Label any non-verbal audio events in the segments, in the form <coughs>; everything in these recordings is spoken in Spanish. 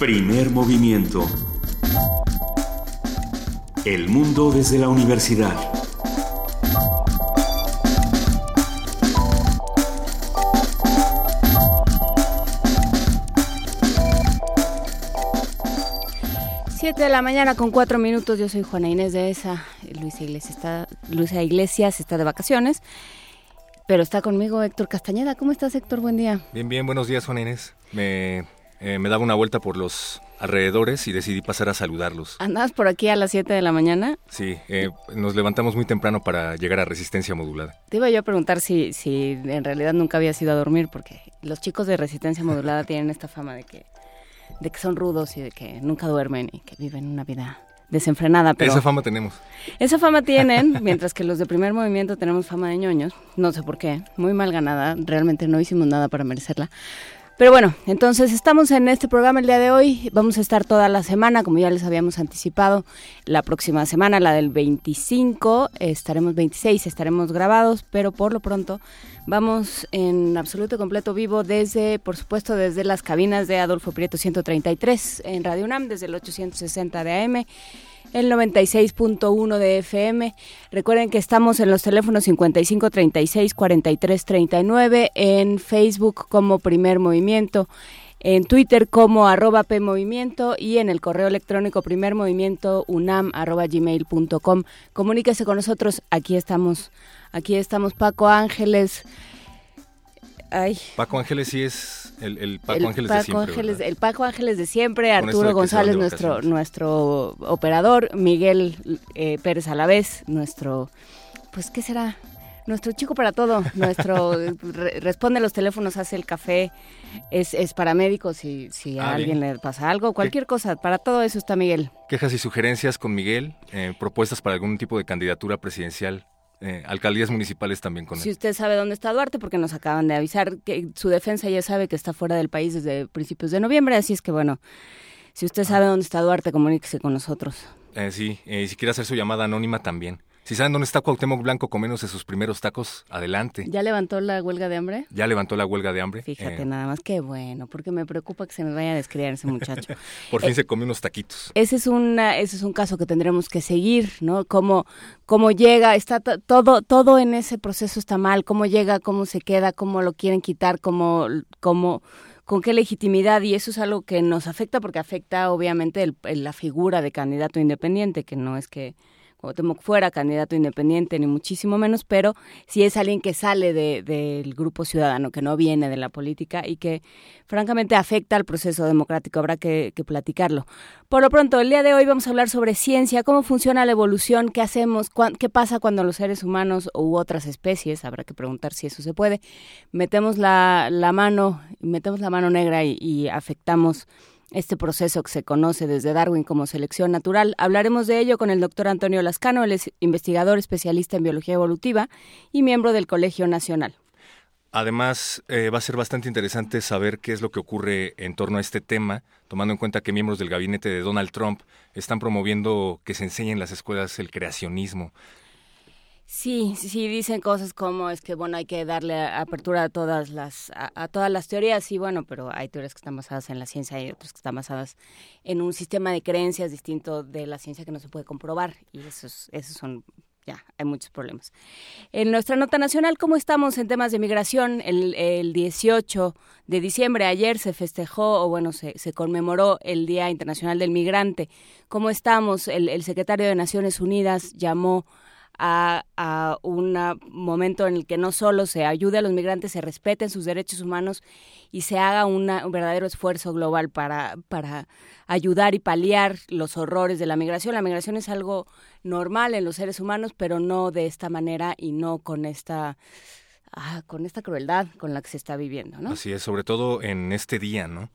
Primer movimiento. El mundo desde la universidad. Siete de la mañana con cuatro minutos. Yo soy Juana Inés de esa. Luisa Iglesias está, Luisa Iglesias está de vacaciones. Pero está conmigo Héctor Castañeda. ¿Cómo estás, Héctor? Buen día. Bien, bien, buenos días, Juana Inés. Me, eh, me daba una vuelta por los alrededores y decidí pasar a saludarlos. ¿Andabas por aquí a las 7 de la mañana? Sí, eh, nos levantamos muy temprano para llegar a resistencia modulada. Te iba yo a preguntar si, si en realidad nunca habías ido a dormir, porque los chicos de resistencia modulada <laughs> tienen esta fama de que, de que son rudos y de que nunca duermen y que viven una vida desenfrenada. Pero Esa fama tenemos. Esa fama tienen, <laughs> mientras que los de primer movimiento tenemos fama de ñoños. No sé por qué, muy mal ganada. Realmente no hicimos nada para merecerla. Pero bueno, entonces estamos en este programa el día de hoy. Vamos a estar toda la semana, como ya les habíamos anticipado. La próxima semana, la del 25, estaremos 26, estaremos grabados, pero por lo pronto vamos en absoluto completo vivo desde, por supuesto, desde las cabinas de Adolfo Prieto 133 en Radio UNAM, desde el 860 de AM el 96.1 de FM. Recuerden que estamos en los teléfonos 55 36 43 39, en Facebook como Primer Movimiento, en Twitter como arroba PMovimiento y en el correo electrónico primer movimiento unam arroba. Comuníquese con nosotros, aquí estamos, aquí estamos Paco Ángeles. Ay. Paco Ángeles sí es el, el Paco el Ángeles Paco de siempre. Ángeles, el Paco Ángeles de siempre, Arturo de González, nuestro, nuestro operador, Miguel eh, Pérez Alavés, nuestro, pues, ¿qué será? Nuestro chico para todo, nuestro <laughs> re- responde los teléfonos, hace el café, es, es paramédico si, si a Ah, alguien bien. le pasa algo, cualquier cosa, para todo eso está Miguel. Quejas y sugerencias con Miguel, eh, propuestas para algún tipo de candidatura presidencial, eh, alcaldías municipales también con Si él. usted sabe dónde está Duarte, porque nos acaban de avisar que su defensa ya sabe que está fuera del país desde principios de noviembre, así es que bueno, si usted sabe dónde está Duarte, comuníquese con nosotros. Eh, sí, eh, si quiere hacer su llamada anónima también. Si saben dónde está Cuauhtémoc Blanco comiéndose sus primeros tacos, adelante. ¿Ya levantó la huelga de hambre? Ya levantó la huelga de hambre. Fíjate Eh, nada más, qué bueno, porque me preocupa que se me vaya a descriar ese muchacho. <laughs> por fin Eh, se comió unos taquitos. Ese es, una, ese es un caso que tendremos que seguir, ¿no? Cómo, cómo llega, está to- todo, todo en ese proceso está mal, cómo llega, cómo se queda, cómo lo quieren quitar, cómo, cómo, con qué legitimidad, y eso es algo que nos afecta porque afecta obviamente el- el- la figura de candidato independiente, que no es que Cuauhtémoc fuera candidato independiente, ni muchísimo menos, pero sí es alguien que sale de- del grupo ciudadano, que no viene de la política y que francamente afecta al proceso democrático. Habrá que, platicarlo. Por lo pronto, el día de hoy vamos a hablar sobre ciencia, cómo funciona la evolución, qué hacemos, cuán- qué pasa cuando los seres humanos u otras especies, habrá que preguntar si eso se puede, metemos la, mano, metemos la mano negra y afectamos este proceso que se conoce desde Darwin como selección natural. Hablaremos de ello con el doctor Antonio Lascano, él es investigador especialista en biología evolutiva y miembro del Colegio Nacional. Además, eh, va a ser bastante interesante saber qué es lo que ocurre en torno a este tema, tomando en cuenta que miembros del gabinete de Donald Trump están promoviendo que se enseñe en las escuelas el creacionismo. Sí, sí, dicen cosas como es que bueno hay que darle apertura a todas las a, todas las teorías, sí, bueno, pero hay teorías que están basadas en la ciencia y otras que están basadas en un sistema de creencias distinto de la ciencia que no se puede comprobar y esos esos son ya, hay muchos problemas. En nuestra nota nacional, ¿cómo estamos en temas de migración? El, el 18 de diciembre, ayer se festejó, o bueno, se, se conmemoró el Día Internacional del Migrante. ¿Cómo estamos? El, el secretario de Naciones Unidas llamó a, un momento en el que no solo se ayude a los migrantes, se respeten sus derechos humanos y se haga un verdadero esfuerzo global para, para ayudar y paliar los horrores de la migración. La migración es algo normal en los seres humanos, pero no de esta manera y no con esta, ah, con esta crueldad con la que se está viviendo. ¿no? Así es, sobre todo en este día, ¿no?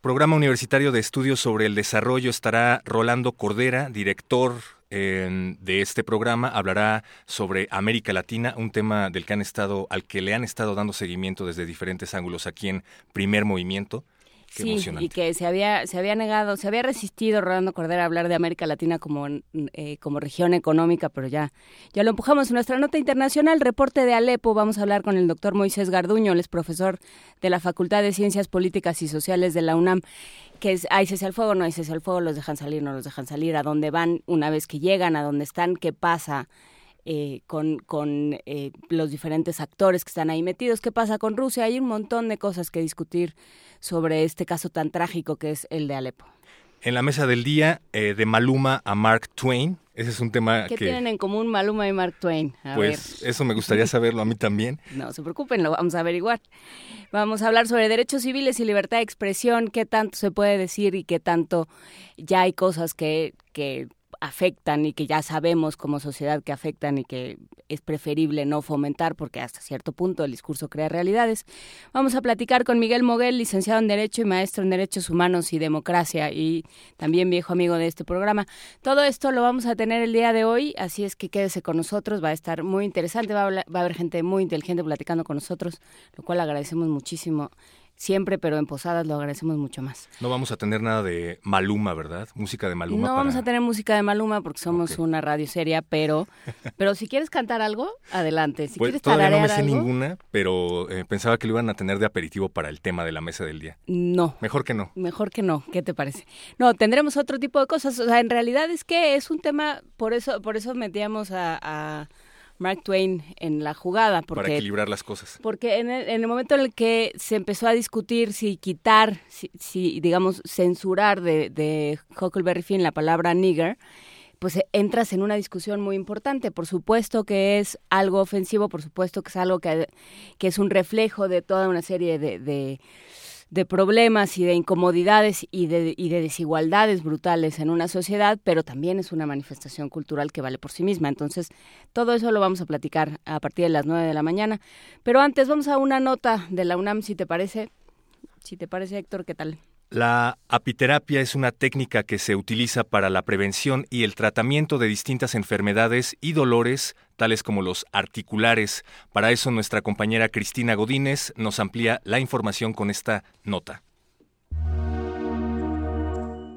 Programa Universitario de Estudios sobre el Desarrollo estará Rolando Cordera, director eh, de este programa, hablará sobre América Latina, un tema del que han estado, al que le han estado dando seguimiento desde diferentes ángulos aquí en Primer Movimiento. Sí, y que se había, se había negado, se había resistido Rolando Cordera a hablar de América Latina como, eh, como región económica, pero ya, ya lo empujamos. En nuestra nota internacional, reporte de Alepo, vamos a hablar con el doctor Moisés Garduño, él es profesor de la Facultad de Ciencias Políticas y Sociales de la UNAM, que es, hay cese al fuego, no hay cese al fuego, los dejan salir, no los dejan salir, a dónde van una vez que llegan, a dónde están, qué pasa eh, con, con eh, los diferentes actores que están ahí metidos. ¿Qué pasa con Rusia? Hay un montón de cosas que discutir sobre este caso tan trágico que es el de Alepo. En la mesa del día, eh, de Maluma a Mark Twain. Ese es un tema ¿Qué tienen en común Maluma y Mark Twain? pues eso me gustaría saberlo a mí también. <laughs> No se preocupen, lo vamos a averiguar. Vamos a hablar sobre derechos civiles y libertad de expresión, qué tanto se puede decir y qué tanto ya hay cosas que, que afectan y que ya sabemos como sociedad que afectan y que es preferible no fomentar porque hasta cierto punto el discurso crea realidades. Vamos a platicar con Miguel Moguel, licenciado en Derecho y maestro en Derechos Humanos y Democracia y también viejo amigo de este programa. Todo esto lo vamos a tener el día de hoy, así es que quédese con nosotros, va a estar muy interesante, va a, va a haber gente muy inteligente platicando con nosotros, lo cual agradecemos muchísimo siempre, pero en Posadas lo agradecemos mucho más. No vamos a tener nada de Maluma, ¿verdad? Música de Maluma. No vamos a tener música de Maluma porque somos una radio seria, pero <laughs> pero si quieres cantar algo, adelante. Si pues, quieres todavía no me sé ninguna, pero eh, pensaba que lo iban a tener de aperitivo para el tema de la mesa del día. No. Mejor que no. Mejor que no. ¿Qué te parece? No, tendremos otro tipo de cosas. O sea, en realidad es que es un tema, por eso, por eso metíamos a Mark Twain en la jugada. Porque, Para equilibrar las cosas. Porque en el, momento en el que se empezó a discutir si quitar, si, digamos, censurar de, de Huckleberry Finn la palabra nigger, pues entras en una discusión muy importante. Por supuesto que es algo ofensivo, por supuesto que es algo que, que es un reflejo de toda una serie de de problemas y de incomodidades y de, y de desigualdades brutales en una sociedad, pero también es una manifestación cultural que vale por sí misma. Entonces, todo eso lo vamos a platicar a partir de las nueve de la mañana. Pero antes vamos a una nota de la UNAM, si te parece. Si te parece, Héctor, ¿qué tal? La apiterapia es una técnica que se utiliza para la prevención y el tratamiento de distintas enfermedades y dolores, tales como los articulares. Para eso nuestra compañera Cristina Godínez nos amplía la información con esta nota.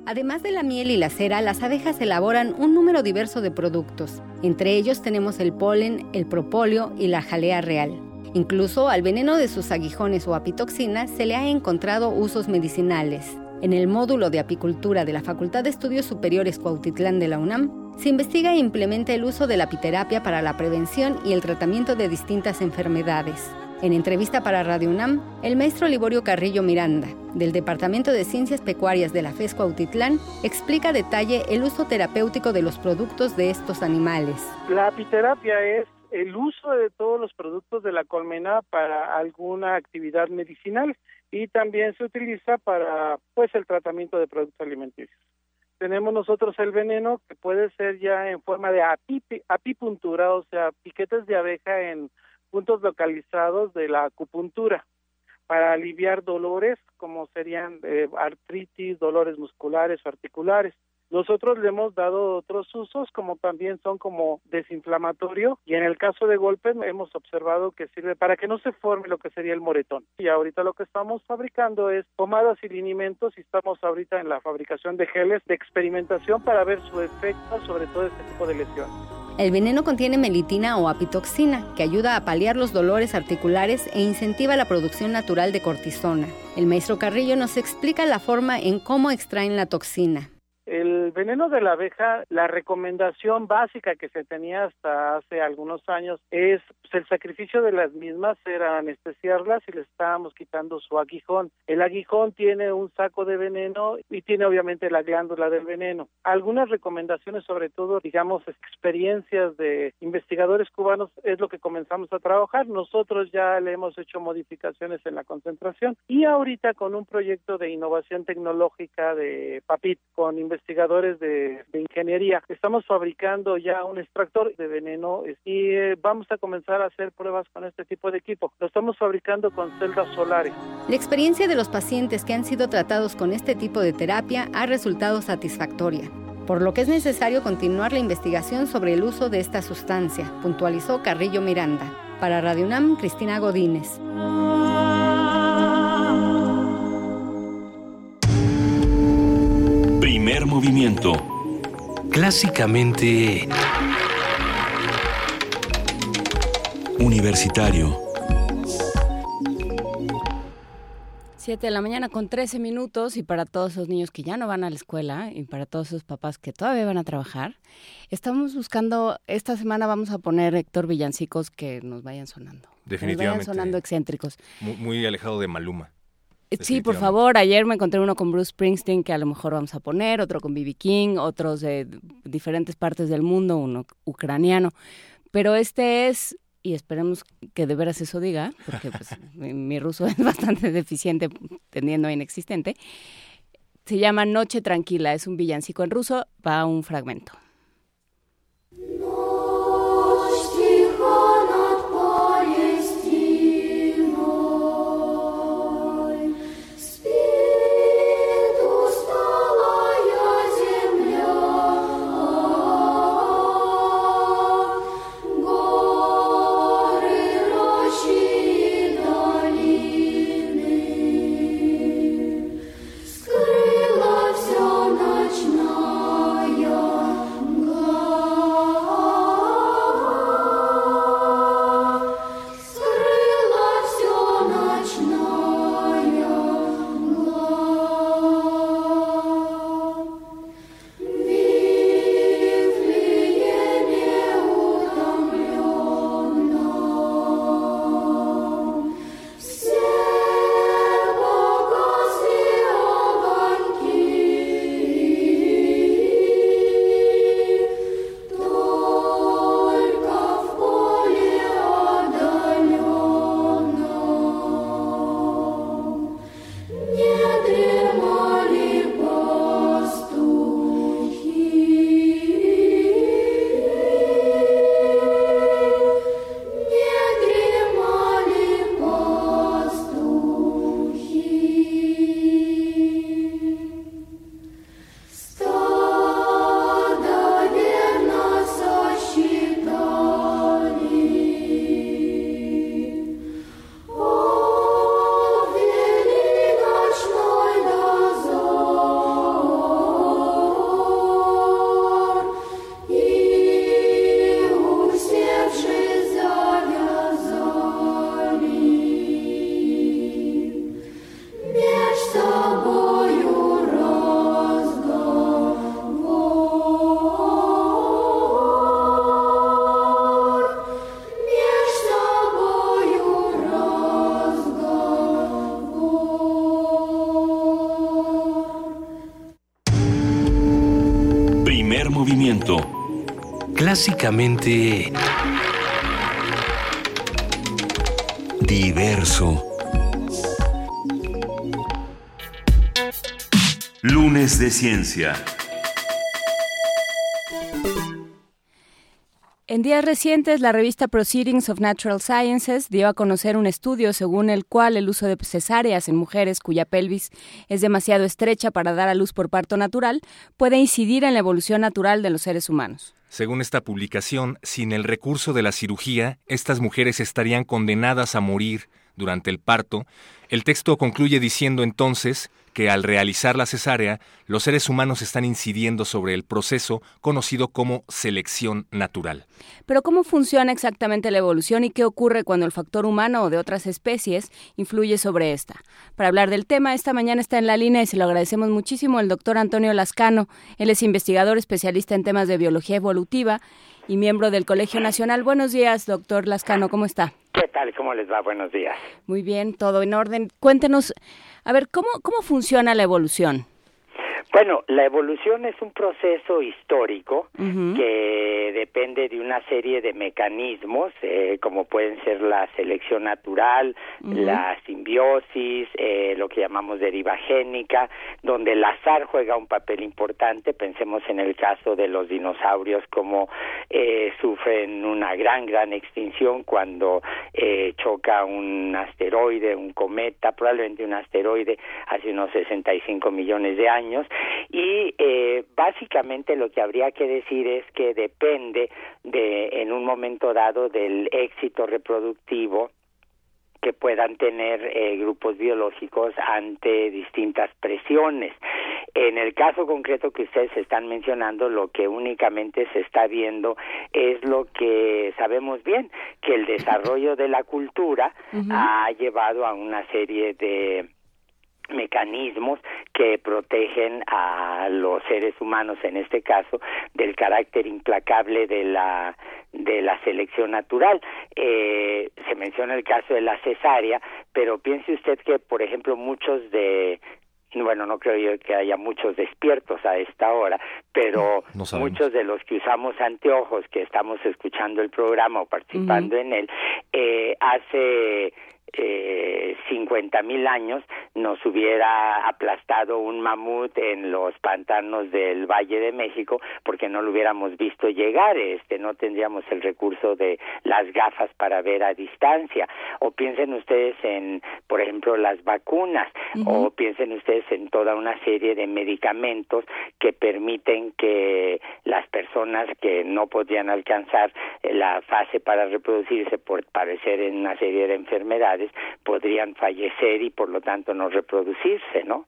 Además de la miel y la cera, las abejas elaboran un número diverso de productos. Entre ellos tenemos el polen, el propóleo y la jalea real. Incluso al veneno de sus aguijones o apitoxinas se le ha encontrado usos medicinales. En el módulo de apicultura de la Facultad de Estudios Superiores Cuautitlán de la UNAM, se investiga e implementa el uso de la apiterapia para la prevención y el tratamiento de distintas enfermedades. En entrevista para Radio UNAM, el maestro Liborio Carrillo Miranda, del Departamento de Ciencias Pecuarias de la FES Cuautitlán, explica a detalle el uso terapéutico de los productos de estos animales. La apiterapia es el uso de todos los productos de la colmena para alguna actividad medicinal y también se utiliza para pues el tratamiento de productos alimenticios. Tenemos nosotros el veneno que puede ser ya en forma de apipuntura, o sea, piquetes de abeja en puntos localizados de la acupuntura para aliviar dolores como serían eh, artritis, dolores musculares o articulares. Nosotros le hemos dado otros usos como también son como desinflamatorio y en el caso de golpes hemos observado que sirve para que no se forme lo que sería el moretón. Y ahorita lo que estamos fabricando es pomadas y linimentos y estamos ahorita en la fabricación de geles de experimentación para ver su efecto sobre todo este tipo de lesiones. El veneno contiene melitina o apitoxina, que ayuda a paliar los dolores articulares e incentiva la producción natural de cortisona. El maestro Carrillo nos explica la forma en cómo extraen la toxina. El veneno de la abeja, la recomendación básica que se tenía hasta hace algunos años es pues, el sacrificio de las mismas era anestesiarlas y le estábamos quitando su aguijón. El aguijón tiene un saco de veneno y tiene obviamente la glándula del veneno. Algunas recomendaciones, sobre todo, digamos, experiencias de investigadores cubanos es lo que comenzamos a trabajar. Nosotros ya le hemos hecho modificaciones en la concentración y ahorita con un proyecto de innovación tecnológica de PAPIT con investigadores de, ingeniería. Estamos fabricando ya un extractor de veneno y eh, vamos a comenzar a hacer pruebas con este tipo de equipo. Lo estamos fabricando con celdas solares. La experiencia de los pacientes que han sido tratados con este tipo de terapia ha resultado satisfactoria por lo que es necesario continuar la investigación sobre el uso de esta sustancia, puntualizó Carrillo Miranda. Para Radio UNAM, Cristina Godínez. Movimiento. Clásicamente... Universitario. Siete de la mañana con 13 minutos y para todos esos niños que ya no van a la escuela y para todos esos papás que todavía van a trabajar, estamos buscando, esta semana vamos a poner Héctor Villancicos que nos vayan sonando. Definitivamente. Nos vayan sonando excéntricos. Muy, muy alejado de Maluma. Sí, por favor. Ayer me encontré uno con Bruce Springsteen que a lo mejor vamos a poner, otro con B.B. King, otros de diferentes partes del mundo, uno ucraniano. Pero este es, y esperemos que de veras eso diga, porque pues, <laughs> mi, mi ruso es bastante deficiente, tendiendo a inexistente. Se llama Noche Tranquila, es un villancico en ruso, va un fragmento. Clásicamente... Diverso. Lunes de Ciencia. Días recientes, la revista Proceedings of Natural Sciences dio a conocer un estudio según el cual el uso de cesáreas en mujeres cuya pelvis es demasiado estrecha para dar a luz por parto natural puede incidir en la evolución natural de los seres humanos. Según esta publicación, sin el recurso de la cirugía, estas mujeres estarían condenadas a morir durante el parto. El texto concluye diciendo entonces que al realizar la cesárea, los seres humanos están incidiendo sobre el proceso conocido como selección natural. Pero ¿cómo funciona exactamente la evolución y qué ocurre cuando el factor humano o de otras especies influye sobre esta? Para hablar del tema, esta mañana está en la línea y se lo agradecemos muchísimo el doctor Antonio Lascano. Él es investigador especialista en temas de biología evolutiva y miembro del Colegio Nacional. Buenos días, doctor Lascano, ¿cómo está? ¿Qué tal? ¿Cómo les va? Buenos días. Muy bien, todo en orden. Cuéntenos, a ver, ¿cómo, cómo funciona la evolución? Bueno, la evolución es un proceso histórico que depende de una serie de mecanismos, eh, como pueden ser la selección natural, la simbiosis, eh, lo que llamamos deriva génica, donde el azar juega un papel importante. Pensemos en el caso de los dinosaurios, como eh, sufren una gran, gran extinción cuando eh, choca un asteroide, un cometa, probablemente un asteroide hace unos 65 millones de años. Y eh, básicamente lo que habría que decir es que depende de, en un momento dado, del éxito reproductivo que puedan tener eh, grupos biológicos ante distintas presiones. En el caso concreto que ustedes están mencionando, lo que únicamente se está viendo es lo que sabemos bien, que el desarrollo de la cultura ha llevado a una serie de mecanismos que protegen a los seres humanos en este caso del carácter implacable de la de la selección natural. Eh, se menciona el caso de la cesárea pero piense usted que por ejemplo muchos de bueno, no creo yo que haya muchos despiertos a esta hora, pero muchos de los que usamos anteojos, que estamos escuchando el programa o participando en él, eh, hace eh, 50 mil años nos hubiera aplastado un mamut en los pantanos del Valle de México porque no lo hubiéramos visto llegar, este no tendríamos el recurso de las gafas para ver a distancia. O piensen ustedes en por ejemplo las vacunas o piensen ustedes en toda una serie de medicamentos que permiten que las personas que no podían alcanzar la fase para reproducirse por padecer en una serie de enfermedades podrían fallecer y por lo tanto no reproducirse, ¿no?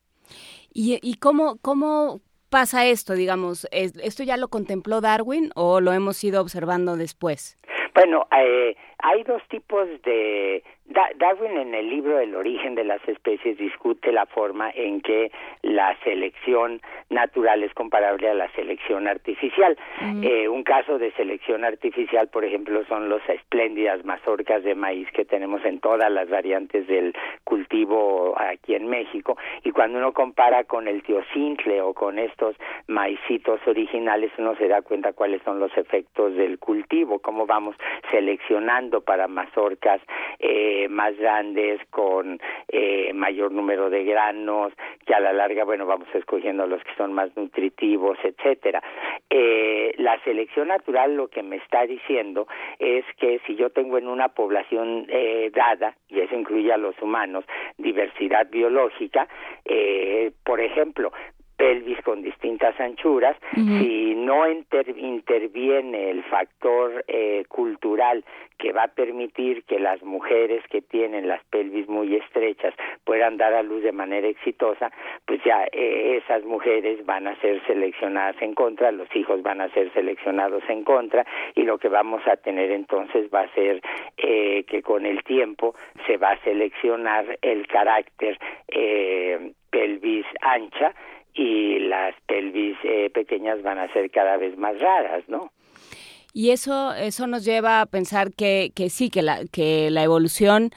¿Y, y cómo, cómo pasa esto, digamos? ¿Esto ya lo contempló Darwin o lo hemos ido observando después? Bueno, eh, hay dos tipos de... Darwin en el libro El origen de las especies discute la forma en que la selección natural es comparable a la selección artificial. eh, un caso de selección artificial, por ejemplo, son las espléndidas mazorcas de maíz que tenemos en todas las variantes del cultivo aquí en México. Y cuando uno compara con el tiocintle o con estos maicitos originales, uno se da cuenta cuáles son los efectos del cultivo, cómo vamos seleccionando para mazorcas eh, más grandes con eh, mayor número de granos que a la larga bueno vamos escogiendo los que son más nutritivos etcétera. Eh, la selección natural lo que me está diciendo es que si yo tengo en una población eh, dada y eso incluye a los humanos diversidad biológica eh, por ejemplo pelvis con distintas anchuras, si no inter interviene el factor eh, cultural que va a permitir que las mujeres que tienen las pelvis muy estrechas puedan dar a luz de manera exitosa, pues ya eh, esas mujeres van a ser seleccionadas en contra, los hijos van a ser seleccionados en contra y lo que vamos a tener entonces va a ser eh, que con el tiempo se va a seleccionar el carácter eh, pelvis ancha y las pelvis eh, pequeñas van a ser cada vez más raras, ¿no? Y eso, eso nos lleva a pensar que, que sí, que la, que la evolución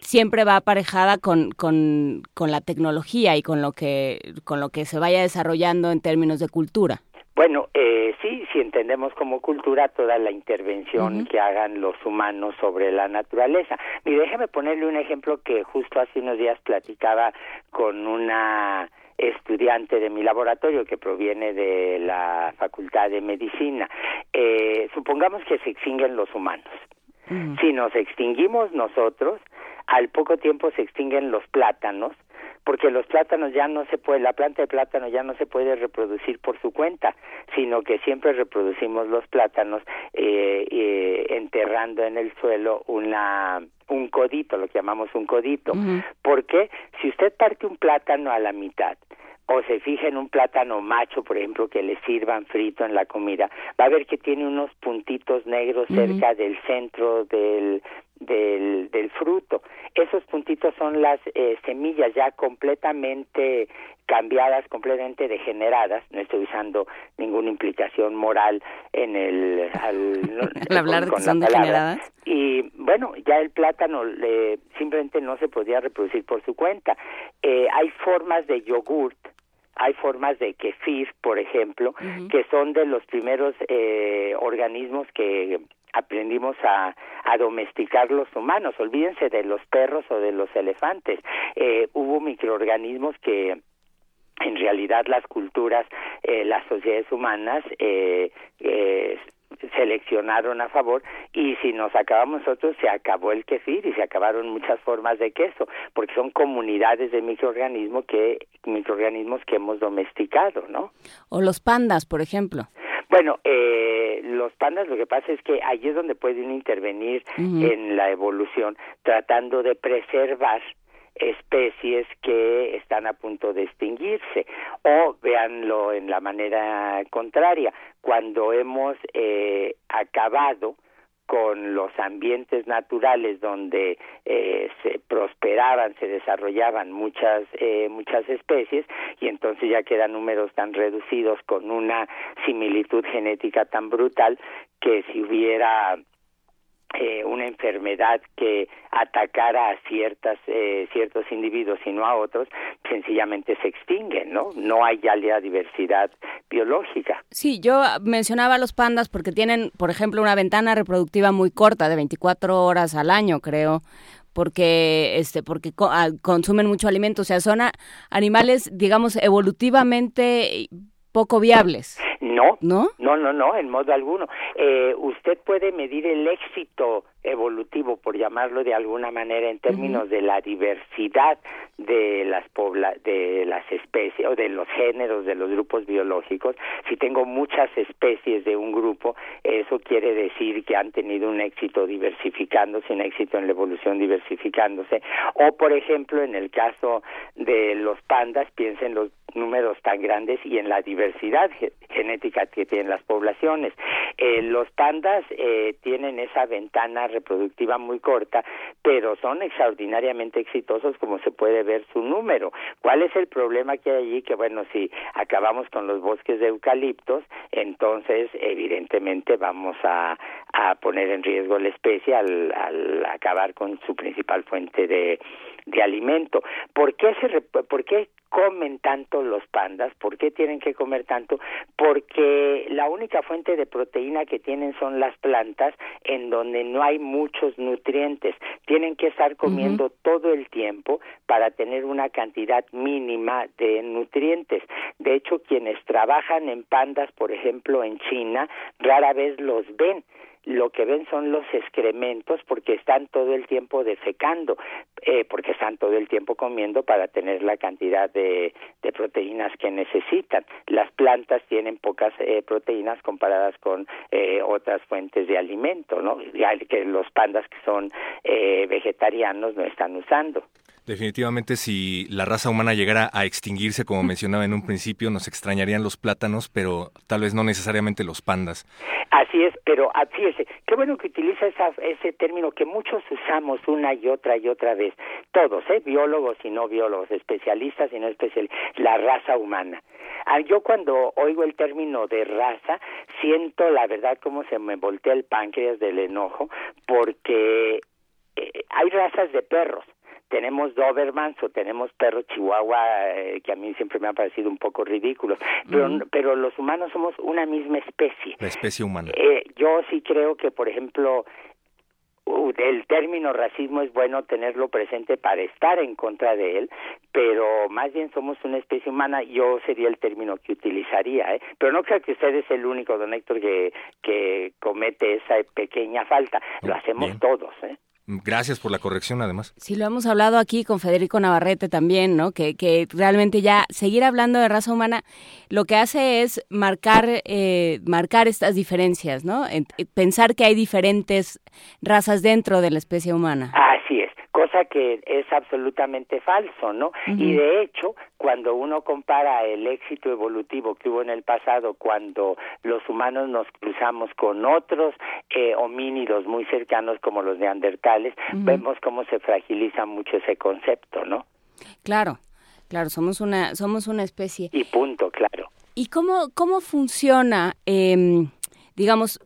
siempre va aparejada con, con, con la tecnología y con lo que con lo que se vaya desarrollando en términos de cultura. Bueno, eh, sí, si entendemos como cultura toda la intervención que hagan los humanos sobre la naturaleza. Mire, déjeme ponerle un ejemplo que justo hace unos días platicaba con una estudiante de mi laboratorio que proviene de la Facultad de Medicina. Eh, supongamos que se extinguen los humanos. Si nos extinguimos nosotros, al poco tiempo se extinguen los plátanos, porque los plátanos ya no se puede, la planta de plátano ya no se puede reproducir por su cuenta, sino que siempre reproducimos los plátanos eh, eh, enterrando en el suelo una un codito, lo que llamamos un codito. Porque si usted parte un plátano a la mitad, o se fija en un plátano macho, por ejemplo, que le sirvan frito en la comida, va a ver que tiene unos puntitos negros cerca del centro del, del, del fruto. Esos puntitos son las eh, semillas ya completamente cambiadas, completamente degeneradas. No estoy usando ninguna implicación moral en el al, <laughs> Al hablar de que son degeneradas. Y bueno, ya el plátano le, simplemente no se podía reproducir por su cuenta. Eh, hay formas de yogurt hay formas de kefir, por ejemplo, que son de los primeros eh, organismos que aprendimos a, domesticar los humanos. Olvídense de los perros o de los elefantes. Eh, hubo microorganismos que en realidad las culturas, eh, las sociedades humanas eh, eh, seleccionaron a favor y si nos acabamos nosotros se acabó el kefir y se acabaron muchas formas de queso porque son comunidades de microorganismos que microorganismos que hemos domesticado, ¿no? O los pandas, por ejemplo. Bueno, eh, los pandas lo que pasa es que ahí es donde pueden intervenir en la evolución tratando de preservar especies que están a punto de extinguirse. O véanlo en la manera contraria cuando hemos eh, acabado con los ambientes naturales donde eh, se prosperaban, se desarrollaban muchas eh, muchas especies y entonces ya quedan números tan reducidos con una similitud genética tan brutal que si hubiera eh, una enfermedad que atacara a ciertas eh, ciertos individuos y no a otros sencillamente se extinguen no no hay ya la diversidad biológica. Sí yo mencionaba a los pandas porque tienen por ejemplo una ventana reproductiva muy corta de 24 horas al año creo porque este porque ah, consumen mucho alimento. O sea son animales digamos evolutivamente poco viables no, no, no, no, no, en modo alguno. Eh, usted puede medir el éxito evolutivo, por llamarlo de alguna manera, en términos de la diversidad de las pobla de las especies o de los géneros de los grupos biológicos. Si tengo muchas especies de un grupo, eso quiere decir que han tenido un éxito diversificándose, un éxito en la evolución diversificándose. O, por ejemplo, en el caso de los pandas, piensen los números tan grandes y en la diversidad genética que tienen las poblaciones. Eh, los pandas eh, tienen esa ventana reproductiva muy corta, pero son extraordinariamente exitosos como se puede ver su número. ¿Cuál es el problema que hay allí? Que bueno, si acabamos con los bosques de eucaliptos, entonces evidentemente vamos a, a poner en riesgo la especie al, al acabar con su principal fuente de, de alimento. ¿Por qué, se, ¿Por qué comen tanto los pandas? ¿Por qué tienen que comer tanto? Porque la única fuente de proteína que tienen son las plantas en donde no hay muchos nutrientes. Tienen que estar comiendo todo el tiempo para tener una cantidad mínima de nutrientes. De hecho, quienes trabajan en pandas, por ejemplo, en China, rara vez los ven lo que ven son los excrementos porque están todo el tiempo defecando, eh, porque están todo el tiempo comiendo para tener la cantidad de, proteínas que necesitan. Las plantas tienen pocas eh, proteínas comparadas con eh, otras fuentes de alimento, ¿no? Que los pandas que son eh, vegetarianos no están usando. Definitivamente, si la raza humana llegara a extinguirse, como mencionaba en un principio, nos extrañarían los plátanos, pero tal vez no necesariamente los pandas. Así es, pero fíjese, qué bueno que utiliza ese término que muchos usamos una y otra y otra vez, todos, ¿eh? biólogos y no biólogos, especialistas y no especialistas, la raza humana. Ah, yo cuando oigo el término de raza, siento la verdad como se me voltea el páncreas del enojo, porque eh, hay razas de perros tenemos Dobermans o tenemos perros chihuahua eh, que a mí siempre me han parecido un poco ridículos, pero, pero los humanos somos una misma especie. La especie humana. Eh, yo sí creo que, por ejemplo, el término racismo es bueno tenerlo presente para estar en contra de él, pero más bien somos una especie humana, yo sería el término que utilizaría, ¿eh? pero no creo que usted es el único, don Héctor, que, que comete esa pequeña falta, lo hacemos todos. ¿eh? Gracias por la corrección, además. Sí, lo hemos hablado aquí con Federico Navarrete también, ¿no? Que, que realmente ya seguir hablando de raza humana lo que hace es marcar, eh, marcar estas diferencias, ¿no? pensar que hay diferentes razas dentro de la especie humana. Cosa que es absolutamente falso, ¿no? Y de hecho, cuando uno compara el éxito evolutivo que hubo en el pasado, cuando los humanos nos cruzamos con otros eh, homínidos muy cercanos como los neandertales, vemos cómo se fragiliza mucho ese concepto, ¿no? Claro, claro, somos una, somos una especie. Y punto, claro. ¿Y cómo, cómo funciona, eh, digamos,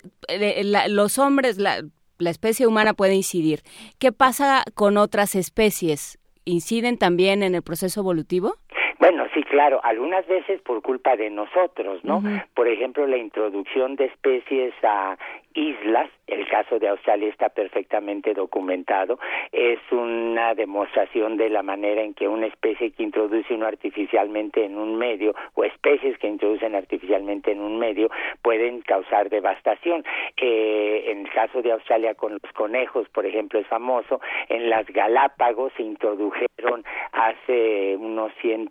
los hombres, la, la especie humana puede incidir. ¿Qué pasa con otras especies? ¿Inciden también en el proceso evolutivo? Bueno, sí, claro, algunas veces por culpa de nosotros, ¿no? Por ejemplo, la introducción de especies a islas, el caso de Australia está perfectamente documentado, es una demostración de la manera en que una especie que introduce uno artificialmente en un medio o especies que introducen artificialmente en un medio pueden causar devastación. Eh, en el caso de Australia con los conejos, por ejemplo, es famoso, en las Galápagos se introdujeron hace unos 100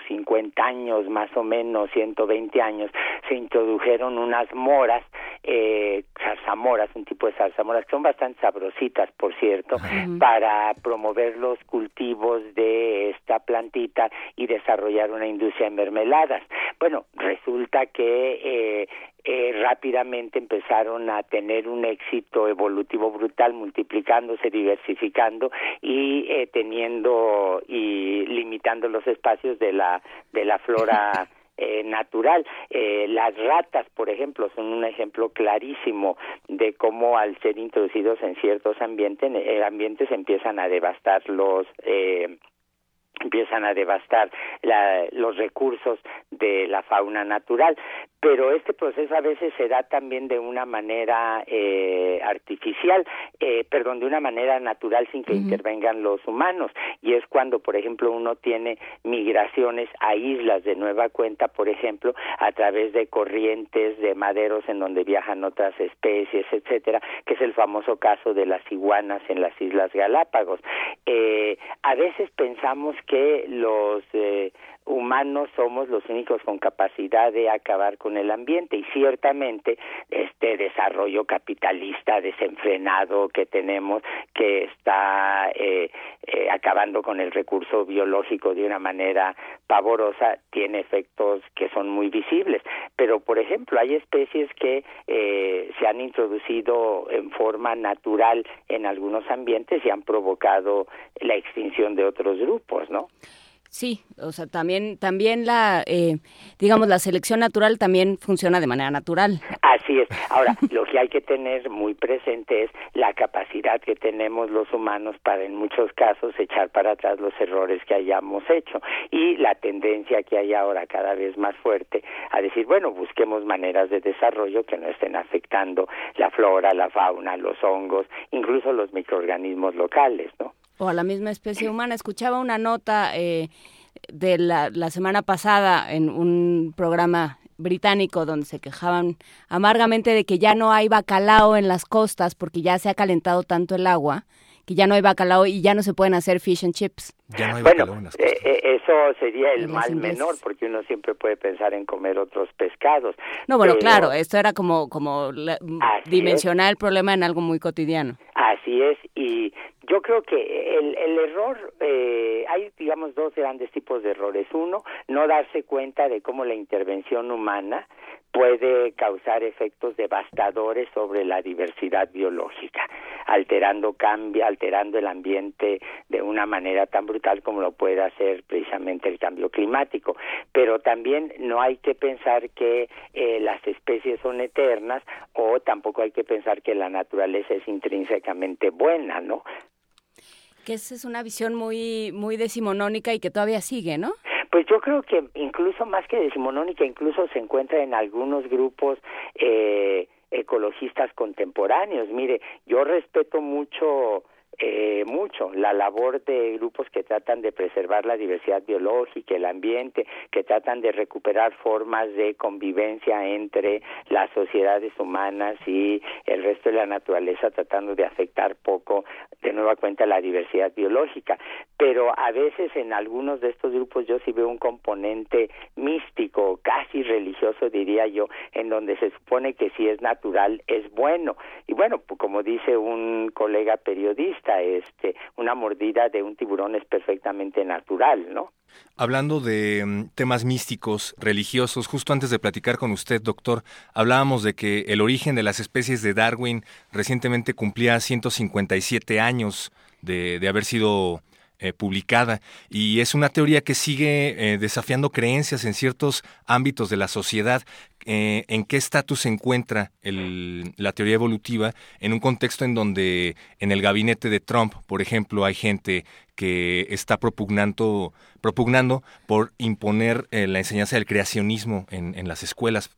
150 años, más o menos 120 años, se introdujeron unas moras, eh, zarzamoras, un tipo de zarzamoras que son bastante sabrositas, por cierto, para promover los cultivos de esta plantita y desarrollar una industria de mermeladas. Bueno, resulta que eh, eh, rápidamente empezaron a tener un éxito evolutivo brutal, multiplicándose, diversificando y eh, teniendo y limitando los espacios de la de la flora <laughs> eh, natural. Eh, las ratas, por ejemplo, son un ejemplo clarísimo de cómo al ser introducidos en ciertos ambientes, eh, ambientes empiezan a devastar los eh, empiezan a devastar la, los recursos de la fauna natural pero este proceso a veces se da también de una manera eh, artificial, eh, perdón, de una manera natural sin que intervengan los humanos. Y es cuando, por ejemplo, uno tiene migraciones a islas de nueva cuenta, por ejemplo, a través de corrientes de maderos en donde viajan otras especies, etcétera, que es el famoso caso de las iguanas en las Islas Galápagos. Eh, a veces pensamos que los eh, humanos somos los únicos con capacidad de acabar con el ambiente y ciertamente este desarrollo capitalista desenfrenado que tenemos que está eh, eh, acabando con el recurso biológico de una manera pavorosa tiene efectos que son muy visibles. Pero por ejemplo hay especies que eh, se han introducido en forma natural en algunos ambientes y han provocado la extinción de otros grupos no Sí, o sea, también, también la, eh, digamos, la selección natural también funciona de manera natural. Así es. Ahora, <laughs> lo que hay que tener muy presente es la capacidad que tenemos los humanos para, en muchos casos, echar para atrás los errores que hayamos hecho y la tendencia que hay ahora cada vez más fuerte a decir, bueno, busquemos maneras de desarrollo que no estén afectando la flora, la fauna, los hongos, incluso los microorganismos locales, ¿no? O a la misma especie humana. Escuchaba una nota eh, de la, la semana pasada en un programa británico donde se quejaban amargamente de que ya no hay bacalao en las costas porque ya se ha calentado tanto el agua que ya no hay bacalao y ya no se pueden hacer fish and chips. Ya no hay Bueno, bacalao en las eh, costas. eh, eso sería el mal menor porque uno siempre puede pensar en comer otros pescados. No, bueno, Pero- claro, esto era como, como la- dimensionar el problema en algo muy cotidiano. Así es, y yo creo que el, el error, eh, hay digamos dos grandes tipos de errores. Uno, no darse cuenta de cómo la intervención humana puede causar efectos devastadores sobre la diversidad biológica, alterando cambio, alterando el ambiente de una manera tan brutal como lo puede hacer precisamente el cambio climático. Pero también no hay que pensar que eh, las especies son eternas o tampoco hay que pensar que la naturaleza es intrínsecamente buena, ¿no? Que esa es una visión muy, muy decimonónica y que todavía sigue, ¿no? Pues yo creo que incluso más que decimonónica, incluso se encuentra en algunos grupos eh, ecologistas contemporáneos. Mire, yo respeto mucho eh, mucho la labor de grupos que tratan de preservar la diversidad biológica, el ambiente, que tratan de recuperar formas de convivencia entre las sociedades humanas y el resto de la naturaleza, tratando de afectar poco de nueva cuenta la diversidad biológica. Pero a veces en algunos de estos grupos yo sí veo un componente místico, casi religioso diría yo, en donde se supone que si es natural es bueno. Y bueno, pues como dice un colega periodista, este, una mordida de un tiburón es perfectamente natural, ¿no? Hablando de mm, temas místicos, religiosos, justo antes de platicar con usted, doctor, hablábamos de que el origen de las especies de Darwin recientemente cumplía 157 años de, de haber sido eh, publicada y es una teoría que sigue eh, desafiando creencias en ciertos ámbitos de la sociedad. Eh, ¿En qué estatus se encuentra la teoría evolutiva en un contexto en donde en el gabinete de Trump, por ejemplo, hay gente que está propugnando, propugnando por imponer la enseñanza del creacionismo en, en las escuelas?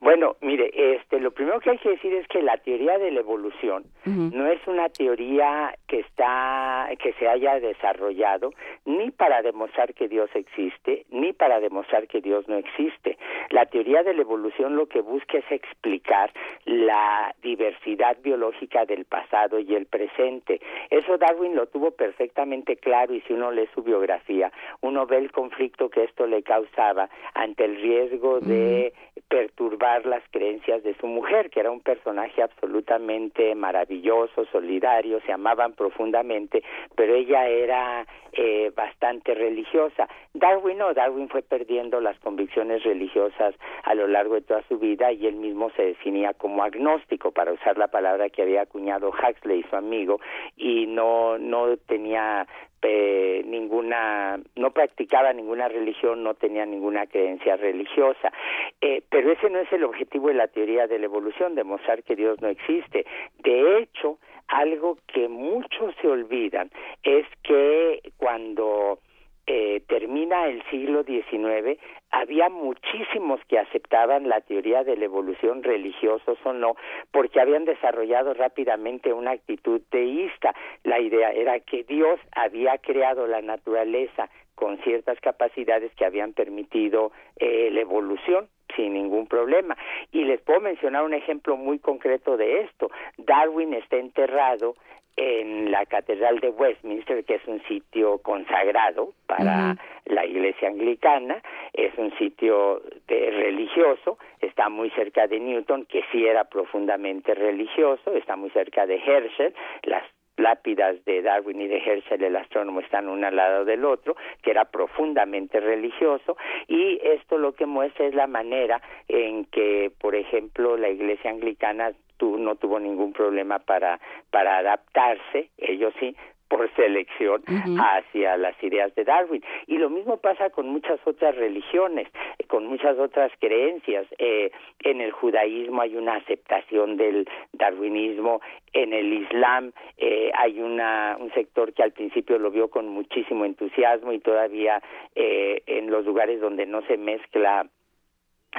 Bueno, mire, este, lo primero que hay que decir es que la teoría de la evolución no es una teoría que está, que se haya desarrollado ni para demostrar que Dios existe, ni para demostrar que Dios no existe. La teoría de la evolución lo que busca es explicar la diversidad biológica del pasado y el presente. Eso Darwin lo tuvo perfectamente claro y si uno lee su biografía, uno ve el conflicto que esto le causaba ante el riesgo de perturbar las creencias de su mujer, que era un personaje absolutamente maravilloso, solidario, se amaban profundamente, pero ella era eh, bastante religiosa. Darwin no, Darwin fue perdiendo las convicciones religiosas a lo largo de toda su vida y él mismo se definía como agnóstico, para usar la palabra que había acuñado Huxley, su amigo, y no, no tenía eh, ninguna, no practicaba ninguna religión, no tenía ninguna creencia religiosa. Eh, pero ese no es el objetivo de la teoría de la evolución, demostrar que Dios no existe. De hecho, algo que muchos se olvidan es que cuando eh, termina el siglo XIX, había muchísimos que aceptaban la teoría de la evolución religiosos o no, porque habían desarrollado rápidamente una actitud teísta. La idea era que Dios había creado la naturaleza con ciertas capacidades que habían permitido eh, la evolución sin ningún problema. Y les puedo mencionar un ejemplo muy concreto de esto. Darwin está enterrado en la Catedral de Westminster, que es un sitio consagrado para la Iglesia Anglicana, es un sitio de, religioso, está muy cerca de Newton, que sí era profundamente religioso, está muy cerca de Herschel, las lápidas de Darwin y de Herschel, el astrónomo, están uno al lado del otro, que era profundamente religioso, y esto lo que muestra es la manera en que, por ejemplo, la Iglesia Anglicana no tuvo ningún problema para, para adaptarse, ellos sí, por selección hacia las ideas de Darwin. Y lo mismo pasa con muchas otras religiones, con muchas otras creencias. Eh, en el judaísmo hay una aceptación del darwinismo, en el islam eh, hay una, un sector que al principio lo vio con muchísimo entusiasmo y todavía eh, en los lugares donde no se mezcla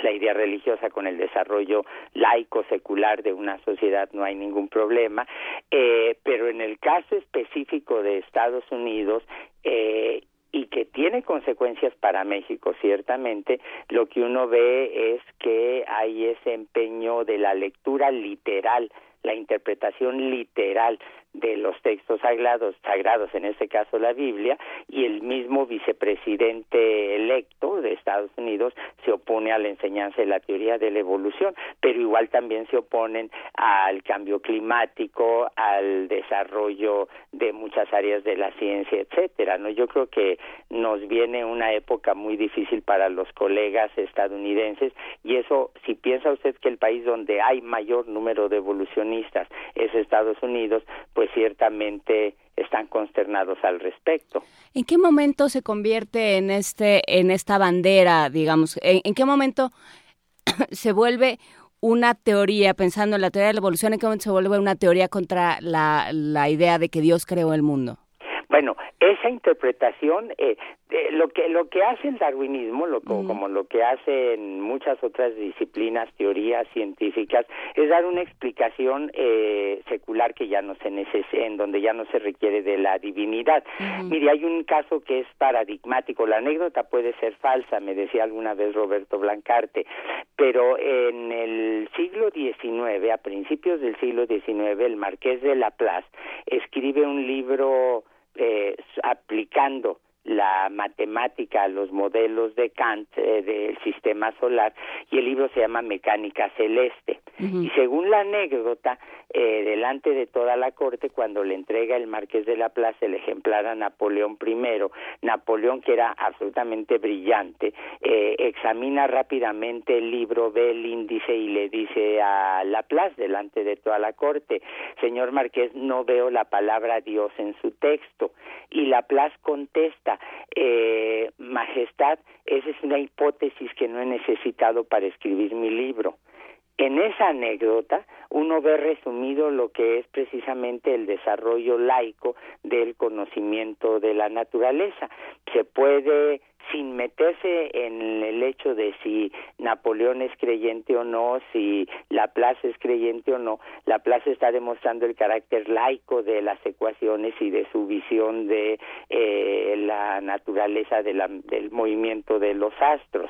la idea religiosa con el desarrollo laico secular de una sociedad no hay ningún problema. Eh, pero en el caso específico de Estados Unidos eh, y que tiene consecuencias para México, ciertamente, lo que uno ve es que hay ese empeño de la lectura literal, la interpretación literal de los textos sagrados, sagrados, en este caso la Biblia, y el mismo vicepresidente electo de Estados Unidos se opone a la enseñanza de la teoría de la evolución, pero igual también se oponen al cambio climático, al desarrollo de muchas áreas de la ciencia, etcétera. No, yo creo que nos viene una época muy difícil para los colegas estadounidenses y eso, si piensa usted que el país donde hay mayor número de evolucionistas es Estados Unidos, pues ciertamente están consternados al respecto. ¿En qué momento se convierte en este en esta bandera, digamos? ¿En, qué momento <coughs> se vuelve una teoría, pensando en la teoría de la evolución, en qué momento se vuelve una teoría contra la, la idea de que Dios creó el mundo? Bueno, esa interpretación, eh, lo que lo que hace el darwinismo, lo, como lo que hace en muchas otras disciplinas, teorías científicas, es dar una explicación eh, secular que ya no se necesita, en donde ya no se requiere de la divinidad. Mire, hay un caso que es paradigmático. La anécdota puede ser falsa, me decía alguna vez Roberto Blancarte, pero en el siglo XIX, a principios del siglo XIX, el marqués de Laplace escribe un libro eh, aplicando la matemática a los modelos de Kant eh, del sistema solar y el libro se llama Mecánica Celeste. Y según la anécdota, eh, delante de toda la corte, cuando le entrega el Marqués de la Plaza el ejemplar a Napoleón I, Napoleón, que era absolutamente brillante, eh, examina rápidamente el libro, ve el índice y le dice a Laplace, delante de toda la corte, señor Marqués, no veo la palabra Dios en su texto. Y Laplace contesta, eh, Majestad, esa es una hipótesis que no he necesitado para escribir mi libro. En esa anécdota uno ve resumido lo que es precisamente el desarrollo laico del conocimiento de la naturaleza. Se puede sin meterse en el hecho de si Napoleón es creyente o no, si Laplace es creyente o no, Laplace está demostrando el carácter laico de las ecuaciones y de su visión de eh, la naturaleza de la, del movimiento de los astros.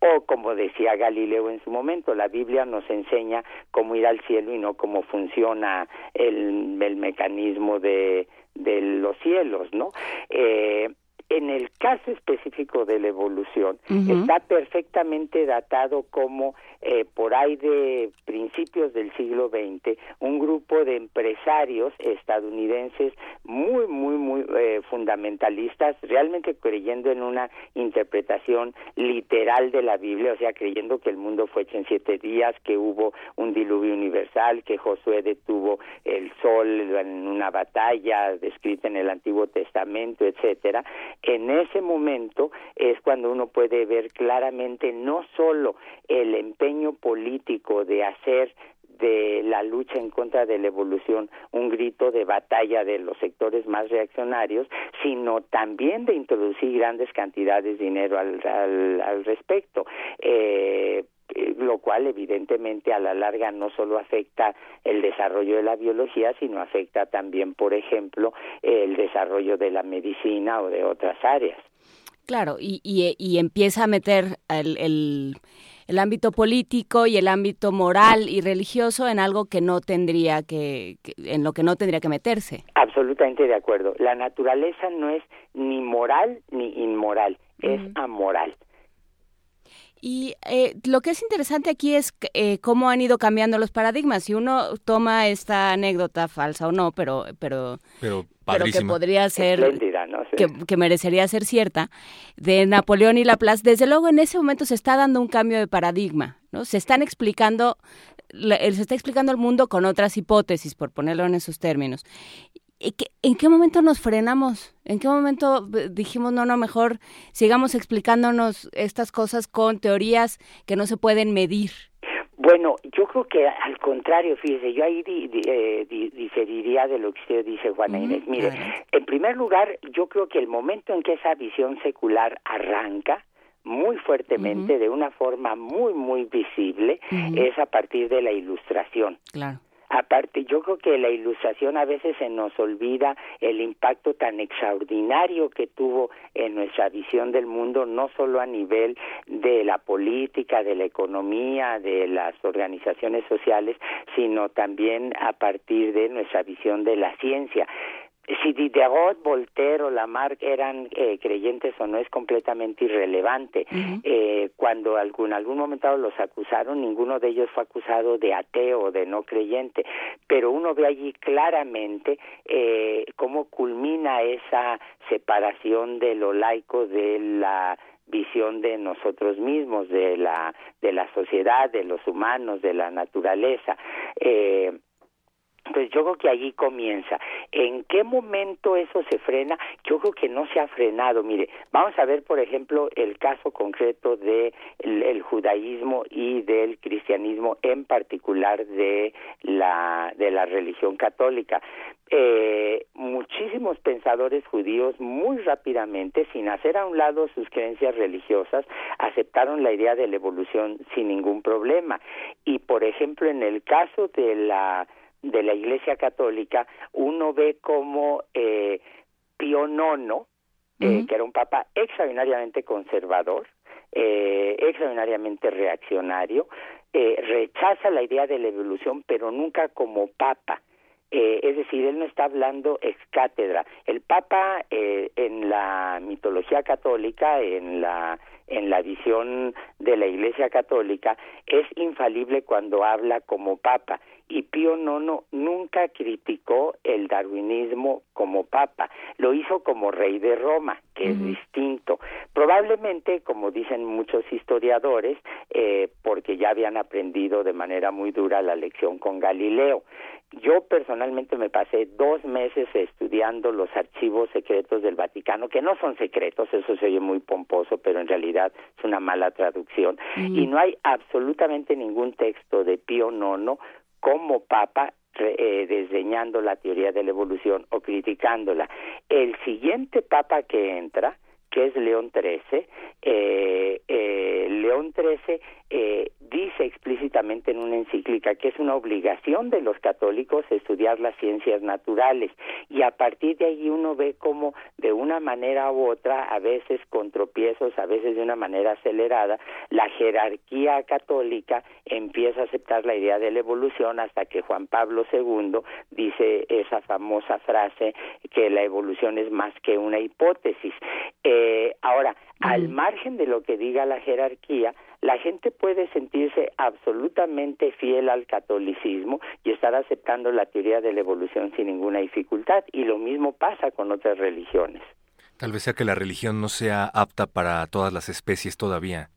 O como decía Galileo en su momento, la Biblia nos enseña cómo ir al cielo y no cómo funciona el, el mecanismo de, de los cielos, ¿no? Eh, en el caso específico de la evolución, está perfectamente datado como eh, por ahí de principios del siglo XX, un grupo de empresarios estadounidenses muy, muy, muy eh, fundamentalistas, realmente creyendo en una interpretación literal de la Biblia, o sea, creyendo que el mundo fue hecho en siete días, que hubo un diluvio universal, que Josué detuvo el sol en una batalla descrita en el Antiguo Testamento, etcétera, en ese momento es cuando uno puede ver claramente no solo el político de hacer de la lucha en contra de la evolución un grito de batalla de los sectores más reaccionarios, sino también de introducir grandes cantidades de dinero al, al, respecto. Eh, eh, lo cual evidentemente a la larga no solo afecta el desarrollo de la biología, sino afecta también, por ejemplo, el desarrollo de la medicina o de otras áreas. Claro, y, y, empieza a meter el, el, ámbito político y el ámbito moral y religioso en algo que no tendría que, en lo que no tendría que meterse. Absolutamente de acuerdo. La naturaleza no es ni moral ni inmoral, es amoral. Y eh, lo que es interesante aquí es eh, cómo han ido cambiando los paradigmas. Si uno toma esta anécdota falsa o no, pero pero pero, que podría ser que, merecería ser cierta de Napoleón y Laplace, desde luego en ese momento se está dando un cambio de paradigma, ¿no? Se están explicando se está explicando el mundo con otras hipótesis, por ponerlo en esos términos. ¿En qué momento nos frenamos? ¿En qué momento dijimos, no, no, mejor sigamos explicándonos estas cosas con teorías que no se pueden medir? Bueno, yo creo que al contrario, fíjese, yo ahí eh, diferiría de lo que usted dice, Juana Inés. Mire, en primer lugar, yo creo que el momento en que esa visión secular arranca, muy fuertemente, de una forma muy, muy visible, es a partir de la ilustración. Claro. Aparte, yo creo que la ilustración a veces se nos olvida el impacto tan extraordinario que tuvo en nuestra visión del mundo, no solo a nivel de la política, de la economía, de las organizaciones sociales, sino también a partir de nuestra visión de la ciencia si Diderot, Voltaire o Lamarck eran eh, creyentes o no es completamente irrelevante. eh, cuando algún algún momento los acusaron, ninguno de ellos fue acusado de ateo o de no creyente, pero uno ve allí claramente eh, cómo culmina esa separación de lo laico de la visión de nosotros mismos, de la de la sociedad, de los humanos, de la naturaleza. Eh, entonces yo creo que allí comienza. ¿En qué momento eso se frena? Yo creo que no se ha frenado. Mire, vamos a ver, por ejemplo, el caso concreto de el, judaísmo y del cristianismo, en particular de la de la religión católica. Eh, muchísimos pensadores judíos muy rápidamente, sin hacer a un lado sus creencias religiosas, aceptaron la idea de la evolución sin ningún problema. Y, por ejemplo, en el caso de la de la Iglesia Católica, uno ve como eh, Pío IX, eh, que era un papa extraordinariamente conservador, eh, extraordinariamente reaccionario, eh, rechaza la idea de la evolución, pero nunca como papa. Eh, es decir, él no está hablando ex cátedra. El Papa eh, en la mitología católica, en la en la visión de la Iglesia Católica, es infalible cuando habla como Papa y Pío IX nunca criticó el darwinismo como papa, lo hizo como rey de Roma, que es distinto. Probablemente, como dicen muchos historiadores, eh, porque ya habían aprendido de manera muy dura la lección con Galileo. yo personalmente me pasé dos meses estudiando los archivos secretos del Vaticano, que no son secretos, eso se oye muy pomposo, pero en realidad es una mala traducción. Y no hay absolutamente ningún texto de Pío IX como Papa eh, desdeñando la teoría de la evolución o criticándola. El siguiente Papa que entra, que es León XIII, eh, eh, León XIII eh, dice explícitamente en una encíclica que es una obligación de los católicos estudiar las ciencias naturales y a partir de ahí uno ve cómo de una manera u otra, a veces con tropiezos, a veces de una manera acelerada, la jerarquía católica empieza a aceptar la idea de la evolución hasta que Juan Pablo II dice esa famosa frase que la evolución es más que una hipótesis. Eh, ahora, al margen de lo que diga la jerarquía, la gente puede sentirse absolutamente fiel al catolicismo y estar aceptando la teoría de la evolución sin ninguna dificultad, y lo mismo pasa con otras religiones. Tal vez sea que la religión no sea apta para todas las especies todavía.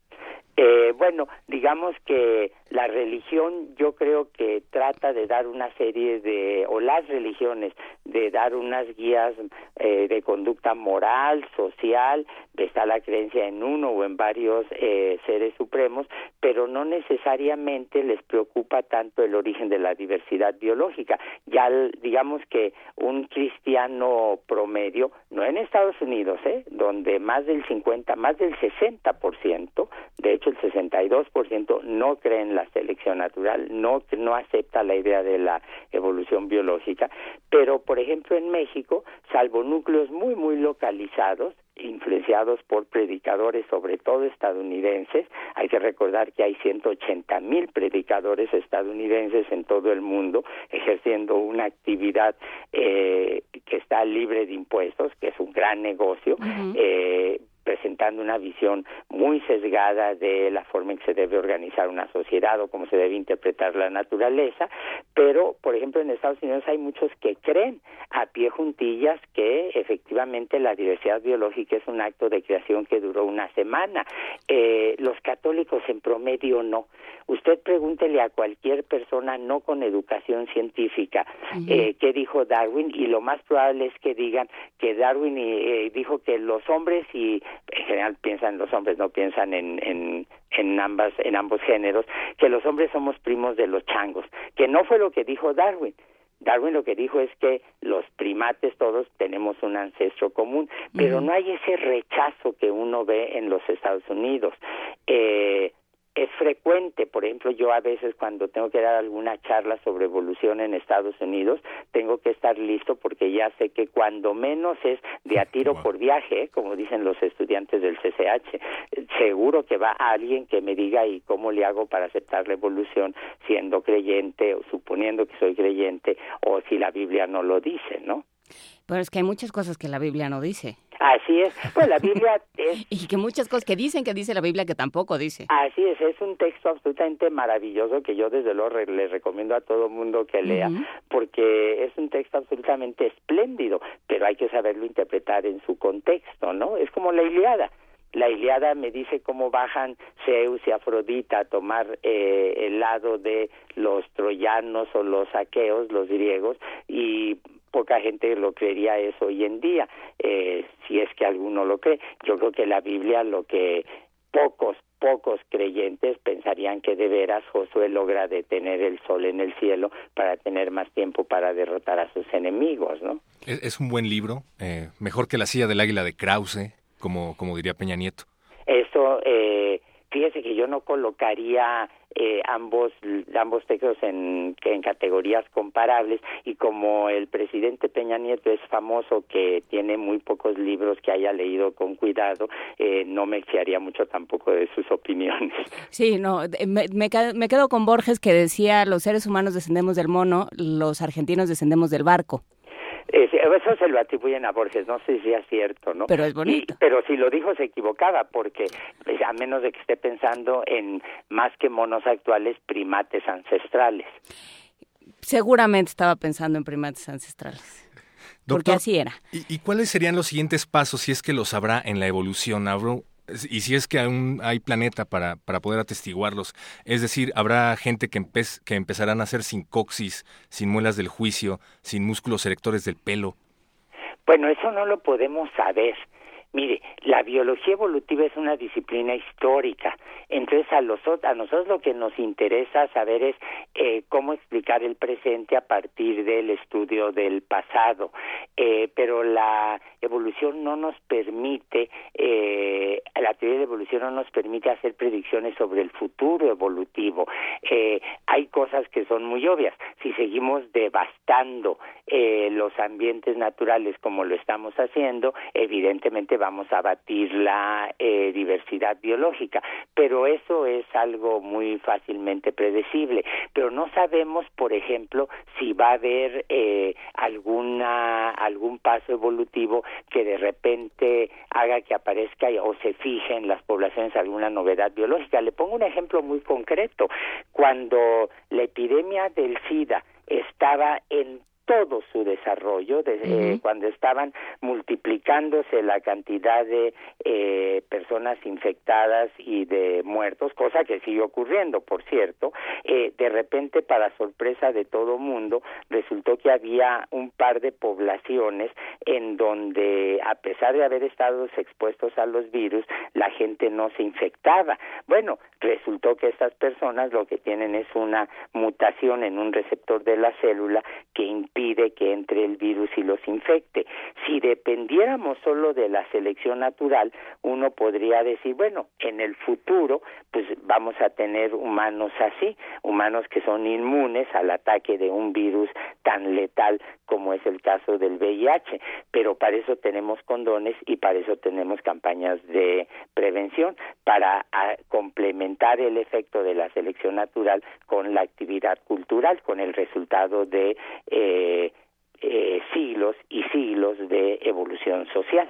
Eh, bueno, digamos que la religión yo creo que trata de dar una serie de, o las religiones, de dar unas guías eh, de conducta moral, social, está la creencia en uno o en varios eh, seres supremos, pero no necesariamente les preocupa tanto el origen de la diversidad biológica. Ya digamos que un cristiano promedio, no en Estados Unidos, ¿eh? donde más del 50, más del 60%, de hecho el 62% no cree en la selección natural, no, no acepta la idea de la evolución biológica, pero por ejemplo en México, salvo núcleos muy, muy localizados, influenciados por predicadores, sobre todo estadounidenses. Hay que recordar que hay 180 mil predicadores estadounidenses en todo el mundo ejerciendo una actividad eh, que está libre de impuestos, que es un gran negocio. eh, presentando una visión muy sesgada de la forma en que se debe organizar una sociedad o cómo se debe interpretar la naturaleza, pero por ejemplo en Estados Unidos hay muchos que creen a pie juntillas que efectivamente la diversidad biológica es un acto de creación que duró una semana. Eh, los católicos en promedio no. Usted pregúntele a cualquier persona no con educación científica eh, qué dijo Darwin y lo más probable es que digan que Darwin eh, dijo que los hombres y en general piensan los hombres no piensan en, en en ambas en ambos géneros que los hombres somos primos de los changos que no fue lo que dijo Darwin Darwin lo que dijo es que los primates todos tenemos un ancestro común, pero no hay ese rechazo que uno ve en los Estados Unidos. Eh, es frecuente, por ejemplo, yo a veces cuando tengo que dar alguna charla sobre evolución en Estados Unidos, tengo que estar listo porque ya sé que cuando menos es de a tiro por viaje, como dicen los estudiantes del CCH, seguro que va alguien que me diga y cómo le hago para aceptar la evolución siendo creyente o suponiendo que soy creyente o si la Biblia no lo dice, ¿no? Pero es que hay muchas cosas que la Biblia no dice. Así es. Pues la Biblia <laughs> es Y que muchas cosas que dicen que dice la Biblia que tampoco dice. Así es, es un texto absolutamente maravilloso que yo desde luego re- le recomiendo a todo mundo que lea, porque es un texto absolutamente espléndido, pero hay que saberlo interpretar en su contexto, ¿no? Es como la Iliada. La Iliada me dice cómo bajan Zeus y Afrodita a tomar eh, el lado de los troyanos o los aqueos, los griegos, y poca gente lo creería eso hoy en día, eh, si es que alguno lo cree. Yo creo que la Biblia lo que pocos, pocos creyentes pensarían que de veras Josué logra detener el sol en el cielo para tener más tiempo para derrotar a sus enemigos, ¿no? Es, es un buen libro, eh, mejor que La silla del águila de Krause, como, como diría Peña Nieto. Eso, eh, fíjese que yo no colocaría eh, ambos ambos textos en, categorías comparables y como el presidente Peña Nieto es famoso que tiene muy pocos libros que haya leído con cuidado, eh, no me fiaría mucho tampoco de sus opiniones. Sí, no, eh, me, me me quedo con Borges que decía, los seres humanos descendemos del mono, los argentinos descendemos del barco. Eh, eso se lo atribuyen a Borges, no sé si sea cierto, ¿no? Pero es bonito. Y- pero si lo dijo se equivocaba, porque pues, a menos de que esté pensando en más que monos actuales, primates ancestrales. Seguramente estaba pensando en primates ancestrales. Porque Doctor, así era. ¿y, y cuáles serían los siguientes pasos, si es que los habrá en la evolución? Habrá- y si es que aún hay planeta para, para poder atestiguarlos. Es decir, habrá gente que, que empezará a nacer sin coxis, sin muelas del juicio, sin músculos erectores del pelo. Bueno, eso no lo podemos saber. Mire, la biología evolutiva es una disciplina histórica, entonces a, los, a nosotros lo que nos interesa saber es eh, cómo explicar el presente a partir del estudio del pasado, eh, pero la evolución no nos permite, eh, la teoría de evolución no nos permite hacer predicciones sobre el futuro evolutivo. Eh, hay cosas que son muy obvias. Si seguimos devastando eh, los ambientes naturales como lo estamos haciendo, evidentemente vamos a batir la eh, diversidad biológica, pero eso es algo muy fácilmente predecible. Pero no sabemos, por ejemplo, si va a haber eh, alguna algún paso evolutivo que de repente haga que aparezca o se fije en las poblaciones alguna novedad biológica. Le pongo un ejemplo muy concreto. Cuando la epidemia del SIDA estaba en todo su desarrollo, de, eh, cuando estaban multiplicándose la cantidad de eh, personas infectadas y de muertos, cosa que sigue ocurriendo, por cierto, eh, de repente, para sorpresa de todo mundo, resultó que había un par de poblaciones en donde, a pesar de haber estado expuestos a los virus, la gente no se infectaba. Bueno, resultó que estas personas lo que tienen es una mutación en un receptor de la célula que impide que entre el virus y los infecte. Si dependiéramos solo de la selección natural, uno podría decir, bueno, en el futuro, pues vamos a tener humanos así, humanos que son inmunes al ataque de un virus tan letal como es el caso del VIH, pero para eso tenemos condones y para eso tenemos campañas de prevención, para ah, complementar el efecto de la selección natural con la actividad cultural, con el resultado de eh, eh, siglos y siglos de evolución social.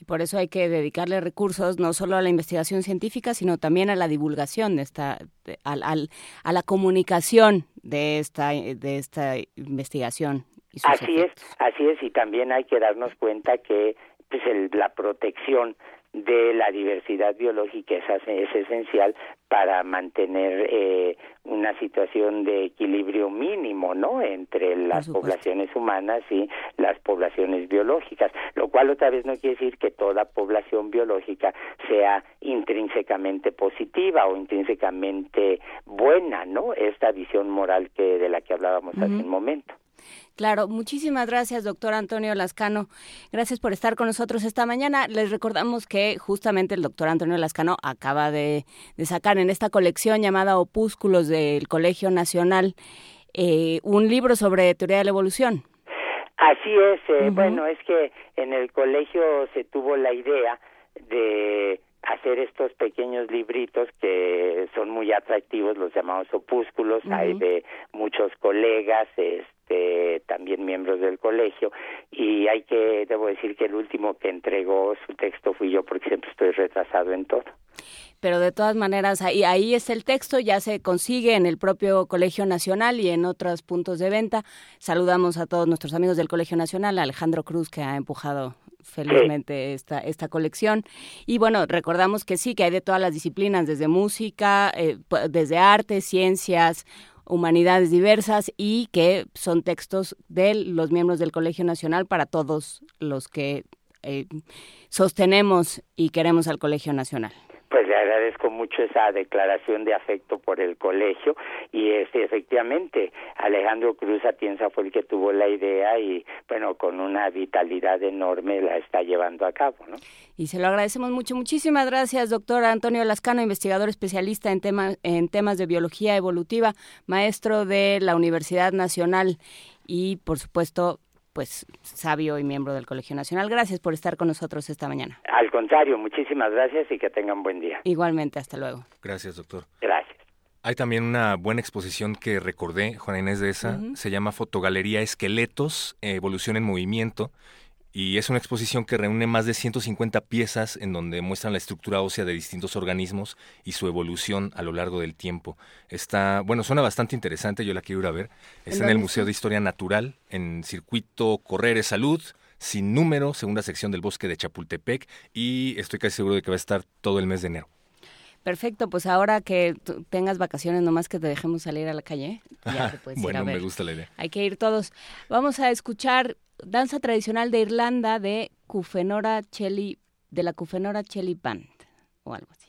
Y por eso hay que dedicarle recursos no solo a la investigación científica, sino también a la divulgación de esta, al, al, a la comunicación de esta, de esta investigación. Y sus así efectos. es, así es, y también hay que darnos cuenta que pues el, la protección de la diversidad biológica es, es esencial para mantener eh, una situación de equilibrio mínimo, ¿no? Entre las poblaciones humanas y las poblaciones biológicas, lo cual otra vez no quiere decir que toda población biológica sea intrínsecamente positiva o intrínsecamente buena, ¿no? Esta visión moral que de la que hablábamos hace un momento. Claro, muchísimas gracias, doctor Antonio Lascano. Gracias por estar con nosotros esta mañana. Les recordamos que justamente el doctor Antonio Lascano acaba de, de sacar en esta colección llamada Opúsculos del Colegio Nacional eh, un libro sobre teoría de la evolución. Así es, eh, bueno, es que en el colegio se tuvo la idea de hacer estos pequeños libritos que son muy atractivos, los llamados opúsculos, hay de muchos colegas, este, también miembros del colegio, y hay que, debo decir que el último que entregó su texto fui yo porque siempre estoy retrasado en todo. Pero de todas maneras, ahí, ahí es el texto, ya se consigue en el propio Colegio Nacional y en otros puntos de venta. Saludamos a todos nuestros amigos del Colegio Nacional, a Alejandro Cruz, que ha empujado felizmente esta, esta colección. Y bueno, recordamos que sí, que hay de todas las disciplinas, desde música, eh, desde arte, ciencias, humanidades diversas y que son textos de los miembros del Colegio Nacional para todos los que eh, sostenemos y queremos al Colegio Nacional pues le agradezco mucho esa declaración de afecto por el colegio y este efectivamente Alejandro Cruz Atienza fue el que tuvo la idea y bueno con una vitalidad enorme la está llevando a cabo ¿no? y se lo agradecemos mucho muchísimas gracias doctor Antonio Lascano investigador especialista en temas en temas de biología evolutiva maestro de la Universidad Nacional y por supuesto pues sabio y miembro del Colegio Nacional. Gracias por estar con nosotros esta mañana. Al contrario, muchísimas gracias y que tengan buen día. Igualmente, hasta luego. Gracias, doctor. Gracias. Hay también una buena exposición que recordé, Juana Inés de esa, uh -huh. se llama Fotogalería Esqueletos, Evolución en Movimiento, y es una exposición que reúne más de 150 piezas en donde muestran la estructura ósea de distintos organismos y su evolución a lo largo del tiempo. Está, bueno, suena bastante interesante, yo la quiero ir a ver. Está en el Museo de Historia Natural, en Circuito Correr Salud, sin número, segunda sección del bosque de Chapultepec y estoy casi seguro de que va a estar todo el mes de enero. Perfecto, pues ahora que tengas vacaciones, nomás que te dejemos salir a la calle, ya te <laughs> puedes ir bueno, a ver. me gusta la idea. Hay que ir todos. Vamos a escuchar danza tradicional de Irlanda de Cufenora Chelly, de la Cufenora Chelly Band, o algo así.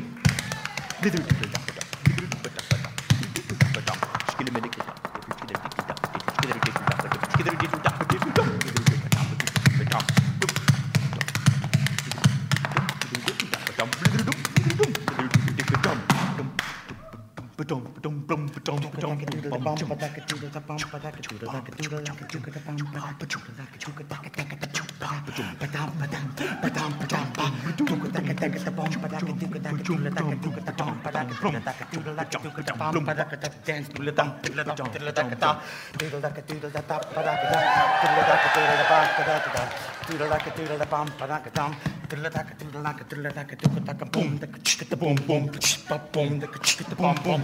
dance to the dump, to the dump, to the dump, doodle like a doodle da da ba da da, doodle like a doodle da ba da da da, doodle like a doodle da bum ba da da, doodle like a doodle like a doodle like a doodle like a boom, the chick the boom boom, pa boom, the chick the boom boom,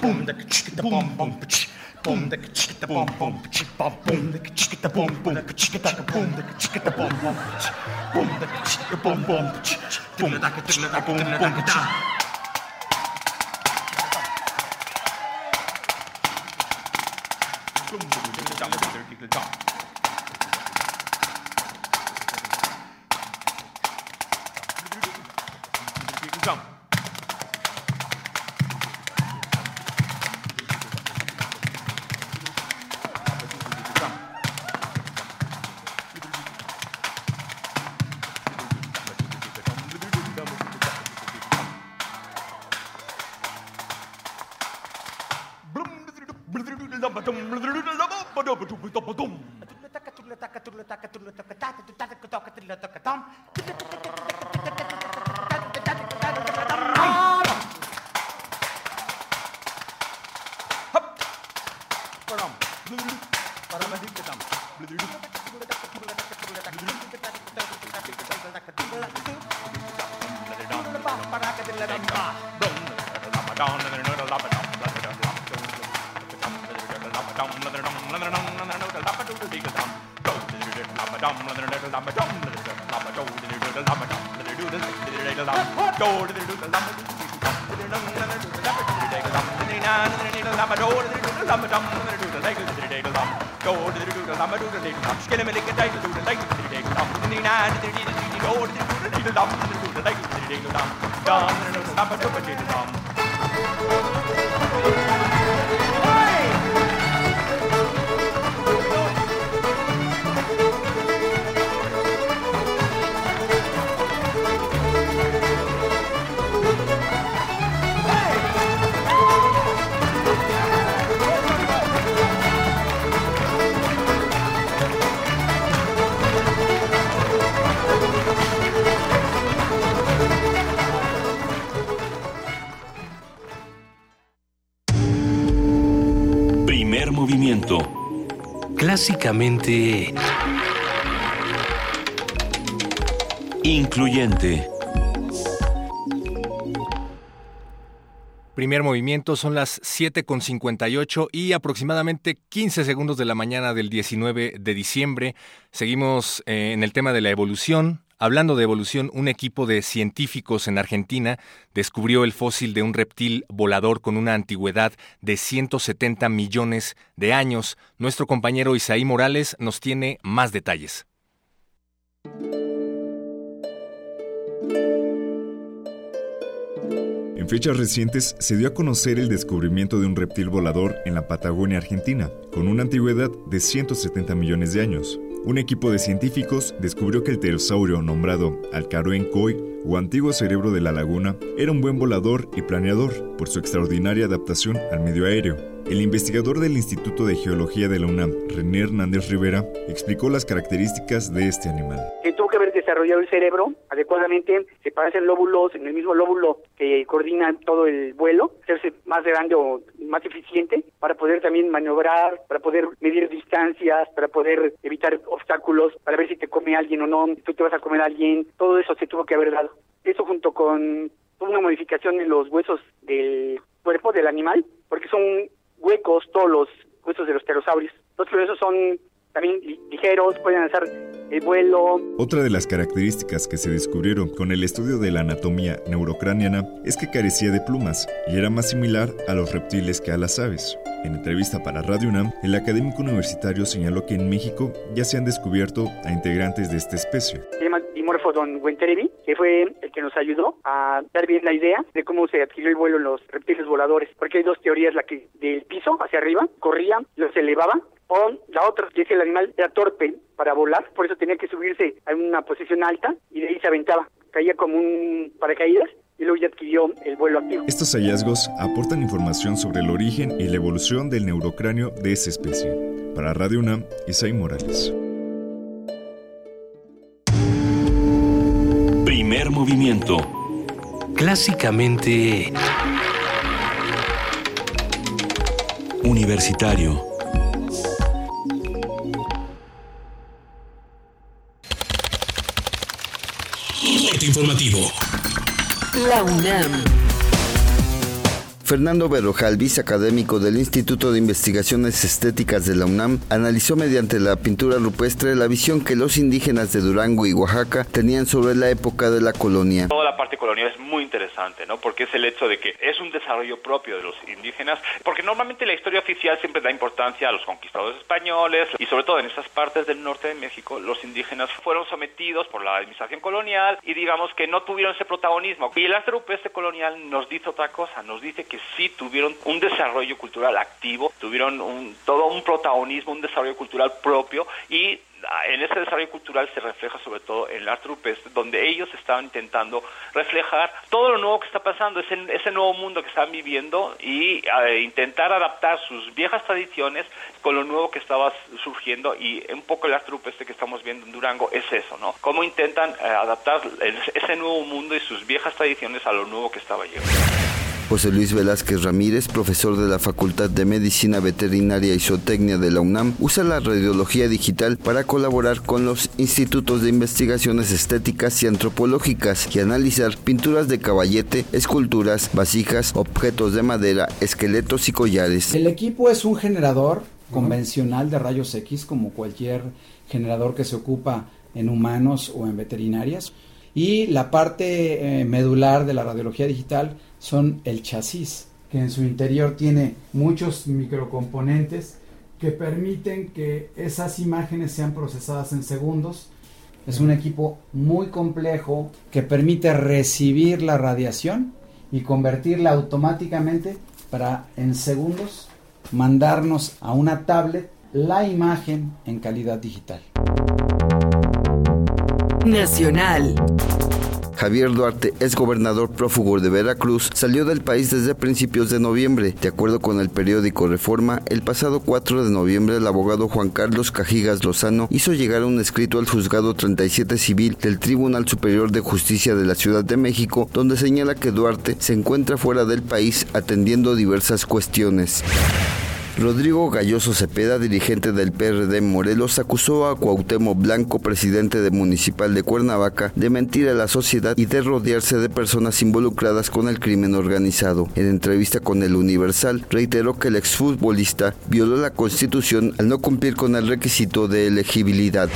boom the chick the boom boom, boom the chick the boom boom, pa boom the chick the boom boom, chick the boom the chick the boom boom, boom the chick the boom boom, boom the chick the boom boom, boom Primer movimiento son las 7.58 y aproximadamente 15 segundos de la mañana del 19 de diciembre. Seguimos eh, en el tema de la evolución. Hablando de evolución, un equipo de científicos en Argentina descubrió el fósil de un reptil volador con una antigüedad de 170 millones de años. Nuestro compañero Isaí Morales nos tiene más detalles. En fechas recientes se dio a conocer el descubrimiento de un reptil volador en la Patagonia Argentina, con una antigüedad de 170 millones de años. Un equipo de científicos descubrió que el pterosaurio nombrado Alcaroen-Coy, o antiguo cerebro de la laguna, era un buen volador y planeador por su extraordinaria adaptación al medio aéreo. El investigador del Instituto de Geología de la UNAM, René Hernández Rivera, explicó las características de este animal. Desarrollado el cerebro adecuadamente, se parecen lóbulos en el mismo lóbulo que coordina todo el vuelo, hacerse más grande o más eficiente para poder también maniobrar, para poder medir distancias, para poder evitar obstáculos, para ver si te come alguien o no, tú te vas a comer a alguien, todo eso se tuvo que haber dado. Eso junto con una modificación en los huesos del cuerpo del animal, porque son huecos todos los huesos de los pterosaurios. Los esos son también ligeros, pueden hacer el vuelo. Otra de las características que se descubrieron con el estudio de la anatomía neurocraniana es que carecía de plumas y era más similar a los reptiles que a las aves. En entrevista para Radio UNAM, el académico universitario señaló que en México ya se han descubierto a integrantes de esta especie. Se llama Dimorpho don Wenterebi, que fue el que nos ayudó a dar bien la idea de cómo se adquirió el vuelo en los reptiles voladores. Porque hay dos teorías, la que del piso hacia arriba corría, los elevaba, o la otra, que es el animal era torpe para volar, por eso tenía que subirse a una posición alta y de ahí se aventaba. Caía como un paracaídas y luego ya adquirió el vuelo activo. Estos hallazgos aportan información sobre el origen y la evolución del neurocráneo de esa especie. Para Radio UNAM, Isai Morales. Primer movimiento. Clásicamente... Universitario. Informativo. La UNAM. Fernando Berrojal, viceacadémico del Instituto de Investigaciones Estéticas de la UNAM, analizó mediante la pintura rupestre la visión que los indígenas de Durango y Oaxaca tenían sobre la época de la colonia. Toda la parte colonial es muy interesante, ¿no? Porque es el hecho de que es un desarrollo propio de los indígenas, porque normalmente la historia oficial siempre da importancia a los conquistadores españoles y sobre todo en esas partes del norte de México los indígenas fueron sometidos por la administración colonial y digamos que no tuvieron ese protagonismo. Y el arte rupestre colonial nos dice otra cosa, nos dice que sí tuvieron un desarrollo cultural activo, tuvieron un, todo un protagonismo, un desarrollo cultural propio y en ese desarrollo cultural se refleja sobre todo en el arte rupestre, donde ellos estaban intentando reflejar todo lo nuevo que está pasando, ese, ese nuevo mundo que están viviendo y eh, intentar adaptar sus viejas tradiciones con lo nuevo que estaba surgiendo y un poco el arte rupestre que estamos viendo en Durango es eso, ¿no? Cómo intentan eh, adaptar ese nuevo mundo y sus viejas tradiciones a lo nuevo que estaba llegando. José Luis Velázquez Ramírez, profesor de la Facultad de Medicina Veterinaria y Zootecnia de la UNAM, usa la radiología digital para colaborar con los institutos de investigaciones estéticas y antropológicas y analizar pinturas de caballete, esculturas, vasijas, objetos de madera, esqueletos y collares. El equipo es un generador convencional de rayos X como cualquier generador que se ocupa en humanos o en veterinarias Y la parte eh, medular de la radiología digital son el chasis, que en su interior tiene muchos microcomponentes que permiten que esas imágenes sean procesadas en segundos. Es un equipo muy complejo que permite recibir la radiación y convertirla automáticamente para en segundos mandarnos a una tablet la imagen en calidad digital. Nacional. Javier Duarte, ex gobernador prófugo de Veracruz, salió del país desde principios de noviembre. De acuerdo con el periódico Reforma, el pasado 4 de noviembre el abogado Juan Carlos Cajigas Lozano hizo llegar un escrito al juzgado 37 civil del Tribunal Superior de Justicia de la Ciudad de México, donde señala que Duarte se encuentra fuera del país atendiendo diversas cuestiones. Rodrigo Galloso Cepeda, dirigente del PRD Morelos, acusó a Cuauhtémoc Blanco, presidente de municipal de Cuernavaca, de mentir a la sociedad y de rodearse de personas involucradas con el crimen organizado. En entrevista con el Universal, reiteró que el exfutbolista violó la Constitución al no cumplir con el requisito de elegibilidad.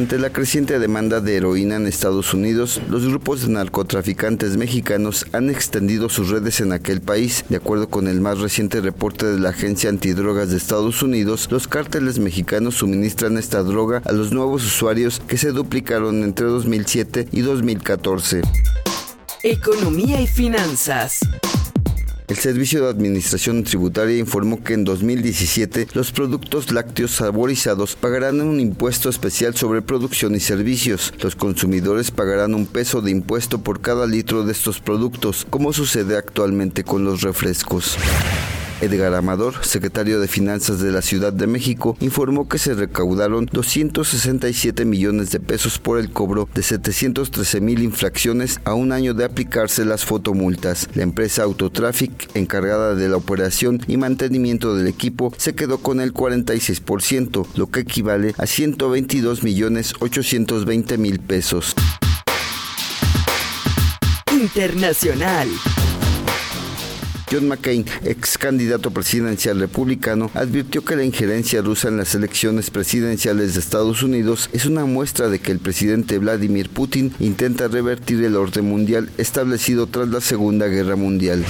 Ante la creciente demanda de heroína en Estados Unidos, los grupos de narcotraficantes mexicanos han extendido sus redes en aquel país. De acuerdo con el más reciente reporte de la Agencia Antidrogas de Estados Unidos, los cárteles mexicanos suministran esta droga a los nuevos usuarios que se duplicaron entre 2007 y 2014. Economía y finanzas. El Servicio de Administración Tributaria informó que en 2017 los productos lácteos saborizados pagarán un impuesto especial sobre producción y servicios. Los consumidores pagarán un peso de impuesto por cada litro de estos productos, como sucede actualmente con los refrescos. Edgar Amador, secretario de Finanzas de la Ciudad de México, informó que se recaudaron 267 millones de pesos por el cobro de 713 mil infracciones a un año de aplicarse las fotomultas. La empresa Autotraffic, encargada de la operación y mantenimiento del equipo, se quedó con el 46%, lo que equivale a 122 millones 820 mil pesos. Internacional. John McCain, ex candidato presidencial republicano, advirtió que la injerencia rusa en las elecciones presidenciales de Estados Unidos es una muestra de que el presidente Vladimir Putin intenta revertir el orden mundial establecido tras la Segunda Guerra Mundial.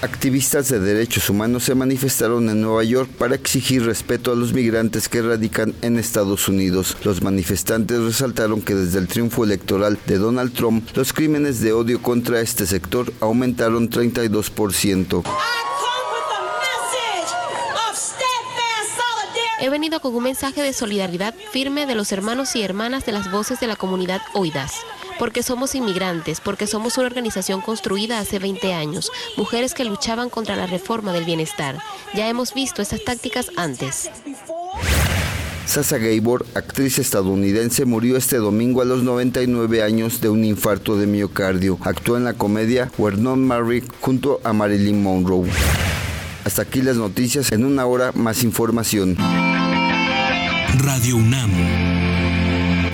Activistas de derechos humanos se manifestaron en Nueva York para exigir respeto a los migrantes que radican en Estados Unidos. Los manifestantes resaltaron que desde el triunfo electoral de Donald Trump, los crímenes de odio contra este sector aumentaron 32%. He venido con un mensaje de solidaridad firme de los hermanos y hermanas de las voces de la comunidad oídas porque somos inmigrantes, porque somos una organización construida hace 20 años, mujeres que luchaban contra la reforma del bienestar. Ya hemos visto estas tácticas antes. Sasa Gabor, actriz estadounidense, murió este domingo a los 99 años de un infarto de miocardio. Actuó en la comedia Where Not Married junto a Marilyn Monroe. Hasta aquí las noticias, en una hora más información. Radio UNAM,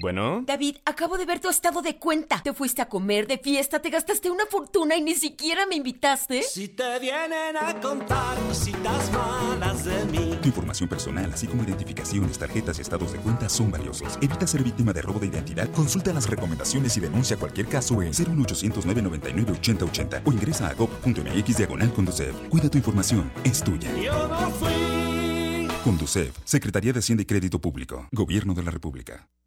Bueno. David, acabo de ver tu estado de cuenta. Te fuiste a comer de fiesta, te gastaste una fortuna y ni siquiera me invitaste. Si te vienen a contar cositas malas de mí. Tu información personal, así como identificaciones, tarjetas y estados de cuenta son valiosos. Evita ser víctima de robo de identidad. Consulta las recomendaciones y denuncia cualquier caso en 01800 999 8080 o ingresa a gov.mx diagonal conducir. Cuida tu información, es tuya. Yo no fui Conducef, Secretaría de Hacienda y Crédito Público, Gobierno de la República.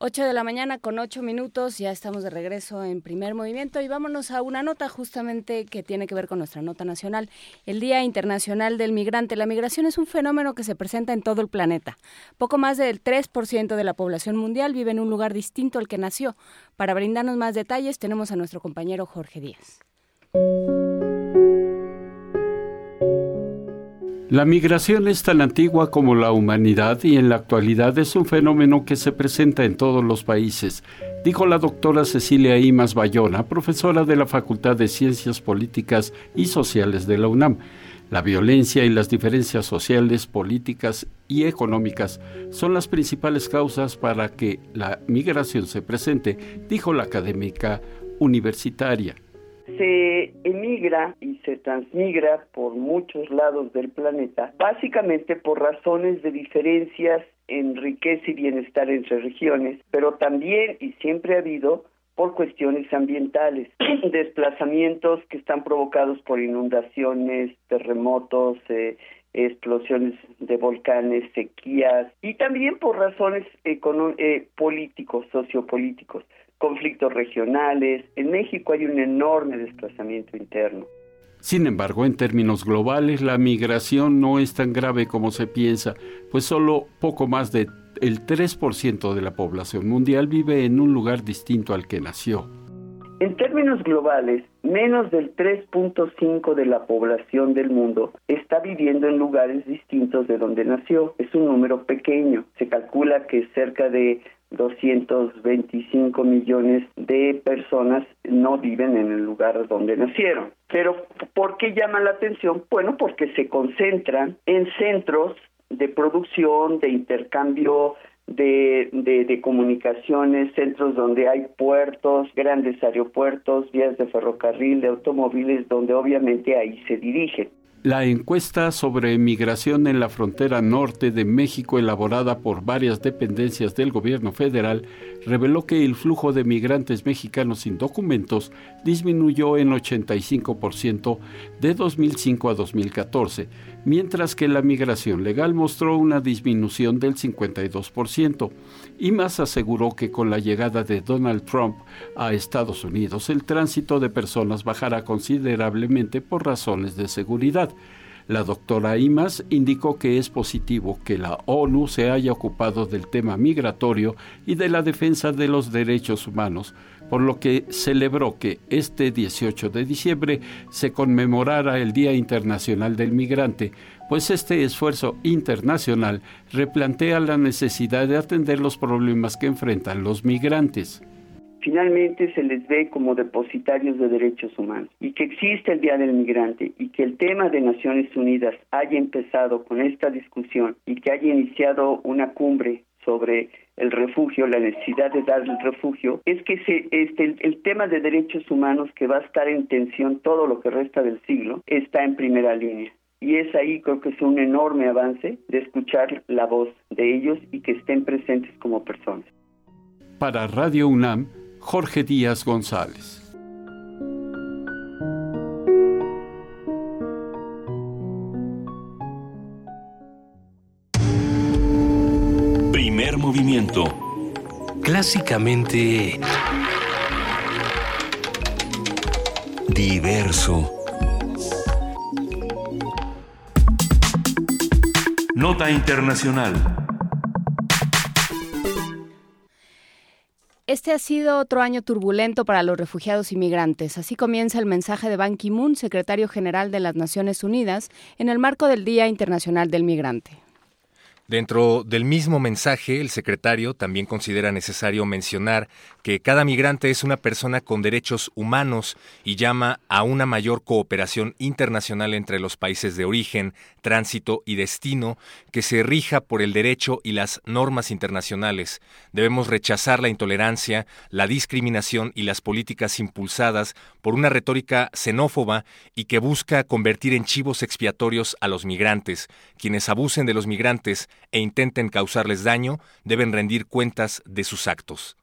8 de la mañana con 8 minutos, ya estamos de regreso en primer movimiento y vámonos a una nota justamente que tiene que ver con nuestra nota nacional. El Día Internacional del Migrante. La migración es un fenómeno que se presenta en todo el planeta. Poco más del 3% de la población mundial vive en un lugar distinto al que nació. Para brindarnos más detalles tenemos a nuestro compañero Jorge Díaz. La migración es tan antigua como la humanidad y en la actualidad es un fenómeno que se presenta en todos los países, dijo la doctora Cecilia Imas Bayona, profesora de la Facultad de Ciencias Políticas y Sociales de la UNAM. La violencia y las diferencias sociales, políticas y económicas son las principales causas para que la migración se presente, dijo la académica universitaria se emigra y se transmigra por muchos lados del planeta, básicamente por razones de diferencias en riqueza y bienestar entre regiones, pero también y siempre ha habido por cuestiones ambientales, <clears throat> desplazamientos que están provocados por inundaciones, terremotos, eh, explosiones de volcanes, sequías y también por razones eh, políticos, sociopolíticos conflictos regionales. En México hay un enorme desplazamiento interno. Sin embargo, en términos globales, la migración no es tan grave como se piensa, pues solo poco más del 3% de la población mundial vive en un lugar distinto al que nació. En términos globales, menos del 3.5 de la población del mundo está viviendo en lugares distintos de donde nació. Es un número pequeño. Se calcula que cerca de 225 millones de personas no viven en el lugar donde nacieron. Pero ¿por qué llaman la atención? Bueno, porque se concentran en centros de producción, de intercambio de, de, de, comunicaciones, centros donde hay puertos, grandes aeropuertos, vías de ferrocarril, de automóviles, donde obviamente ahí se dirigen. La encuesta sobre migración en la frontera norte de México, elaborada por varias dependencias del gobierno federal, reveló que el flujo de migrantes mexicanos sin documentos disminuyó en 85% de 2005 a 2014, mientras que la migración legal mostró una disminución del 52%. Y más aseguró que con la llegada de Donald Trump a Estados Unidos, el tránsito de personas bajará considerablemente por razones de seguridad. La doctora Imas indicó que es positivo que la ONU se haya ocupado del tema migratorio y de la defensa de los derechos humanos, por lo que celebró que este 18 de diciembre se conmemorara el Día Internacional del Migrante, pues este esfuerzo internacional replantea la necesidad de atender los problemas que enfrentan los migrantes finalmente se les ve como depositarios de derechos humanos y que existe el Día del Migrante y que el tema de Naciones Unidas haya empezado con esta discusión y que haya iniciado una cumbre sobre el refugio, la necesidad de dar el refugio, es que se, este, el, el, tema de derechos humanos que va a estar en tensión todo lo que resta del siglo está en primera línea. Y es ahí creo que es un enorme avance de escuchar la voz de ellos y que estén presentes como personas. Para Radio UNAM, Jorge Díaz González. Primer movimiento. Clásicamente... Diverso. Nota Internacional. Este ha sido otro año turbulento para los refugiados y migrantes. Así comienza el mensaje de Ban Ki-moon, secretario general de las Naciones Unidas, en el marco del Día Internacional del Migrante. Dentro del mismo mensaje, el secretario también considera necesario mencionar que cada migrante es una persona con derechos humanos y llama a una mayor cooperación internacional entre los países de origen, tránsito y destino que se rija por el derecho y las normas internacionales. Debemos rechazar la intolerancia, la discriminación y las políticas impulsadas por una retórica xenófoba y que busca convertir en chivos expiatorios a los migrantes. Quienes abusen de los migrantes e intenten causarles daño deben rendir cuentas de sus actos.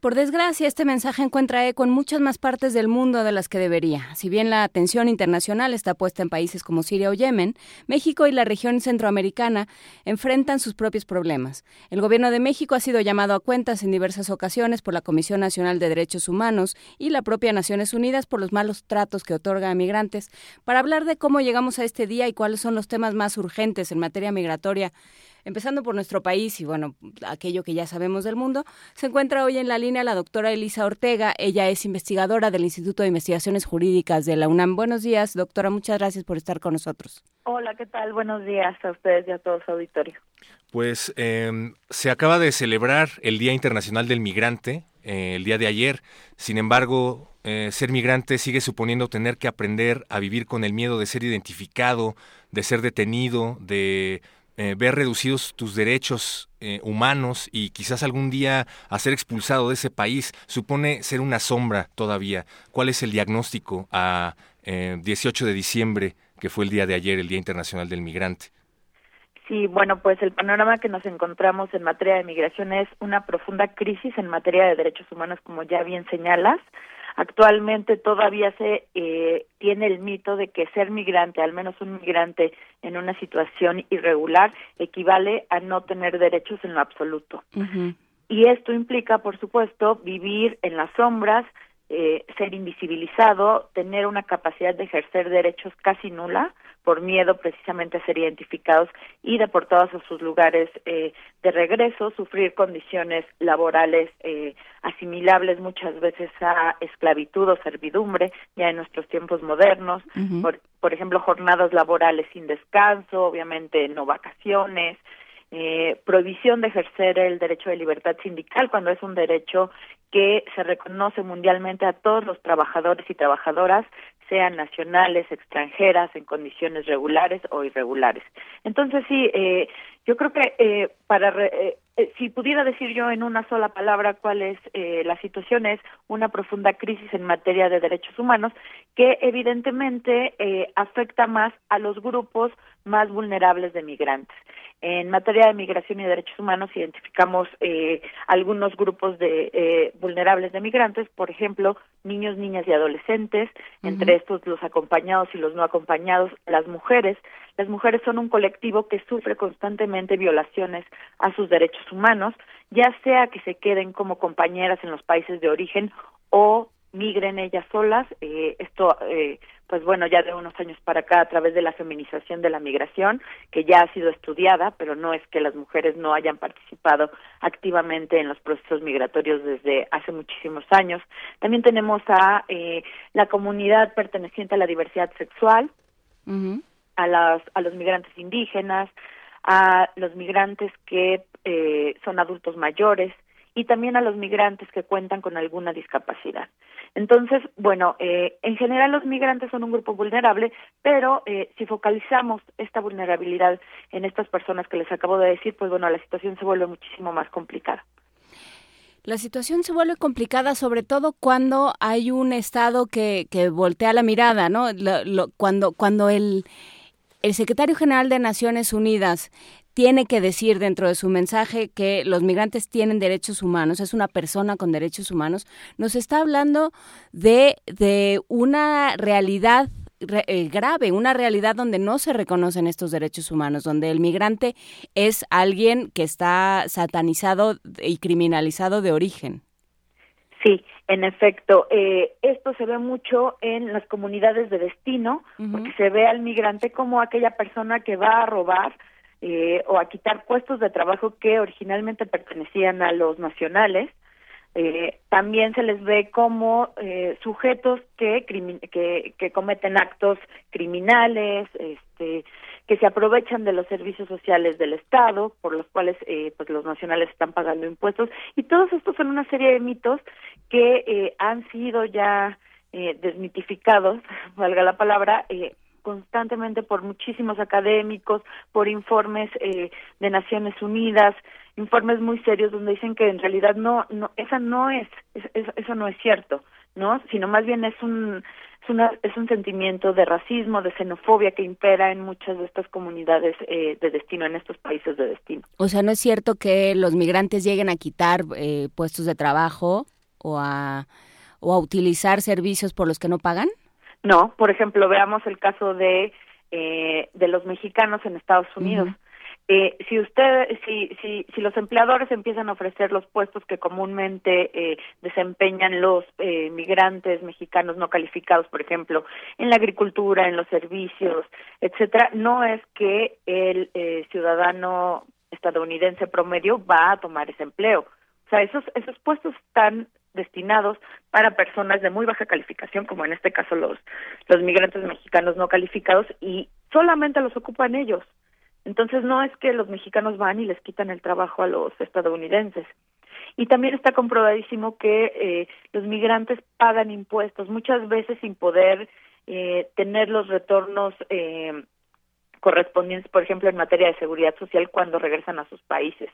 Por desgracia, este mensaje encuentra eco en muchas más partes del mundo de las que debería. Si bien la atención internacional está puesta en países como Siria o Yemen, México y la región centroamericana enfrentan sus propios problemas. El gobierno de México ha sido llamado a cuentas en diversas ocasiones por la Comisión Nacional de Derechos Humanos y la propia Naciones Unidas por los malos tratos que otorga a migrantes. Para hablar de cómo llegamos a este día y cuáles son los temas más urgentes en materia migratoria, empezando por nuestro país y bueno, aquello que ya sabemos del mundo, se encuentra hoy en la línea la doctora Elisa Ortega. Ella es investigadora del Instituto de Investigaciones Jurídicas de la UNAM. Buenos días, doctora. Muchas gracias por estar con nosotros. Hola, ¿qué tal? Buenos días a ustedes y a todo su auditorio. Pues eh, se acaba de celebrar el Día Internacional del Migrante eh, el día de ayer. Sin embargo, eh, ser migrante sigue suponiendo tener que aprender a vivir con el miedo de ser identificado, de ser detenido, de eh, ver reducidos tus derechos eh, humanos y quizás algún día a ser expulsado de ese país supone ser una sombra todavía. ¿Cuál es el diagnóstico a 18 eh, de diciembre, que fue el día de ayer, el Día Internacional del Migrante? Sí, bueno, pues el panorama que nos encontramos en materia de migración es una profunda crisis en materia de derechos humanos, como ya bien señalas. Actualmente todavía se eh, tiene el mito de que ser migrante, al menos un migrante en una situación irregular, equivale a no tener derechos en lo absoluto. Y esto implica, por supuesto, vivir en las sombras, eh, ser invisibilizado, tener una capacidad de ejercer derechos casi nula, por miedo precisamente a ser identificados y deportados a sus lugares eh, de regreso, sufrir condiciones laborales eh, asimilables. Muchas veces a esclavitud o servidumbre, ya en nuestros tiempos modernos, por, por ejemplo, jornadas laborales sin descanso, obviamente no vacaciones, eh, prohibición de ejercer el derecho de libertad sindical cuando es un derecho que se reconoce mundialmente a todos los trabajadores y trabajadoras sean nacionales, extranjeras, en condiciones regulares o irregulares. Entonces, sí, eh, yo creo que eh, para eh, eh, si pudiera decir yo en una sola palabra cuál es eh, la situación es una profunda crisis en materia de derechos humanos que evidentemente afecta más a los grupos más vulnerables de migrantes. En materia de migración y derechos humanos identificamos eh, algunos grupos de eh, vulnerables de migrantes, por ejemplo, niños, niñas y adolescentes, entre estos los acompañados y los no acompañados, las mujeres. Las mujeres son un colectivo que sufre constantemente violaciones a sus derechos humanos, ya sea que se queden como compañeras en los países de origen o migren ellas solas. Eh, esto eh, pues bueno, ya de unos años para acá a través de la feminización de la migración, que ya ha sido estudiada, pero no es que las mujeres no hayan participado activamente en los procesos migratorios desde hace muchísimos años. También tenemos a eh, la comunidad perteneciente a la diversidad sexual, a, las, a los migrantes indígenas, a los migrantes que eh, son adultos mayores y también a los migrantes que cuentan con alguna discapacidad. Entonces, bueno, eh, en general los migrantes son un grupo vulnerable, pero eh, si focalizamos esta vulnerabilidad en estas personas que les acabo de decir, pues bueno, la situación se vuelve muchísimo más complicada. La situación se vuelve complicada sobre todo cuando hay un Estado que, que voltea la mirada, ¿no? cuando, cuando el, el secretario general de Naciones Unidas tiene que decir dentro de su mensaje que los migrantes tienen derechos humanos, es una persona con derechos humanos, nos está hablando de, de una realidad eh, grave, una realidad donde no se reconocen estos derechos humanos, donde el migrante es alguien que está satanizado y criminalizado de origen. Sí, en efecto, eh, esto se ve mucho en las comunidades de destino, porque se ve al migrante como aquella persona que va a robar eh, o a quitar puestos de trabajo que originalmente pertenecían a los nacionales. Eh, también se les ve como eh, sujetos que, que, cometen actos criminales, este, que se aprovechan de los servicios sociales del Estado, por los cuales eh, pues los nacionales están pagando impuestos, y todos estos son una serie de mitos que eh, han sido ya eh, desmitificados, <laughs> valga la palabra, constantemente por muchísimos académicos, por informes eh, de Naciones Unidas, informes muy serios donde dicen que en realidad no, no, esa no es, es, eso no es cierto, ¿no? Sino más bien es un es, una, es un sentimiento de racismo, de xenofobia que impera en muchas de estas comunidades eh, de destino, en estos países de destino. O sea, ¿no es cierto que los migrantes lleguen a quitar eh, puestos de trabajo o a, o a utilizar servicios por los que no pagan? No, por ejemplo, veamos el caso de, eh, de los mexicanos en Estados Unidos. Uh -huh. Eh, si usted, si, si, si los empleadores empiezan a ofrecer los puestos que comúnmente eh, desempeñan los eh, migrantes mexicanos no calificados, por ejemplo, en la agricultura, en los servicios, etcétera, no es que el eh, ciudadano estadounidense promedio va a tomar ese empleo. O sea, esos, esos puestos están destinados para personas de muy baja calificación, como en este caso los, los migrantes mexicanos no calificados, y solamente los ocupan ellos. Entonces no es que los mexicanos van y les quitan el trabajo a los estadounidenses. Y también está comprobadísimo que eh, los migrantes pagan impuestos, muchas veces sin poder eh, tener los retornos eh, correspondientes, por ejemplo, en materia de seguridad social cuando regresan a sus países.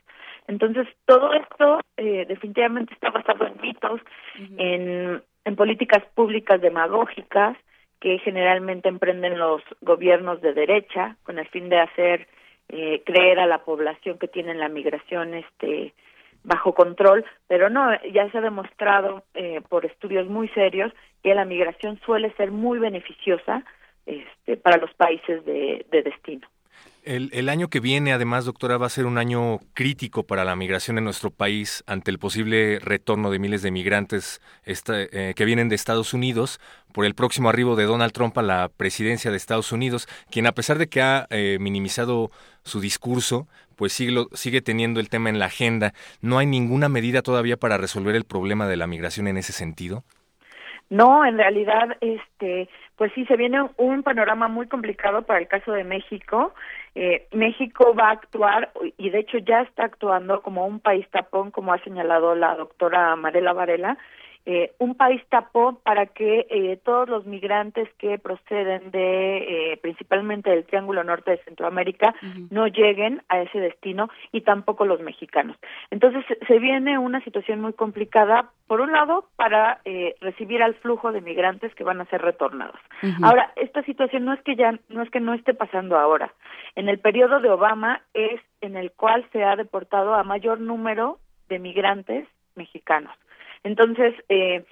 Entonces, todo esto eh, definitivamente está basado en mitos, uh -huh. en, en políticas públicas demagógicas que generalmente emprenden los gobiernos de derecha con el fin de hacer eh, creer a la población que tienen la migración este bajo control, pero no, ya se ha demostrado eh, por estudios muy serios que la migración suele ser muy beneficiosa este, para los países de, de destino. El, año que viene, además, doctora, va a ser un año crítico para la migración en nuestro país ante el posible retorno de miles de migrantes eh, que vienen de Estados Unidos por el próximo arribo de Donald Trump a la presidencia de Estados Unidos, quien a pesar de que ha eh, minimizado su discurso, pues sigue, sigue teniendo el tema en la agenda. ¿No hay ninguna medida todavía para resolver el problema de la migración en ese sentido? No, en realidad, este, pues sí, se viene un panorama muy complicado para el caso de México. Eh, México va a actuar, y de hecho ya está actuando como un país tapón, como ha señalado la doctora Marela Varela, eh, un país tapón para que eh, todos los migrantes que proceden de eh, principalmente del Triángulo Norte de Centroamérica uh -huh. no lleguen a ese destino y tampoco los mexicanos. Entonces se viene una situación muy complicada, por un lado, para eh, recibir al flujo de migrantes que van a ser retornados. Uh -huh. Ahora, esta situación no es que ya no es que no esté pasando ahora. En el periodo de Obama es en el cual se ha deportado a mayor número de migrantes mexicanos. Entonces, eh,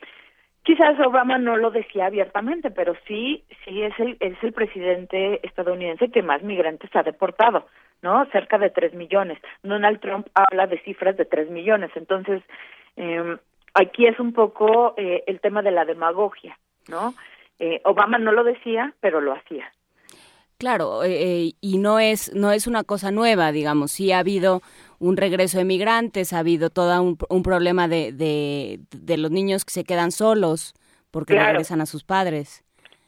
quizás Obama no lo decía abiertamente, pero sí, sí es el, es el presidente estadounidense que más migrantes ha deportado, ¿no? Cerca de tres millones. Donald Trump habla de cifras de tres millones. Entonces, eh, aquí es un poco eh, el tema de la demagogia, ¿no? Eh, Obama no lo decía, pero lo hacía. Claro, eh, y no es no es una cosa nueva, digamos. Sí ha habido un regreso de migrantes, ha habido todo un, un problema de, de, de, los niños que se quedan solos porque claro. regresan a sus padres.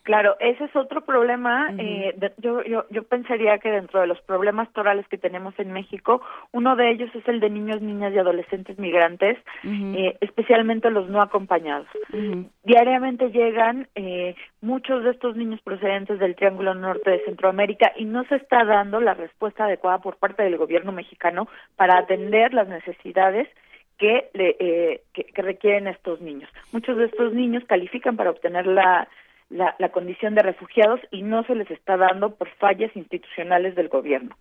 Claro, ese es otro problema. Uh -huh. eh, de, yo, yo, yo pensaría que dentro de los problemas torales que tenemos en México, uno de ellos es el de niños, niñas y adolescentes migrantes, uh -huh. eh, especialmente los no acompañados. Uh -huh. Diariamente llegan eh, muchos de estos niños procedentes del Triángulo Norte de Centroamérica y no se está dando la respuesta adecuada por parte del gobierno mexicano para atender las necesidades que, le, eh, que, que requieren estos niños. Muchos de estos niños califican para obtener la la, la condición de refugiados y no se les está dando por fallas institucionales del gobierno.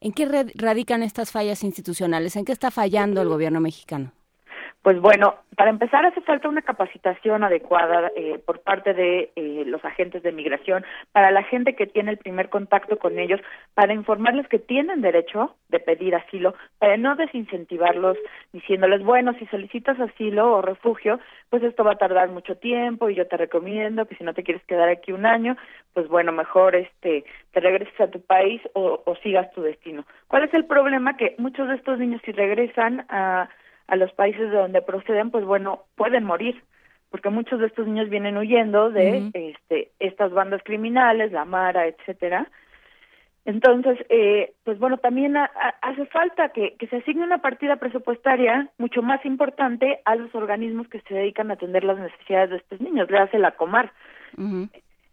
¿En qué radican estas fallas institucionales? ¿En qué está fallando el gobierno mexicano? Pues bueno, para empezar hace falta una capacitación adecuada eh, por parte de eh, los agentes de migración para la gente que tiene el primer contacto con ellos, para informarles que tienen derecho de pedir asilo, para no desincentivarlos diciéndoles, bueno, si solicitas asilo o refugio, pues esto va a tardar mucho tiempo y yo te recomiendo que si no te quieres quedar aquí un año, pues bueno, mejor este te regreses a tu país o, o sigas tu destino. ¿Cuál es el problema? Que muchos de estos niños si regresan a a los países de donde proceden, pues bueno, pueden morir, porque muchos de estos niños vienen huyendo de este, estas bandas criminales, la Mara, etcétera. Entonces, eh, pues bueno, también hace falta que, que se asigne una partida presupuestaria mucho más importante a los organismos que se dedican a atender las necesidades de estos niños, le hace la Comar.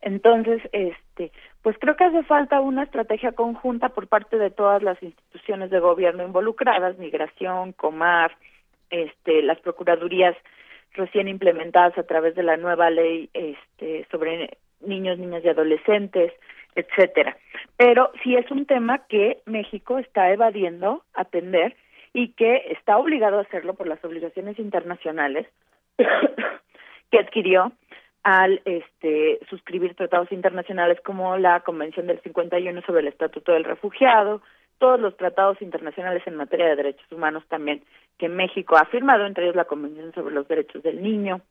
Entonces, este, pues creo que hace falta una estrategia conjunta por parte de todas las instituciones de gobierno involucradas, migración, Comar, este, las procuradurías recién implementadas a través de la nueva ley este, sobre niños, niñas y adolescentes, etcétera. Pero sí es un tema que México está evadiendo atender y que está obligado a hacerlo por las obligaciones internacionales <coughs> que adquirió al este, suscribir tratados internacionales como la Convención del 51 sobre el Estatuto del Refugiado, todos los tratados internacionales en materia de derechos humanos también que México ha firmado, entre ellos la Convención sobre los Derechos del Niño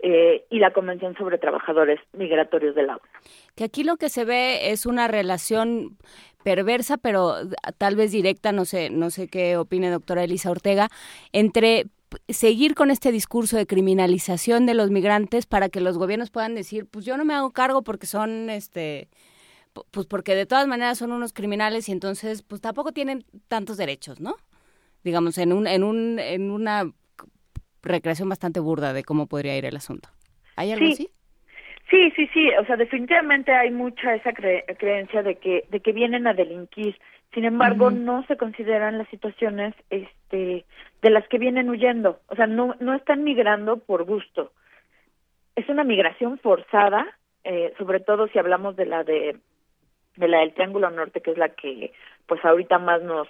eh, y la Convención sobre Trabajadores Migratorios del Agua. Que aquí lo que se ve es una relación perversa, pero tal vez directa, no sé, no sé qué opine doctora Elisa Ortega, entre seguir con este discurso de criminalización de los migrantes para que los gobiernos puedan decir, pues yo no me hago cargo porque son este pues porque de todas maneras son unos criminales y entonces pues tampoco tienen tantos derechos, ¿no? Digamos en un en un en una recreación bastante burda de cómo podría ir el asunto. ¿Hay algo sí. así? Sí, sí, sí, o sea, definitivamente hay mucha esa creencia de que de que vienen a delinquir. Sin embargo, no se consideran las situaciones este de las que vienen huyendo, o sea, no no están migrando por gusto. Es una migración forzada, eh, sobre todo si hablamos de la de de la del Triángulo Norte, que es la que pues ahorita más nos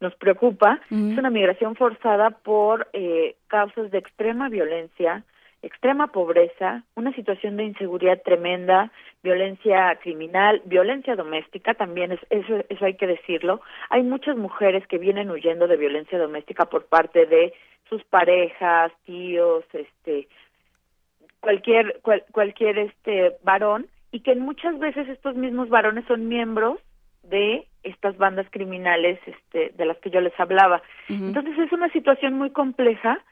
nos preocupa, es una migración forzada por eh, causas de extrema violencia, extrema pobreza, una situación de inseguridad tremenda, violencia criminal, violencia doméstica, también es, eso, eso hay que decirlo. Hay muchas mujeres que vienen huyendo de violencia doméstica por parte de sus parejas, tíos, este, cualquier cualquier este varón y que muchas veces estos mismos varones son miembros de estas bandas criminales este, de las que yo les hablaba. Entonces es una situación muy compleja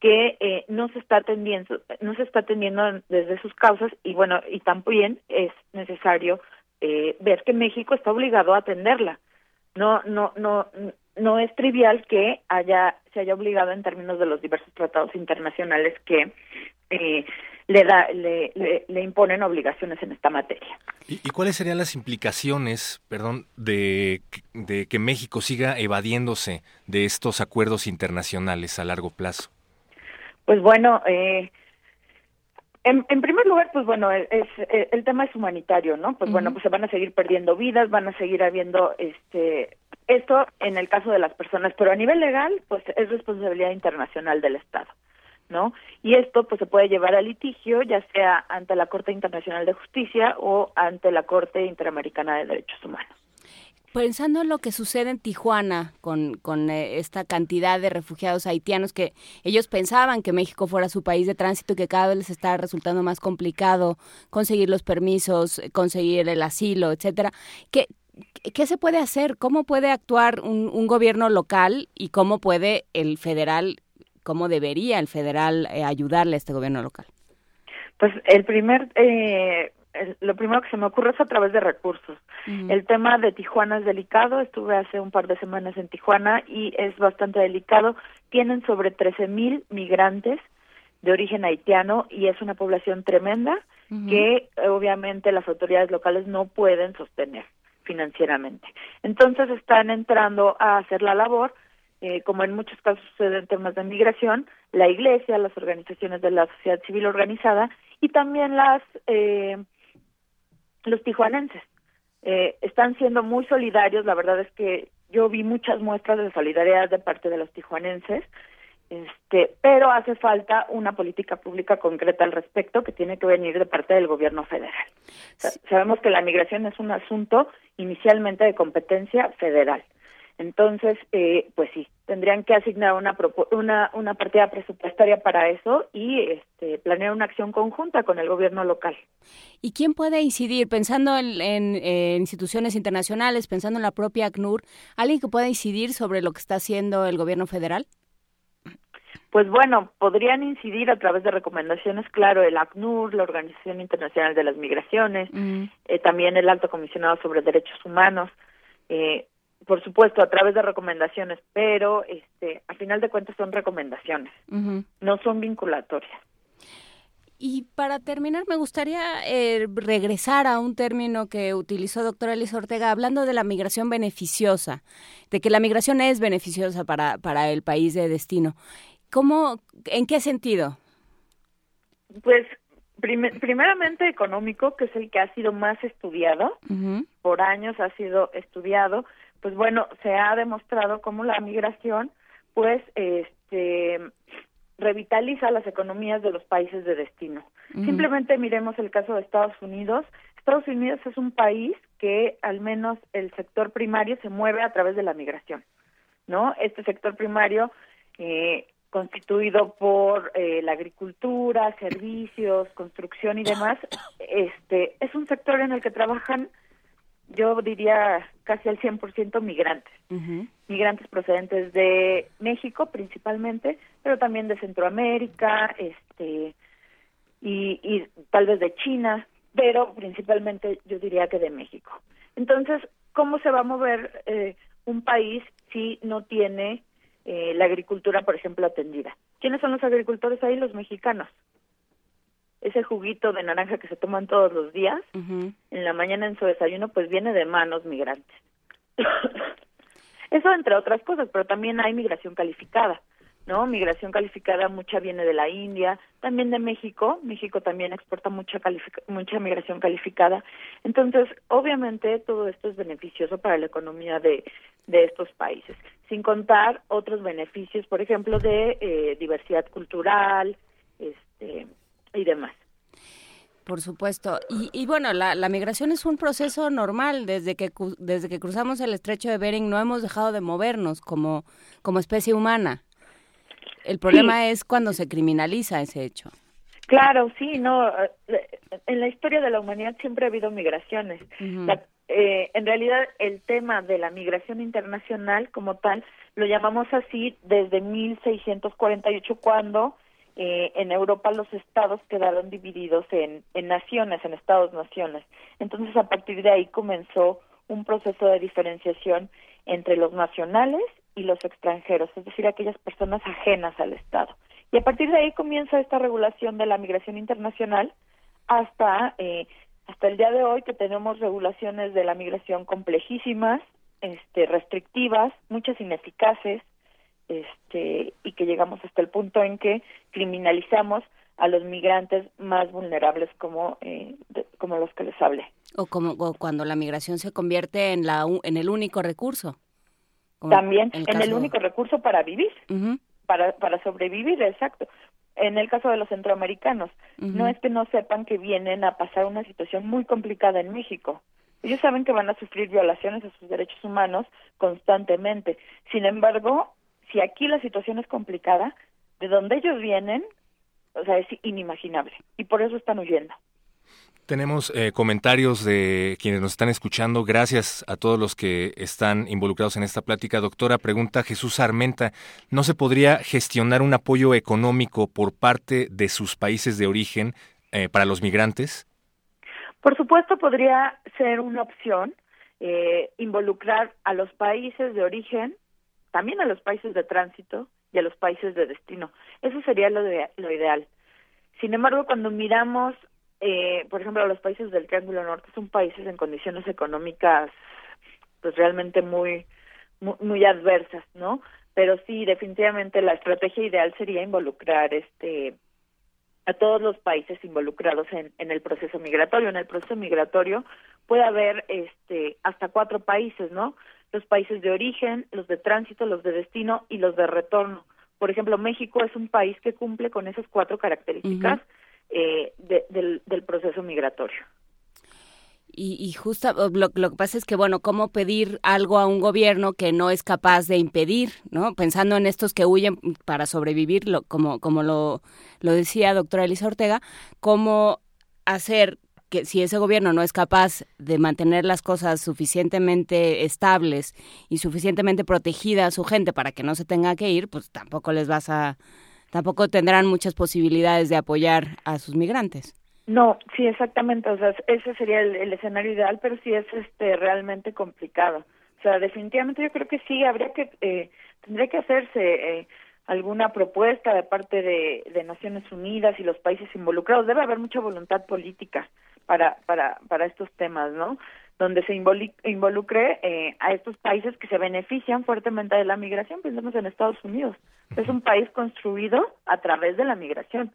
que eh, no se está atendiendo, no se está atendiendo desde sus causas y bueno y también es necesario eh, ver que México está obligado a atenderla. No, no, no, no es trivial que haya se haya obligado en términos de los diversos tratados internacionales que eh, le, da, le, le, imponen obligaciones en esta materia. ¿Y, cuáles serían las implicaciones, perdón, de, de, que México siga evadiéndose de estos acuerdos internacionales a largo plazo? Pues bueno, eh, en, en, primer lugar, pues bueno, es, el tema es humanitario, ¿no? Pues bueno, pues se van a seguir perdiendo vidas, van a seguir habiendo este esto en el caso de las personas, pero a nivel legal, pues es responsabilidad internacional del Estado. ¿No? Y esto pues se puede llevar a litigio, ya sea ante la Corte Internacional de Justicia o ante la Corte Interamericana de Derechos Humanos. Pensando en lo que sucede en Tijuana con, con eh, esta cantidad de refugiados haitianos que ellos pensaban que México fuera su país de tránsito y que cada vez les está resultando más complicado conseguir los permisos, conseguir el asilo, etcétera. ¿Qué, ¿Qué se puede hacer? ¿Cómo puede actuar un gobierno local y cómo puede el federal cómo debería el federal eh, ayudarle a este gobierno local? Pues el primer, eh, lo primero que se me ocurre es a través de recursos. El tema de Tijuana es delicado. Estuve hace un par de semanas en Tijuana y es bastante delicado. Tienen sobre 13 mil migrantes de origen haitiano y es una población tremenda que obviamente las autoridades locales no pueden sostener financieramente. Entonces están entrando a hacer la labor eh, como en muchos casos sucede en temas de migración, la Iglesia, las organizaciones de la sociedad civil organizada y también las eh, los tijuanenses. Eh, están siendo muy solidarios, la verdad es que yo vi muchas muestras de solidaridad de parte de los tijuanenses Este, pero hace falta una política pública concreta al respecto que tiene que venir de parte del gobierno federal. Sabemos que la migración es un asunto inicialmente de competencia federal. Entonces, eh, pues sí, tendrían que asignar una, una, una partida presupuestaria para eso y este, planear una acción conjunta con el gobierno local. ¿Y quién puede incidir? Pensando en, instituciones internacionales, pensando en la propia ACNUR, ¿alguien que pueda incidir sobre lo que está haciendo el gobierno federal? Pues bueno, podrían incidir a través de recomendaciones, claro, el ACNUR, la Organización Internacional de las Migraciones, mm. eh, también el Alto Comisionado sobre Derechos Humanos, eh, por supuesto, a través de recomendaciones, pero este, a final de cuentas son recomendaciones, no son vinculatorias. Y para terminar, me gustaría eh, regresar a un término que utilizó doctora Elisa Ortega, hablando de la migración beneficiosa, de que la migración es beneficiosa para, para el país de destino. ¿Cómo, ¿En qué sentido? Pues primeramente económico, que es el que ha sido más estudiado, por años ha sido estudiado, pues bueno, se ha demostrado cómo la migración, pues, este, revitaliza las economías de los países de destino. Simplemente miremos el caso de Estados Unidos. Estados Unidos es un país que al menos el sector primario se mueve a través de la migración, ¿no? Este sector primario eh, constituido por eh, la agricultura, servicios, construcción y demás, este es un sector en el que trabajan yo diría casi al 100% migrantes. Migrantes procedentes de México principalmente, pero también de Centroamérica, este y, y tal vez de China, pero principalmente yo diría que de México. Entonces, ¿cómo se va a mover eh, un país si no tiene eh, la agricultura, por ejemplo, atendida? ¿Quiénes son los agricultores ahí? Los mexicanos ese juguito de naranja que se toman todos los días, en la mañana en su desayuno, pues viene de manos migrantes. <laughs> Eso entre otras cosas, pero también hay migración calificada, ¿no? Migración calificada mucha viene de la India, también de México, México también exporta mucha mucha migración calificada. Entonces, obviamente todo esto es beneficioso para la economía de de estos países, sin contar otros beneficios, por ejemplo, de eh, diversidad cultural, este y demás. Por supuesto. Y, y bueno, la, la, migración es un proceso normal. Desde que, desde que cruzamos el estrecho de Bering no hemos dejado de movernos como, como especie humana. El problema es cuando se criminaliza ese hecho. Claro, sí, no. Eh, en la historia de la humanidad siempre ha habido migraciones. Eh, en realidad, el tema de la migración internacional como tal lo llamamos así desde 1648, cuando eh, en Europa los estados quedaron divididos en, naciones, en estados-naciones. Entonces, a partir de ahí comenzó un proceso de diferenciación entre los nacionales y los extranjeros, es decir, aquellas personas ajenas al Estado. Y a partir de ahí comienza esta regulación de la migración internacional hasta eh, hasta el día de hoy que tenemos regulaciones de la migración complejísimas, este, restrictivas, muchas ineficaces, este y que llegamos hasta el punto en que criminalizamos a los migrantes más vulnerables como eh, como los que les hablé. O como cuando la migración se convierte en la en el único recurso. También en el único recurso para vivir. Para para sobrevivir exacto. En el caso de los centroamericanos no es que no sepan que vienen a pasar una situación muy complicada en México. Ellos saben que van a sufrir violaciones a sus derechos humanos constantemente. Sin embargo si aquí la situación es complicada, de donde ellos vienen, o sea, es inimaginable. Y por eso están huyendo. Tenemos eh, comentarios de quienes nos están escuchando. Gracias a todos los que están involucrados en esta plática. Doctora, pregunta Jesús Armenta, ¿no se podría gestionar un apoyo económico por parte de sus países de origen eh, para los migrantes? Por supuesto, podría ser una opción eh, involucrar a los países de origen también a los países de tránsito y a los países de destino. Eso sería lo, de, lo ideal. Sin embargo, cuando miramos, eh, por ejemplo, a los países del Triángulo Norte, son países en condiciones económicas pues realmente muy, muy, adversas, ¿no? Pero sí, definitivamente la estrategia ideal sería involucrar este a todos los países involucrados en, en el proceso migratorio. En el proceso migratorio puede haber este hasta cuatro países, ¿no? Los países de origen, los de tránsito, los de destino y los de retorno. por ejemplo, México es un país que cumple con esas cuatro características eh, del, del proceso migratorio. Y, y justo lo, lo, que pasa es que, bueno, ¿cómo pedir algo a un gobierno que no es capaz de impedir, ¿no? Pensando en estos que huyen para sobrevivir, lo, como, como lo, lo decía doctora Elisa Ortega, ¿cómo hacer que si ese gobierno no es capaz de mantener las cosas suficientemente estables y suficientemente protegida a su gente para que no se tenga que ir, pues tampoco les vas a, tampoco tendrán muchas posibilidades de apoyar a sus migrantes. No, sí, exactamente. O sea, ese sería el, escenario ideal, pero sí es este realmente complicado. O sea, definitivamente yo creo que sí habría que eh, tendría que hacerse eh, alguna propuesta de parte de Naciones Unidas y los países involucrados. Debe haber mucha voluntad política para para para estos temas, ¿no? Donde se involucre eh, a estos países que se benefician fuertemente de la migración. Pensemos en Estados Unidos. Es un país construido a través de la migración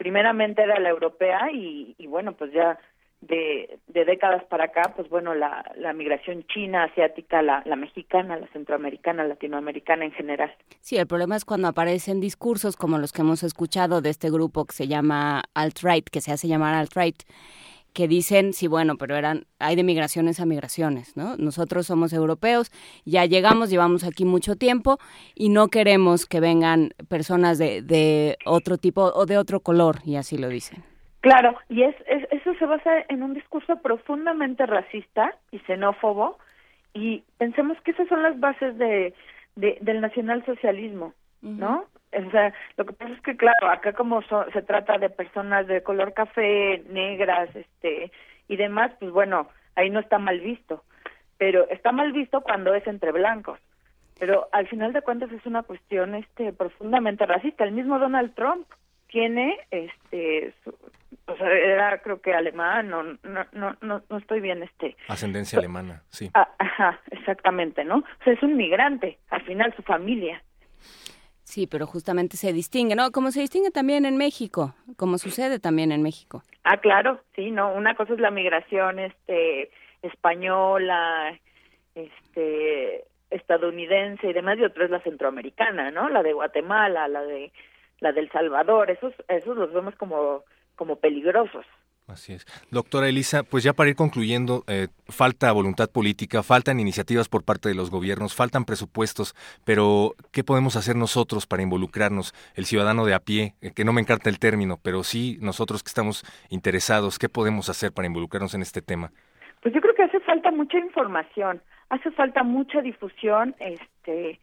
primeramente era la europea y, y bueno, pues ya de, de, décadas para acá, pues bueno, la, la migración china, asiática, la, la, mexicana, la centroamericana, latinoamericana en general. Sí, el problema es cuando aparecen discursos como los que hemos escuchado de este grupo que se llama alt-right, que se hace llamar alt-right, que dicen, sí, bueno, pero eran, hay de migraciones a migraciones, ¿no? Nosotros somos europeos, ya llegamos, llevamos aquí mucho tiempo y no queremos que vengan personas de, de otro tipo o de otro color, y así lo dicen. Claro, y es, es, eso se basa en un discurso profundamente racista y xenófobo, y pensemos que esas son las bases de, de del nacionalsocialismo, ¿no? O sea, lo que pasa es que, claro, acá como se trata de personas de color café, negras, este, y demás, pues bueno, ahí no está mal visto. Pero está mal visto cuando es entre blancos. Pero al final de cuentas es una cuestión, este, profundamente racista. El mismo Donald Trump tiene, este, o sea, era creo que alemán, no, no, no, no, no estoy bien, este. Ascendencia alemana, sí. Ah, ajá, exactamente, ¿no? O sea, es un migrante, al final su familia. Sí, pero justamente se distingue, ¿no? Como se distingue también en México, como sucede también en México. Ah, claro, sí, no, una cosa es la migración este española, este estadounidense y demás y otra es la centroamericana, ¿no? La de Guatemala, la de la del Salvador, esos esos los vemos como como peligrosos. Así es. Doctora Elisa, pues ya para ir concluyendo, eh, falta voluntad política, faltan iniciativas por parte de los gobiernos, faltan presupuestos, pero ¿qué podemos hacer nosotros para involucrarnos? El ciudadano de a pie, eh, que no me encanta el término, pero sí nosotros que estamos interesados, ¿qué podemos hacer para involucrarnos en este tema? Pues yo creo que hace falta mucha información, hace falta mucha difusión, este,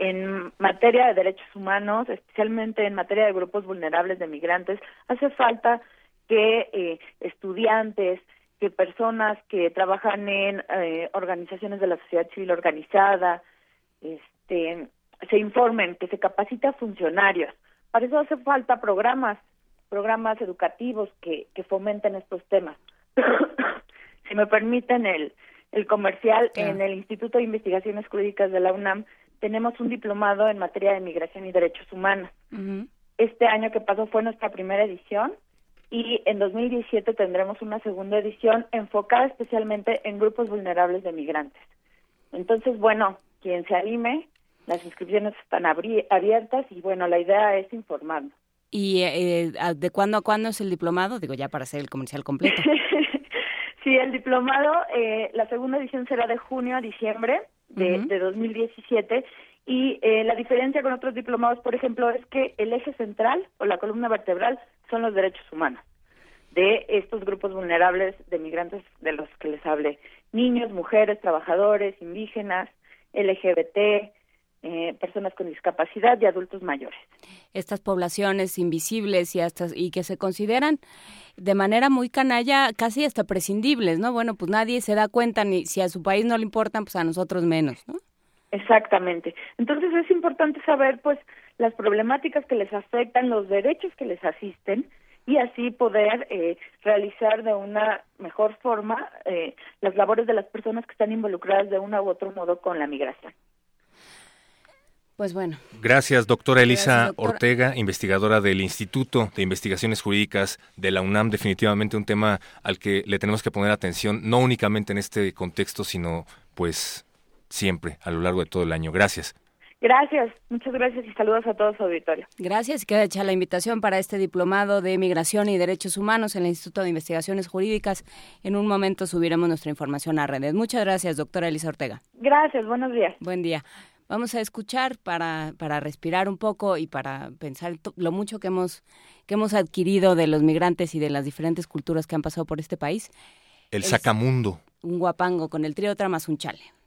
en materia de derechos humanos, especialmente en materia de grupos vulnerables de migrantes, hace falta que eh, estudiantes, que personas que trabajan en eh, organizaciones de la sociedad civil organizada, este, se informen, que se capacita a funcionarios. Para eso hace falta programas, programas educativos que, que fomenten estos temas. <coughs> si me permiten el, el comercial, en el Instituto de Investigaciones Jurídicas de la UNAM tenemos un diplomado en materia de migración y derechos humanos. Este año que pasó fue nuestra primera edición y en 2017 tendremos una segunda edición enfocada especialmente en grupos vulnerables de migrantes. Entonces, bueno, quien se anime, las inscripciones están abiertas y bueno, la idea es informarnos. ¿Y eh, de cuándo a cuándo es el diplomado? Digo, ya para hacer el comercial completo. <laughs> sí, el diplomado, eh, la segunda edición será de junio a diciembre de, de 2017 y eh, la diferencia con otros diplomados, por ejemplo, es que el eje central o la columna vertebral son los derechos humanos de estos grupos vulnerables de migrantes de los que les hablé. Niños, mujeres, trabajadores, indígenas, LGBT, eh, personas con discapacidad y adultos mayores. Estas poblaciones invisibles y, hasta, y que se consideran de manera muy canalla, casi hasta prescindibles, ¿no? Bueno, pues nadie se da cuenta, ni si a su país no le importan, pues a nosotros menos, ¿no? Exactamente. Entonces es importante saber, pues, las problemáticas que les afectan, los derechos que les asisten y así poder eh, realizar de una mejor forma eh, las labores de las personas que están involucradas de una u otro modo con la migración. Pues bueno. Gracias, doctora Elisa Ortega, investigadora del Instituto de Investigaciones Jurídicas de la UNAM. Definitivamente un tema al que le tenemos que poner atención, no únicamente en este contexto, sino pues siempre, a lo largo de todo el año. Gracias. Gracias, muchas gracias y saludos a todos su auditorio. Gracias y queda hecha la invitación para este diplomado de Migración y Derechos Humanos en el Instituto de Investigaciones Jurídicas. En un momento subiremos nuestra información a redes. Muchas gracias, doctora Elisa Ortega. Gracias, buenos días. Buen día. Vamos a escuchar para, para respirar un poco y para pensar lo mucho que hemos, que hemos adquirido de los migrantes y de las diferentes culturas que han pasado por este país. El sacamundo. Un guapango con el trío Tramasunchale.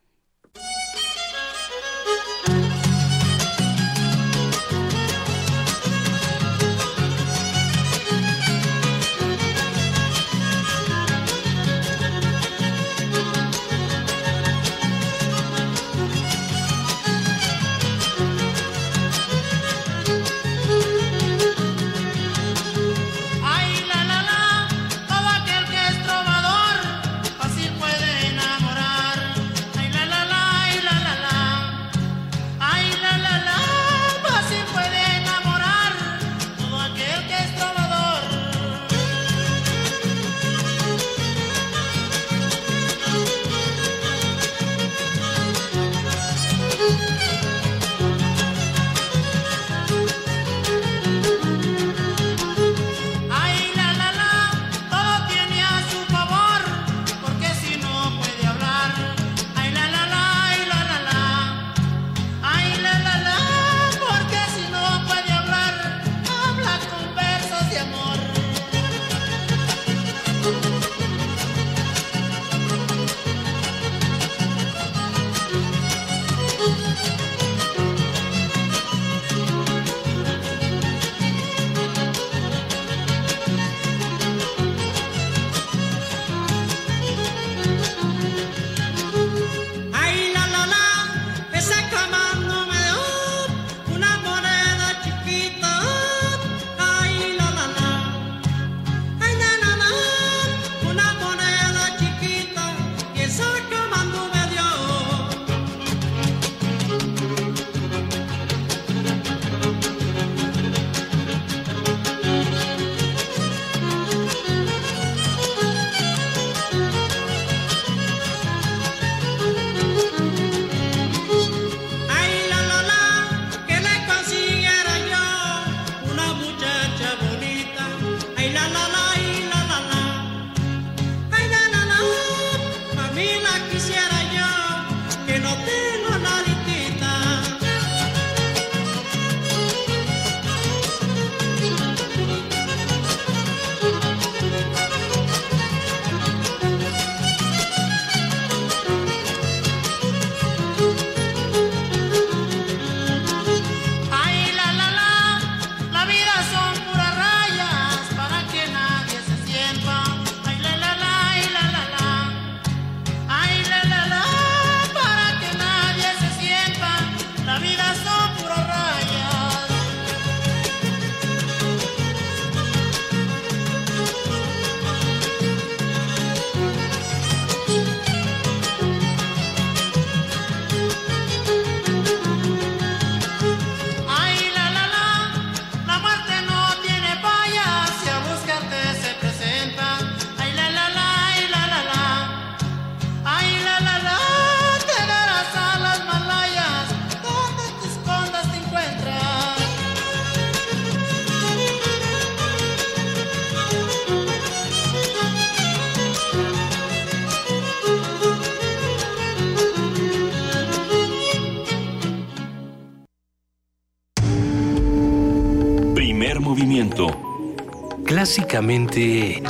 Clásicamente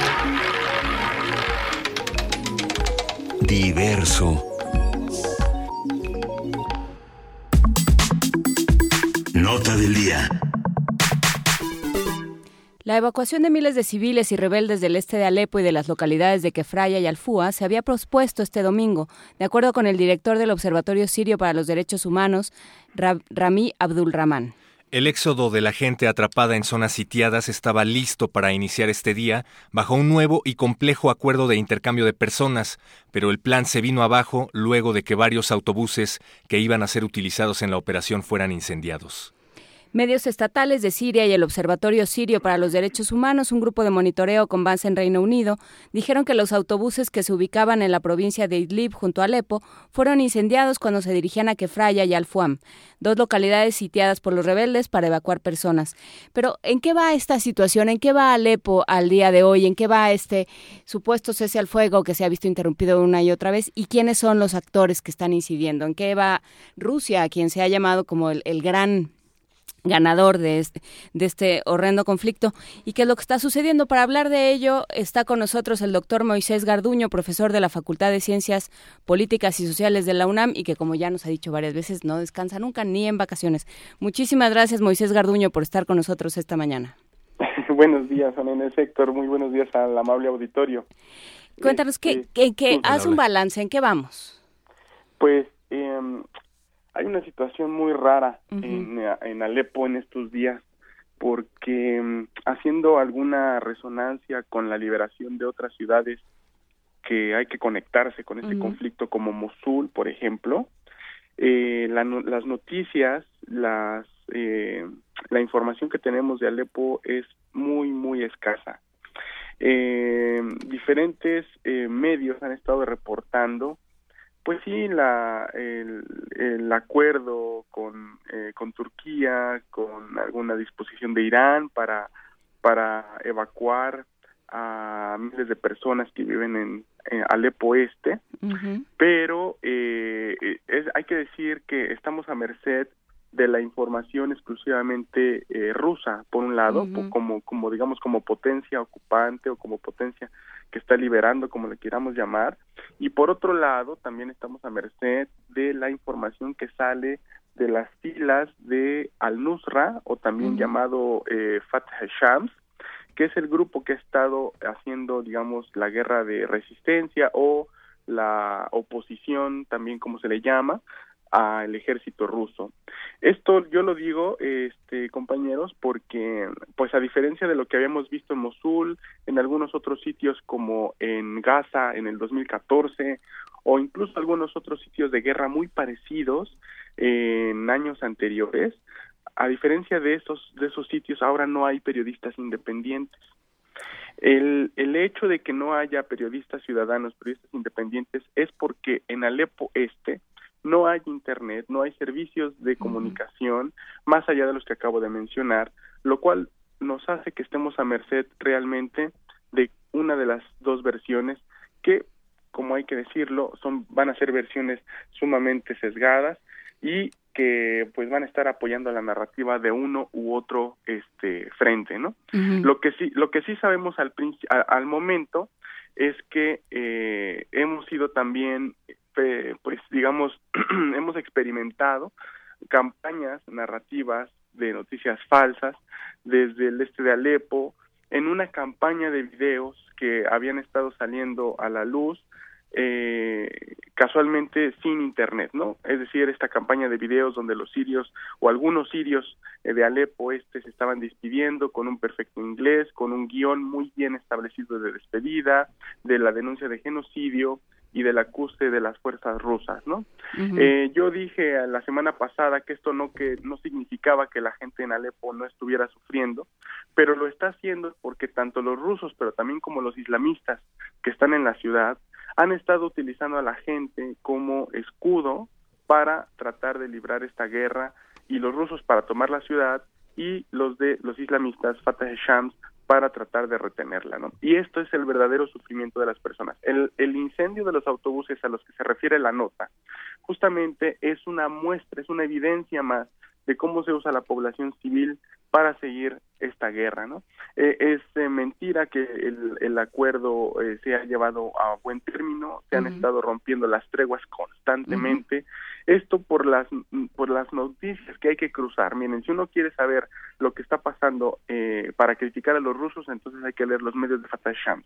diverso. Nota del día. La evacuación de miles de civiles y rebeldes del este de Alepo y de las localidades de Kefraya y Alfúa se había propuesto este domingo, de acuerdo con el director del Observatorio Sirio para los Derechos Humanos, Rami Abdulrahman. El éxodo de la gente atrapada en zonas sitiadas estaba listo para iniciar este día bajo un nuevo y complejo acuerdo de intercambio de personas, pero el plan se vino abajo luego de que varios autobuses que iban a ser utilizados en la operación fueran incendiados. Medios estatales de Siria y el Observatorio Sirio para los Derechos Humanos, un grupo de monitoreo con base en Reino Unido, dijeron que los autobuses que se ubicaban en la provincia de Idlib junto a Alepo fueron incendiados cuando se dirigían a Kefraya y Al-Fuam, dos localidades sitiadas por los rebeldes para evacuar personas. Pero ¿en qué va esta situación? ¿En qué va Alepo al día de hoy? ¿En qué va este supuesto cese al fuego que se ha visto interrumpido una y otra vez? ¿Y quiénes son los actores que están incidiendo? ¿En qué va Rusia, a quien se ha llamado como el, el gran ganador de este, de este horrendo conflicto y qué es lo que está sucediendo. Para hablar de ello está con nosotros el doctor Moisés Garduño, profesor de la Facultad de Ciencias Políticas y Sociales de la UNAM y que como ya nos ha dicho varias veces no descansa nunca ni en vacaciones. Muchísimas gracias Moisés Garduño por estar con nosotros esta mañana. <laughs> buenos días, Ana Héctor. Muy buenos días al amable auditorio. Cuéntanos, ¿qué, qué, qué haz un balance? ¿En qué vamos? Pues eh, hay una situación muy rara en, en, Alepo en estos días porque um, haciendo alguna resonancia con la liberación de otras ciudades que hay que conectarse con este conflicto como Mosul, por ejemplo, eh, la, las noticias, las eh, la información que tenemos de Alepo es muy muy escasa. Eh, diferentes eh, medios han estado reportando pues sí, la, el, el acuerdo con, eh, con Turquía, con alguna disposición de Irán para, para evacuar a miles de personas que viven en, Alepo Este, pero eh, es, hay que decir que estamos a merced de la información exclusivamente eh, rusa, por un lado, como, como digamos como potencia ocupante o como potencia que está liberando, como le queramos llamar, y por otro lado también estamos a merced de la información que sale de las filas de Al-Nusra o también llamado eh, Fatah Shams, que es el grupo que ha estado haciendo, digamos, la guerra de resistencia o la oposición, también como se le llama, al ejército ruso. Esto yo lo digo, este, compañeros, porque, pues a diferencia de lo que habíamos visto en Mosul, en algunos otros sitios como en Gaza en el 2014, o incluso algunos otros sitios de guerra muy parecidos en años anteriores, a diferencia de esos, de esos sitios, ahora no hay periodistas independientes. El, el hecho de que no haya periodistas ciudadanos, periodistas independientes, es porque en Alepo Este, no hay internet, no hay servicios de comunicación más allá de los que acabo de mencionar, lo cual nos hace que estemos a merced realmente de una de las dos versiones que, como hay que decirlo, son van a ser versiones sumamente sesgadas y que pues van a estar apoyando la narrativa de uno u otro este frente, ¿no? Lo que sí lo que sí sabemos al al momento es que eh, hemos sido también pues digamos, <clears throat> hemos experimentado campañas narrativas de noticias falsas desde el este de Alepo, en una campaña de videos que habían estado saliendo a la luz eh, casualmente sin internet, ¿no? Es decir, esta campaña de videos donde los sirios o algunos sirios eh, de Alepo este se estaban despidiendo con un perfecto inglés, con un guion muy bien establecido de despedida, de la denuncia de genocidio, y del acuse de las fuerzas rusas, ¿no? eh, yo dije la semana pasada que esto no que no significaba que la gente en Alepo no estuviera sufriendo, pero lo está haciendo porque tanto los rusos, pero también como los islamistas que están en la ciudad han estado utilizando a la gente como escudo para tratar de librar esta guerra y los rusos para tomar la ciudad y los de los islamistas Fatah Shams para tratar de retenerla, ¿no? Y esto es el verdadero sufrimiento de las personas. El, el incendio de los autobuses a los que se refiere la nota, justamente es una muestra, es una evidencia más de cómo se usa la población civil para seguir esta guerra, ¿no? Eh, es eh, mentira que el, el acuerdo eh, se ha llevado a buen término, se han estado rompiendo las treguas constantemente, esto por las por las noticias que hay que cruzar. Miren, si uno quiere saber lo que está pasando eh, para criticar a los rusos, entonces hay que leer los medios de Fatah Shams.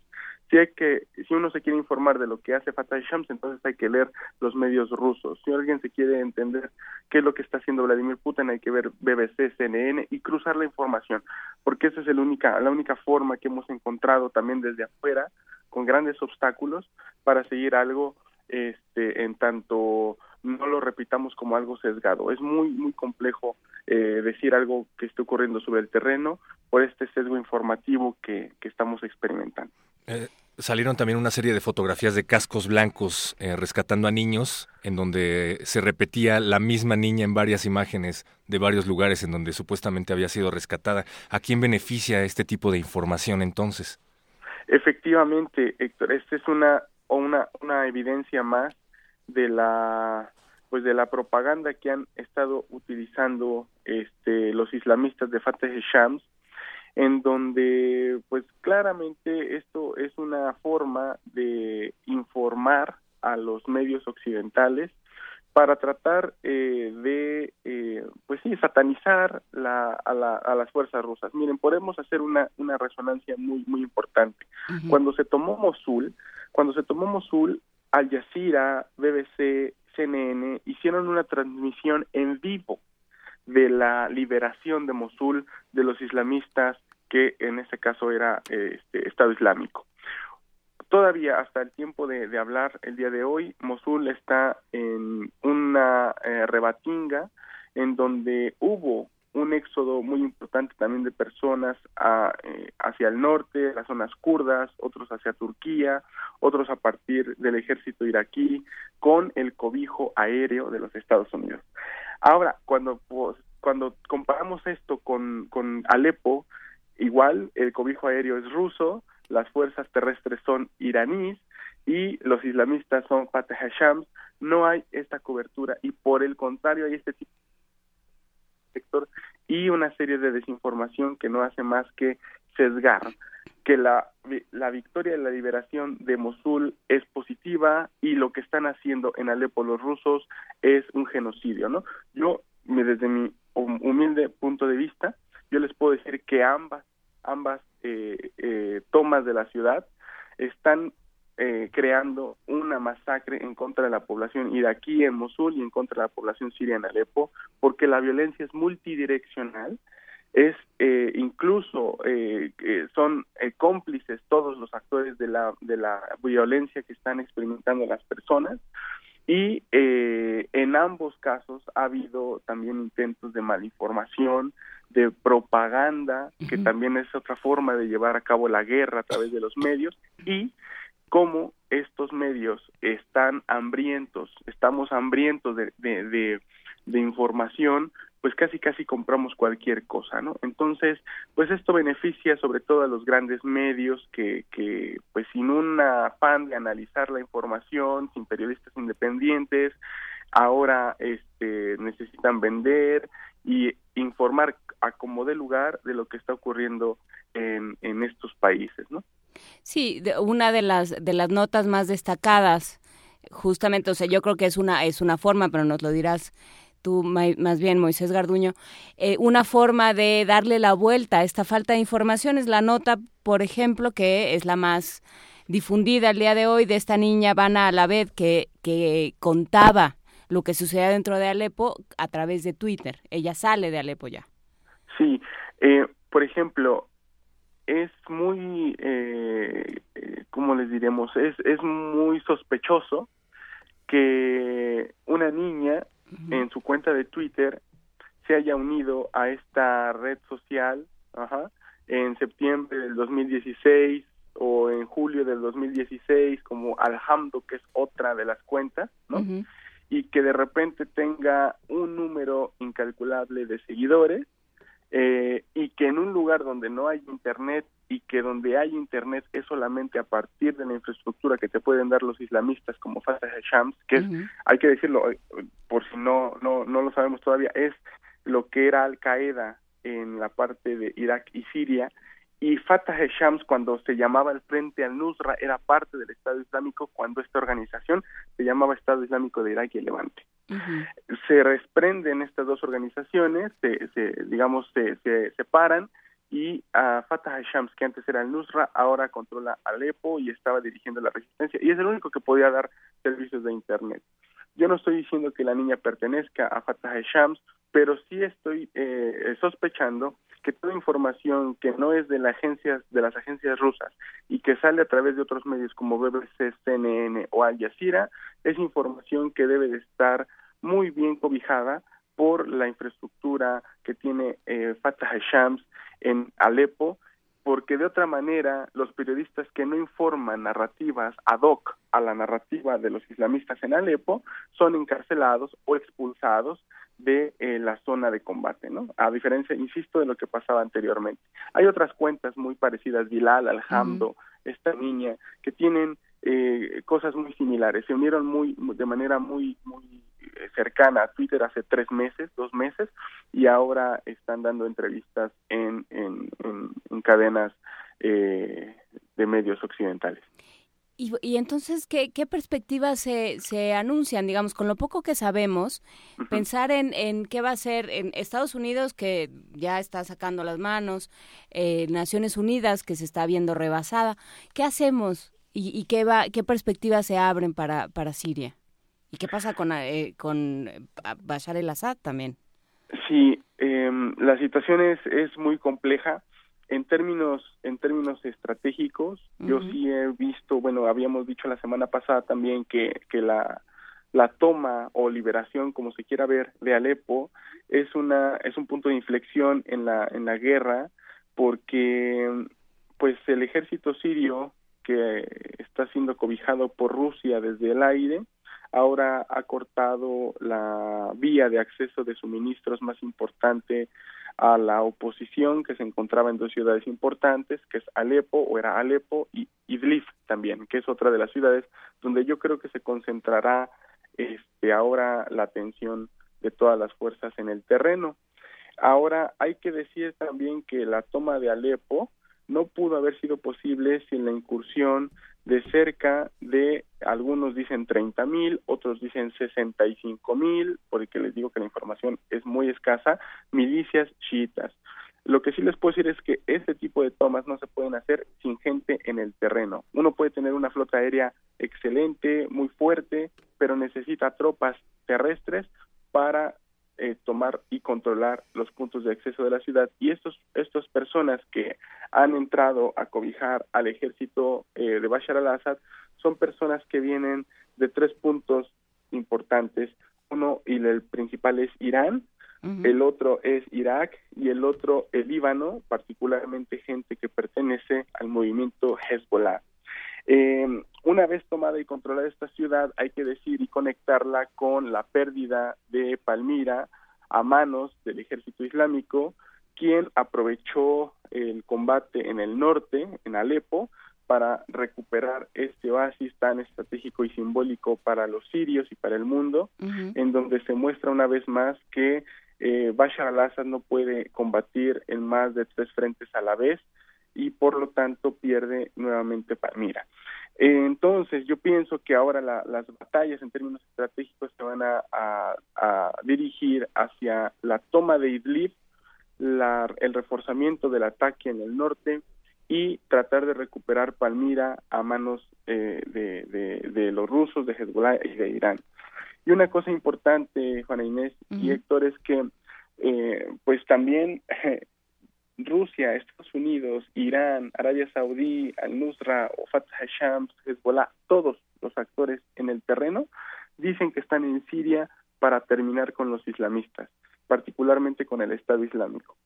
Si hay que si uno se quiere informar de lo que hace Fatah Shams, entonces hay que leer los medios rusos. Si alguien se quiere entender qué es lo que está haciendo Vladimir Putin, hay que ver BBC, CNN y cruzar la información, porque esa es el única la única forma que hemos encontrado también desde afuera con grandes obstáculos para seguir algo este en tanto no lo repitamos como algo sesgado. Es muy, muy complejo eh, decir algo que esté ocurriendo sobre el terreno por este sesgo informativo que, que estamos experimentando. Eh, salieron también una serie de fotografías de cascos blancos eh, rescatando a niños, en donde se repetía la misma niña en varias imágenes de varios lugares en donde supuestamente había sido rescatada. ¿A quién beneficia este tipo de información entonces? Efectivamente, Héctor, esta es una, una, una evidencia más de la pues de la propaganda que han estado utilizando este los islamistas de Fatah Shams en donde pues claramente esto es una forma de informar a los medios occidentales para tratar eh, de eh, pues sí satanizar la, a, la, a, las fuerzas rusas. Miren podemos hacer una una resonancia muy muy importante. Cuando se tomó Mosul cuando se tomó Mosul Al Jazeera BBC CNN hicieron una transmisión en vivo de la liberación de Mosul de los islamistas que en este caso era este, Estado Islámico. Todavía hasta el tiempo de, de, hablar el día de hoy, Mosul está en una eh, rebatinga en donde hubo un éxodo muy importante también de personas a, eh, hacia el norte, las zonas kurdas, otros hacia Turquía, otros a partir del ejército iraquí, con el cobijo aéreo de los Estados Unidos. Ahora, cuando, pues, cuando comparamos esto con, con Alepo, igual el cobijo aéreo es ruso, las fuerzas terrestres son iraníes y los islamistas son Fatah Hashams, no hay esta cobertura y por el contrario hay este tipo sector y una serie de desinformación que no hace más que sesgar que la, la victoria de la liberación de Mosul es positiva y lo que están haciendo en Alepo los rusos es un genocidio, ¿no? Yo, desde mi humilde punto de vista, yo les puedo decir que ambas ambas eh, eh, tomas de la ciudad están eh, creando una masacre en contra de la población iraquí en Mosul y en contra de la población siria en Alepo, porque la violencia es multidireccional, es eh, incluso eh, son eh, cómplices todos los actores de la de la violencia que están experimentando las personas y eh, en ambos casos ha habido también intentos de malinformación, de propaganda, que también es otra forma de llevar a cabo la guerra a través de los medios, y cómo estos medios están hambrientos, estamos hambrientos de, de, de, de información, pues casi casi compramos cualquier cosa, ¿no? Entonces, pues esto beneficia sobre todo a los grandes medios que, que pues sin un afán de analizar la información, sin periodistas independientes, ahora este necesitan vender y informar a como de lugar de lo que está ocurriendo en, en estos países, ¿no? Sí, una de las de las notas más destacadas, justamente, o sea, yo creo que es una es una forma, pero nos lo dirás tú más bien, Moisés Garduño, eh, una forma de darle la vuelta a esta falta de información es la nota, por ejemplo, que es la más difundida el día de hoy de esta niña Vana Alaved que, que contaba lo que sucedía dentro de Alepo a través de Twitter. Ella sale de Alepo ya. Sí, eh, por ejemplo, es muy, eh, eh ¿cómo les diremos? Es, es muy sospechoso que una niña en su cuenta de Twitter se haya unido a esta red social ajá, en septiembre del 2016 o en julio del 2016 como Alhamdo, que es otra de las cuentas, ¿no? Y que de repente tenga un número incalculable de seguidores eh, y que en un lugar donde no hay internet y que donde hay internet es solamente a partir de la infraestructura que te pueden dar los islamistas como Fatah Shams, que es, hay que decirlo, eh, por si no, no, no lo sabemos todavía, es lo que era Al Qaeda en la parte de Irak y Siria, y Fatah Shams cuando se llamaba el Frente al-Nusra era parte del Estado Islámico cuando esta organización se llamaba Estado Islámico de Irak y el Levante. Se desprenden estas dos organizaciones, se, se digamos, se, se separan y a Fatah Shams, que antes era el Nusra, ahora controla Alepo y estaba dirigiendo la resistencia y es el único que podía dar servicios de Internet. Yo no estoy diciendo que la niña pertenezca a Fatah Shams, pero sí estoy eh, sospechando que toda información que no es de las agencias de las agencias rusas y que sale a través de otros medios como BBC, CNN o Al Jazeera es información que debe de estar muy bien cobijada por la infraestructura que tiene eh, Fatah Shams en Alepo porque de otra manera los periodistas que no informan narrativas ad hoc a la narrativa de los islamistas en Alepo son encarcelados o expulsados de eh, la zona de combate, ¿no? A diferencia, insisto, de lo que pasaba anteriormente. Hay otras cuentas muy parecidas, Bilal, Alhamdo, esta niña, que tienen eh, cosas muy similares. Se unieron muy, de manera muy, muy eh, cercana a Twitter hace tres meses, dos meses, y ahora están dando entrevistas en, en, en, cadenas eh, de medios occidentales. Y, y, entonces, ¿qué, qué perspectivas se, se, anuncian? Digamos, con lo poco que sabemos, pensar en, en, qué va a ser en Estados Unidos, que ya está sacando las manos, eh, Naciones Unidas, que se está viendo rebasada. ¿Qué hacemos y, y, qué, va, qué perspectivas se abren para, para Siria? ¿Y qué pasa con, eh, con eh, Bashar el-Assad también? Sí, eh, la situación es, es muy compleja. En términos, en términos estratégicos, yo sí he visto, bueno, habíamos dicho la semana pasada también que, que la, la toma o liberación, como se quiera ver, de Alepo es una es un punto de inflexión en la en la guerra porque pues el ejército sirio que está siendo cobijado por Rusia desde el aire ahora ha cortado la vía de acceso de suministros más importante a la oposición que se encontraba en dos ciudades importantes, que es Alepo o era Alepo y Idlib también, que es otra de las ciudades donde yo creo que se concentrará este ahora la atención de todas las fuerzas en el terreno. Ahora hay que decir también que la toma de Alepo no pudo haber sido posible sin la incursión de cerca de, algunos dicen 30 mil, otros dicen 65 mil, porque les digo que la información es muy escasa, milicias chiitas. Lo que sí les puedo decir es que este tipo de tomas no se pueden hacer sin gente en el terreno. Uno puede tener una flota aérea excelente, muy fuerte, pero necesita tropas terrestres para eh, tomar y controlar los puntos de acceso de la ciudad. Y estos estas personas que han entrado a cobijar al ejército eh, de Bashar al-Assad son personas que vienen de tres puntos importantes. Uno y el principal es Irán el otro es Irak y el otro el Líbano particularmente gente que pertenece al movimiento Hezbollah eh, una vez tomada y controlada esta ciudad, hay que decir y conectarla con la pérdida de Palmira a manos del ejército islámico, quien aprovechó el combate en el norte, en Alepo, para recuperar este oasis tan estratégico y simbólico para los sirios y para el mundo, en donde se muestra una vez más que eh, Bashar al-Assad no puede combatir en más de tres frentes a la vez y por lo tanto pierde nuevamente Palmira. Entonces, yo pienso que ahora las batallas en términos estratégicos se van a, dirigir hacia la toma de Idlib, el reforzamiento del ataque en el norte y tratar de recuperar Palmira a manos eh, de, los rusos, de Hezbollah y de Irán. Y una cosa importante, Juana Inés y Héctor, es que eh, pues también <laughs> Rusia, Estados Unidos, Irán, Arabia Saudí, Al-Nusra o Fatah Hezbollah, todos los actores en el terreno dicen que están en Siria para terminar con los islamistas, particularmente con el Estado Islámico.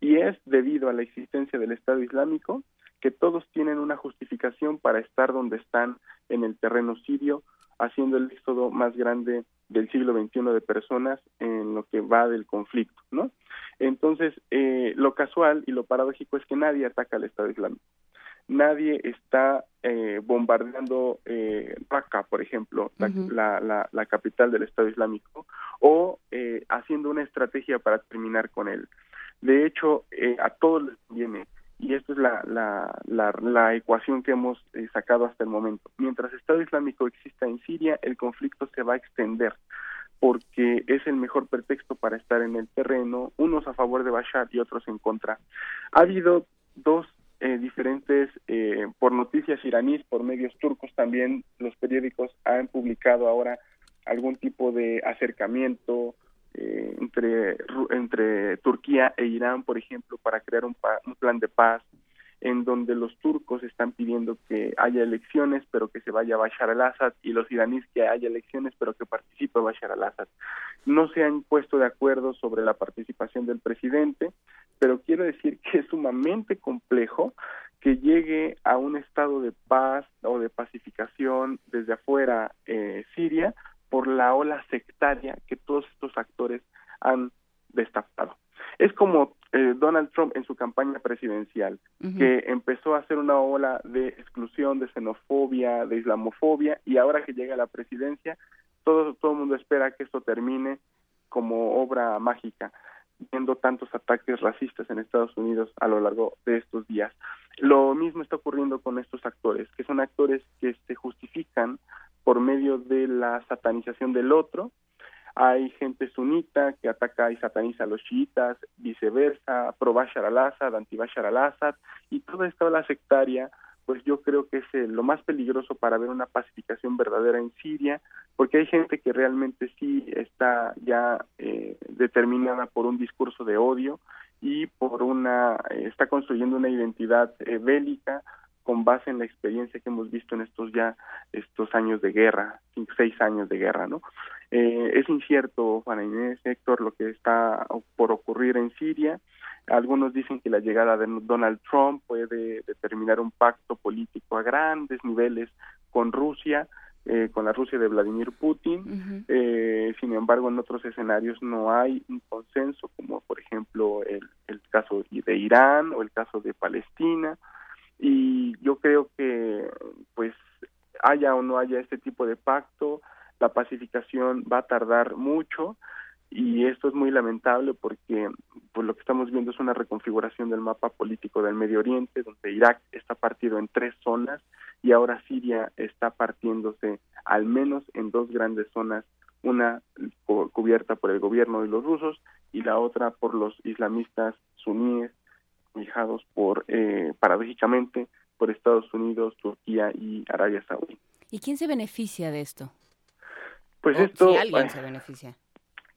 Y es debido a la existencia del Estado Islámico que todos tienen una justificación para estar donde están en el terreno sirio, haciendo el éxodo más grande del siglo XXI de personas en lo que va del conflicto, ¿no? Entonces, eh, lo casual y lo paradójico es que nadie ataca al Estado Islámico. Nadie está eh, bombardeando eh, Raqqa, por ejemplo, la, la, la, capital del Estado Islámico, o eh, haciendo una estrategia para terminar con él. De hecho, eh, a todos les viene y esta es la, la, la, la ecuación que hemos eh, sacado hasta el momento. Mientras Estado Islámico exista en Siria, el conflicto se va a extender porque es el mejor pretexto para estar en el terreno, unos a favor de Bashar y otros en contra. Ha habido dos eh, diferentes, eh, por noticias iraníes, por medios turcos también, los periódicos han publicado ahora algún tipo de acercamiento eh, entre, entre Turquía e Irán, por ejemplo, para crear un, un plan de paz en donde los turcos están pidiendo que haya elecciones, pero que se vaya Bashar al-Assad, y los iraníes que haya elecciones, pero que participe Bashar al-Assad. No se han puesto de acuerdo sobre la participación del presidente, pero quiero decir que es sumamente complejo que llegue a un estado de paz o de pacificación desde afuera eh, Siria por la ola sectaria que todos estos actores han destapado. Es como eh, Donald Trump en su campaña presidencial, que empezó a hacer una ola de exclusión, de xenofobia, de islamofobia, y ahora que llega a la presidencia, todo, todo el mundo espera que esto termine como obra mágica, viendo tantos ataques racistas en Estados Unidos a lo largo de estos días. Lo mismo está ocurriendo con estos actores, que son actores que se justifican por medio de la satanización del otro, hay gente sunita que ataca y sataniza a los chiitas, viceversa, pro Bashar al-Assad, anti Bashar al-Assad, y toda esta ola sectaria, pues yo creo que es eh, lo más peligroso para ver una pacificación verdadera en Siria, porque hay gente que realmente sí está ya eh, determinada por un discurso de odio y por una, eh, está construyendo una identidad bélica con base en la experiencia que hemos visto en estos ya estos años de guerra, cinco, seis años de guerra, ¿no? Eh, es incierto, Juana Inés, Héctor, lo que está por ocurrir en Siria. Algunos dicen que la llegada de Donald Trump puede determinar un pacto político a grandes niveles con Rusia, eh, con la Rusia de Vladimir Putin. eh, sin embargo, en otros escenarios no hay un consenso, como por ejemplo el, el caso de Irán o el caso de Palestina. Y yo creo que, pues, haya o no haya este tipo de pacto, la pacificación va a tardar mucho y esto es muy lamentable porque pues lo que estamos viendo es una reconfiguración del mapa político del Medio Oriente donde Irak está partido en tres zonas y ahora Siria está partiéndose al menos en dos grandes zonas una cubierta por el gobierno de los rusos y la otra por los islamistas suníes fijados por eh, paradójicamente por Estados Unidos, Turquía y Arabia Saudí. ¿Y quién se beneficia de esto? Pues esto... Si alguien se beneficia.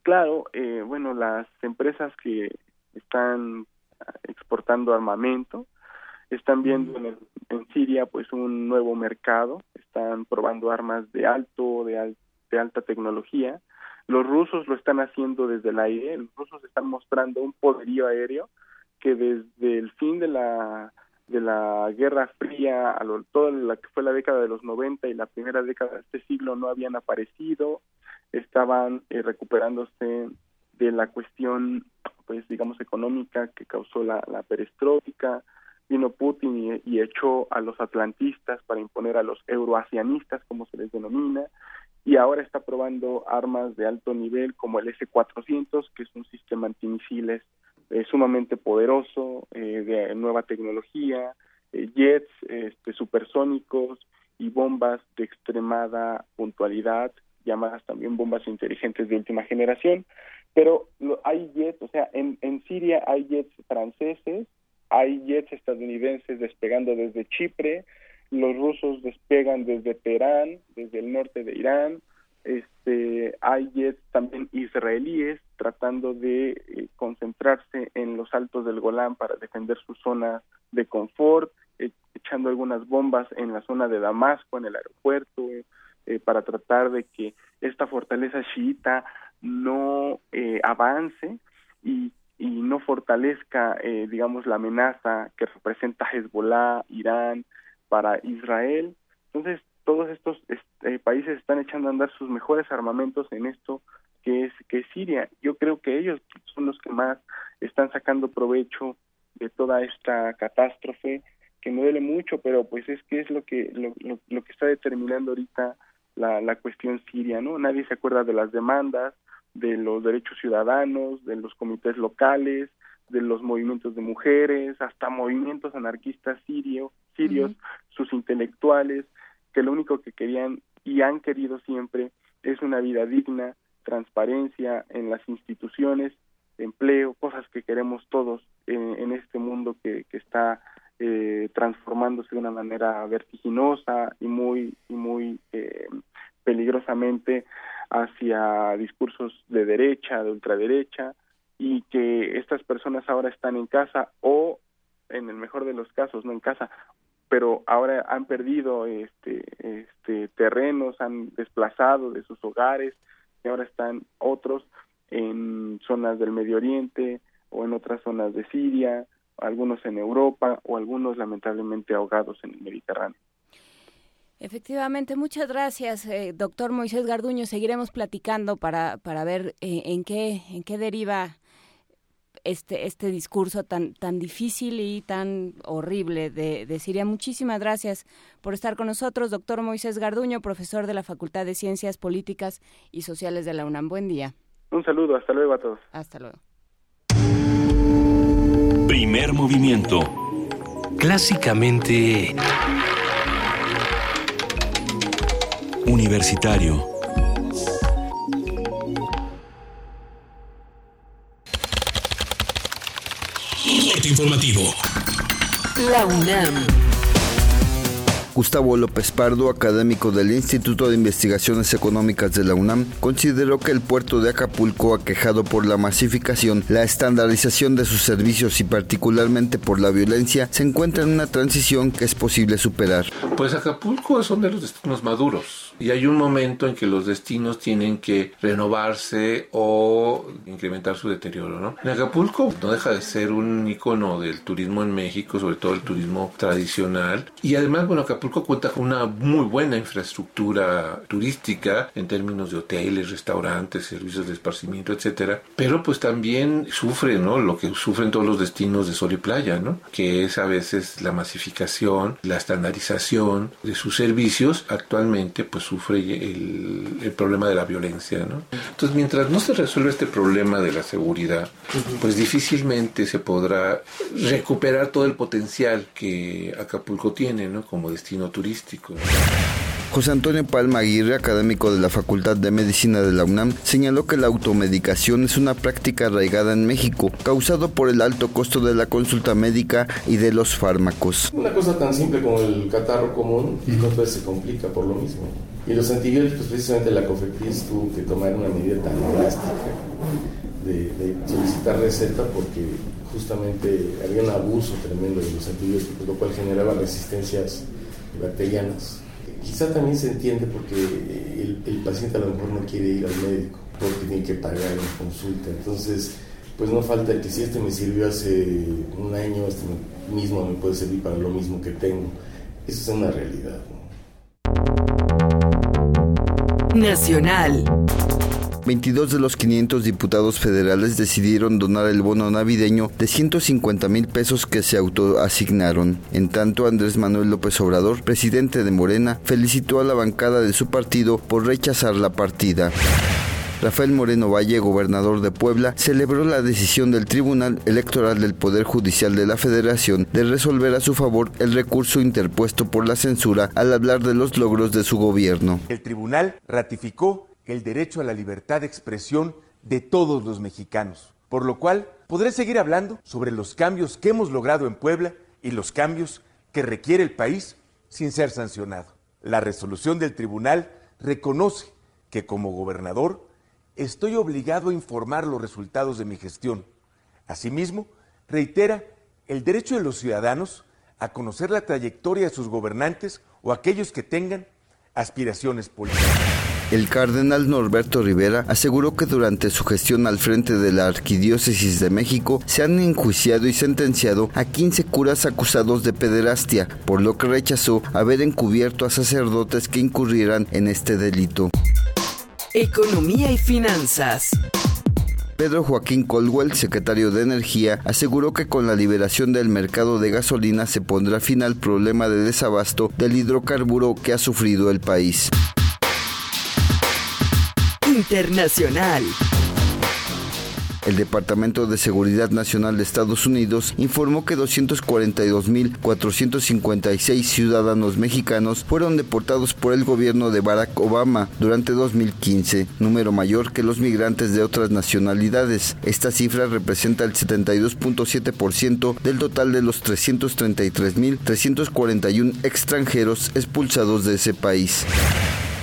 Claro, eh, bueno, las empresas que están exportando armamento están viendo en, en Siria pues un nuevo mercado, están probando armas de alto, de, de alta tecnología. Los rusos lo están haciendo desde el aire, los rusos están mostrando un poderío aéreo que desde el fin de la de la Guerra Fría, a lo, toda la que fue la década de los 90 y la primera década de este siglo no habían aparecido, estaban eh, recuperándose de la cuestión, pues digamos, económica que causó la, la perestroika, vino Putin y, y, echó a los atlantistas para imponer a los euroasianistas, como se les denomina, y ahora está probando armas de alto nivel como el S-400, que es un sistema antimisiles eh, sumamente poderoso, eh, de nueva tecnología, eh, jets este, supersónicos y bombas de extremada puntualidad, llamadas también bombas inteligentes de última generación. Pero hay jets, o sea, en, en Siria hay jets franceses, hay jets estadounidenses despegando desde Chipre, los rusos despegan desde Teherán, desde el norte de Irán, este, hay también israelíes tratando de eh, concentrarse en los altos del Golán para defender su zona de confort, eh, echando algunas bombas en la zona de Damasco, en el aeropuerto, eh, para tratar de que esta fortaleza chiita no avance y, y no fortalezca, digamos, la amenaza que representa Hezbollah, Irán, para Israel. Entonces, todos estos este, países están echando a andar sus mejores armamentos en esto que es que es Siria. Yo creo que ellos son los que más están sacando provecho de toda esta catástrofe que me duele mucho, pero pues es que es lo que lo, lo, que está determinando ahorita la, la cuestión siria, ¿no? Nadie se acuerda de las demandas, de los derechos ciudadanos, de los comités locales, de los movimientos de mujeres, hasta movimientos anarquistas sirio, sirios, sus intelectuales, que lo único que querían y han querido siempre es una vida digna, transparencia en las instituciones, empleo, cosas que queremos todos en, este mundo que, que está eh, transformándose de una manera vertiginosa y muy y muy eh, peligrosamente hacia discursos de derecha, de ultraderecha, y que estas personas ahora están en casa o, en el mejor de los casos, no en casa, pero ahora han perdido este, este terrenos, han desplazado de sus hogares y ahora están otros en zonas del Medio Oriente o en otras zonas de Siria, algunos en Europa o algunos lamentablemente ahogados en el Mediterráneo. Efectivamente, muchas gracias, eh, doctor Moisés Garduño. Seguiremos platicando para, para ver eh, en qué en qué deriva este este discurso tan tan difícil y tan horrible de, de Siria. Muchísimas gracias por estar con nosotros, doctor Moisés Garduño, profesor de la Facultad de Ciencias Políticas y Sociales de la UNAM. Buen día. Un saludo, hasta luego a todos. Hasta luego. Primer movimiento. Clásicamente universitario. Informativo. La UNAM. Gustavo López Pardo, académico del Instituto de Investigaciones Económicas de la UNAM, consideró que el puerto de Acapulco, aquejado por la masificación, la estandarización de sus servicios y particularmente por la violencia, se encuentra en una transición que es posible superar. Pues Acapulco son de los destinos maduros y hay un momento en que los destinos tienen que renovarse o incrementar su deterioro. ¿no? En Acapulco no deja de ser un icono del turismo en México, sobre todo el turismo tradicional. Y además, bueno, Acapulco cuenta con una muy buena infraestructura turística en términos de hoteles, restaurantes, servicios de esparcimiento, etcétera. Pero pues también sufre, ¿no? Lo que sufren todos los destinos de sol y playa, ¿no? Que es a veces la masificación, la estandarización de sus servicios. Actualmente, pues sufre el, problema de la violencia. ¿no? Entonces, mientras no se resuelva este problema de la seguridad, pues difícilmente se podrá recuperar todo el potencial que Acapulco tiene ¿no? como destino turístico. José Antonio Palma Aguirre, académico de la Facultad de Medicina de la UNAM, señaló que la automedicación es una práctica arraigada en México, causado por el alto costo de la consulta médica y de los fármacos. Una cosa tan simple como el catarro común, veces se complica por lo mismo. Y los antibióticos, precisamente la COFEPRIS tuvo que tomar una medida tan drástica de, solicitar receta porque justamente había un abuso tremendo de los antibióticos, lo cual generaba resistencias bacterianas Quizá también se entiende porque el, paciente a lo mejor no quiere ir al médico porque tiene que pagar una consulta. Entonces, pues no falta que si este me sirvió hace un año, este mismo me puede servir para lo mismo que tengo. Eso es una realidad. Nacional. 22 de los 500 diputados federales decidieron donar el bono navideño de 150 mil pesos que se autoasignaron. En tanto, Andrés Manuel López Obrador, presidente de Morena, felicitó a la bancada de su partido por rechazar la partida. Rafael Moreno Valle, gobernador de Puebla, celebró la decisión del Tribunal Electoral del Poder Judicial de la Federación de resolver a su favor el recurso interpuesto por la censura al hablar de los logros de su gobierno. El tribunal ratificó el derecho a la libertad de expresión de todos los mexicanos, por lo cual podré seguir hablando sobre los cambios que hemos logrado en Puebla y los cambios que requiere el país sin ser sancionado. La resolución del tribunal reconoce que como gobernador estoy obligado a informar los resultados de mi gestión. Asimismo, reitera el derecho de los ciudadanos a conocer la trayectoria de sus gobernantes o aquellos que tengan aspiraciones políticas. El cardenal Norberto Rivera aseguró que durante su gestión al frente de la Arquidiócesis de México se han enjuiciado y sentenciado a 15 curas acusados de pederastia, por lo que rechazó haber encubierto a sacerdotes que incurrieran en este delito. Economía y finanzas. Pedro Joaquín Colwell, secretario de Energía, aseguró que con la liberación del mercado de gasolina se pondrá fin al problema de desabasto del hidrocarburo que ha sufrido el país. Internacional. El Departamento de Seguridad Nacional de Estados Unidos informó que 242.456 ciudadanos mexicanos fueron deportados por el gobierno de Barack Obama durante 2015, número mayor que los migrantes de otras nacionalidades. Esta cifra representa el 72.7% del total de los 333.341 extranjeros expulsados de ese país.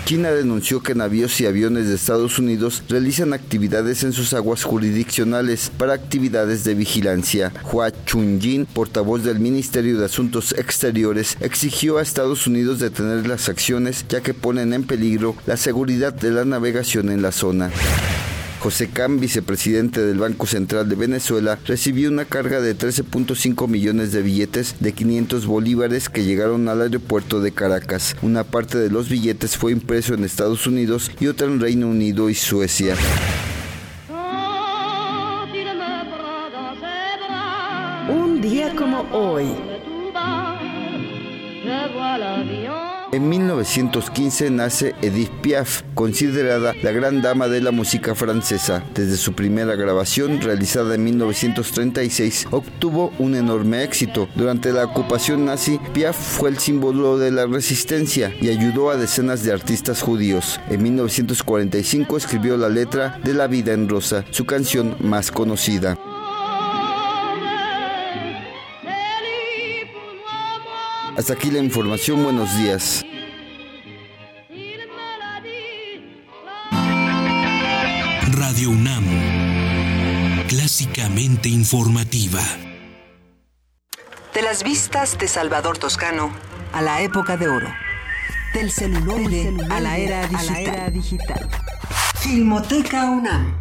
China denunció que navíos y aviones de Estados Unidos realizan actividades en sus aguas jurisdiccionales para actividades de vigilancia. Hua Chunying, portavoz del Ministerio de Asuntos Exteriores, exigió a Estados Unidos detener las acciones ya que ponen en peligro la seguridad de la navegación en la zona. José Cam, vicepresidente del Banco Central de Venezuela, recibió una carga de 13.5 millones de billetes de 500 bolívares que llegaron al aeropuerto de Caracas. Una parte de los billetes fue impreso en Estados Unidos y otra en Reino Unido y Suecia. Un día como hoy. En 1915 nace Edith Piaf, considerada la gran dama de la música francesa. Desde su primera grabación, realizada en 1936, obtuvo un enorme éxito. Durante la ocupación nazi, Piaf fue el símbolo de la resistencia y ayudó a decenas de artistas judíos. En 1945 escribió la letra de La vida en rosa, su canción más conocida. Hasta aquí la información, buenos días. Radio UNAM, clásicamente informativa. De las vistas de Salvador Toscano a la época de oro. Del celuloide, a, la era digital. Filmoteca UNAM,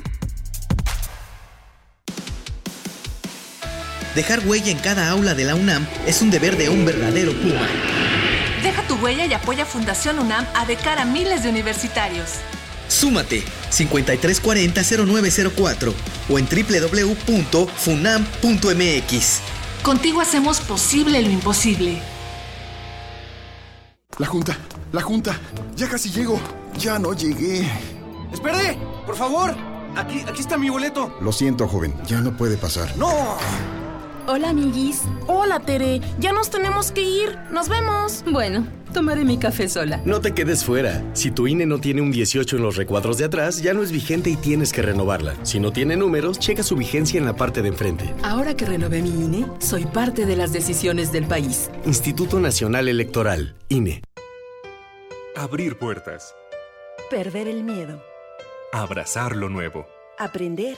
Dejar huella en cada aula de la UNAM es un deber de un verdadero Puma. Deja tu huella y apoya Fundación UNAM a de cara a miles de universitarios. Súmate 5340-0904 o en www.funam.mx. Contigo hacemos posible lo imposible. La junta, la junta. Ya casi llego. Ya no llegué. ¡Espere! ¡Por favor! Aquí, aquí está mi boleto. Lo siento, joven. Ya no puede pasar. ¡No! Hola, amiguis. Hola, Tere. Ya nos tenemos que ir. Nos vemos. Bueno, tomaré mi café sola. No te quedes fuera. Si tu INE no tiene un 18 en los recuadros de atrás, ya no es vigente y tienes que renovarla. Si no tiene números, checa su vigencia en la parte de enfrente. Ahora que renové mi INE, soy parte de las decisiones del país. Instituto Nacional Electoral, INE. Abrir puertas. Perder el miedo. Abrazar lo nuevo. Aprender.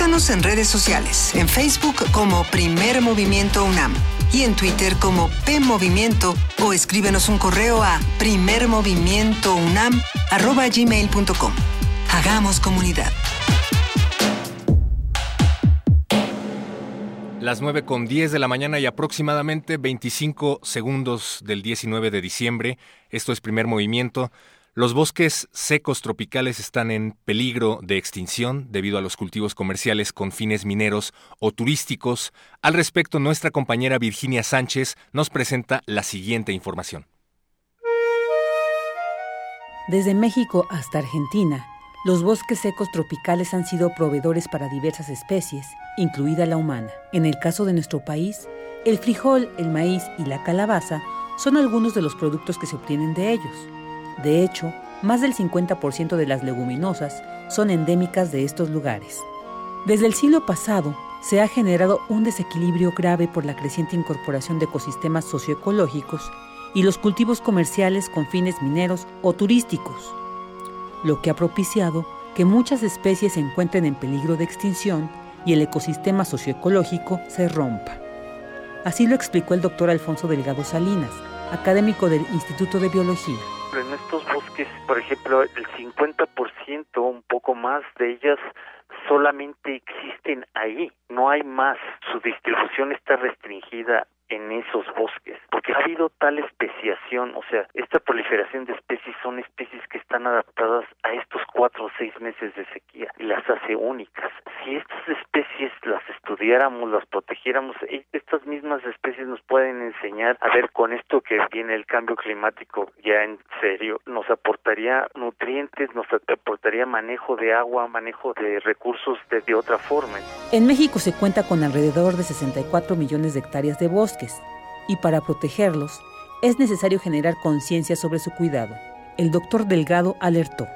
Búscanos en redes sociales, en Facebook como Primer Movimiento UNAM y en Twitter como P Movimiento o escríbenos un correo a primermovimientounam@gmail.com. Hagamos comunidad. Las 9 con 10 de la mañana y aproximadamente 25 segundos del 19 de diciembre. Esto es primer movimiento. Los bosques secos tropicales están en peligro de extinción debido a los cultivos comerciales con fines mineros o turísticos. Al respecto, nuestra compañera Virginia Sánchez nos presenta la siguiente información. Desde México hasta Argentina, los bosques secos tropicales han sido proveedores para diversas especies, incluida la humana. En el caso de nuestro país, el frijol, el maíz y la calabaza son algunos de los productos que se obtienen de ellos. De hecho, más del 50% de las leguminosas son endémicas de estos lugares. Desde el siglo pasado, se ha generado un desequilibrio grave por la creciente incorporación de ecosistemas socioecológicos y los cultivos comerciales con fines mineros o turísticos, lo que ha propiciado que muchas especies se encuentren en peligro de extinción y el ecosistema socioecológico se rompa. Así lo explicó el doctor Alfonso Delgado Salinas, académico del Instituto de Biología. En estos bosques, por ejemplo, el 50%, un poco más de ellas solamente existen ahí, no hay más. Su distribución está restringida en esos bosques, porque ha habido tal especiación, o sea, esta proliferación de especies son especies que están adaptadas a estos cuatro o seis meses de sequía y las hace únicas. Si estas especies las estudiáramos, las protegiéramos, e, estas mismas especies nos pueden enseñar a ver con esto que viene el cambio climático ya en serio, nos aportaría nutrientes, nos aportaría manejo de agua, manejo de recursos de, de otra forma. En México se cuenta con alrededor de 64 millones de hectáreas de bosque y para protegerlos es necesario generar conciencia sobre su cuidado. El doctor Delgado alertó.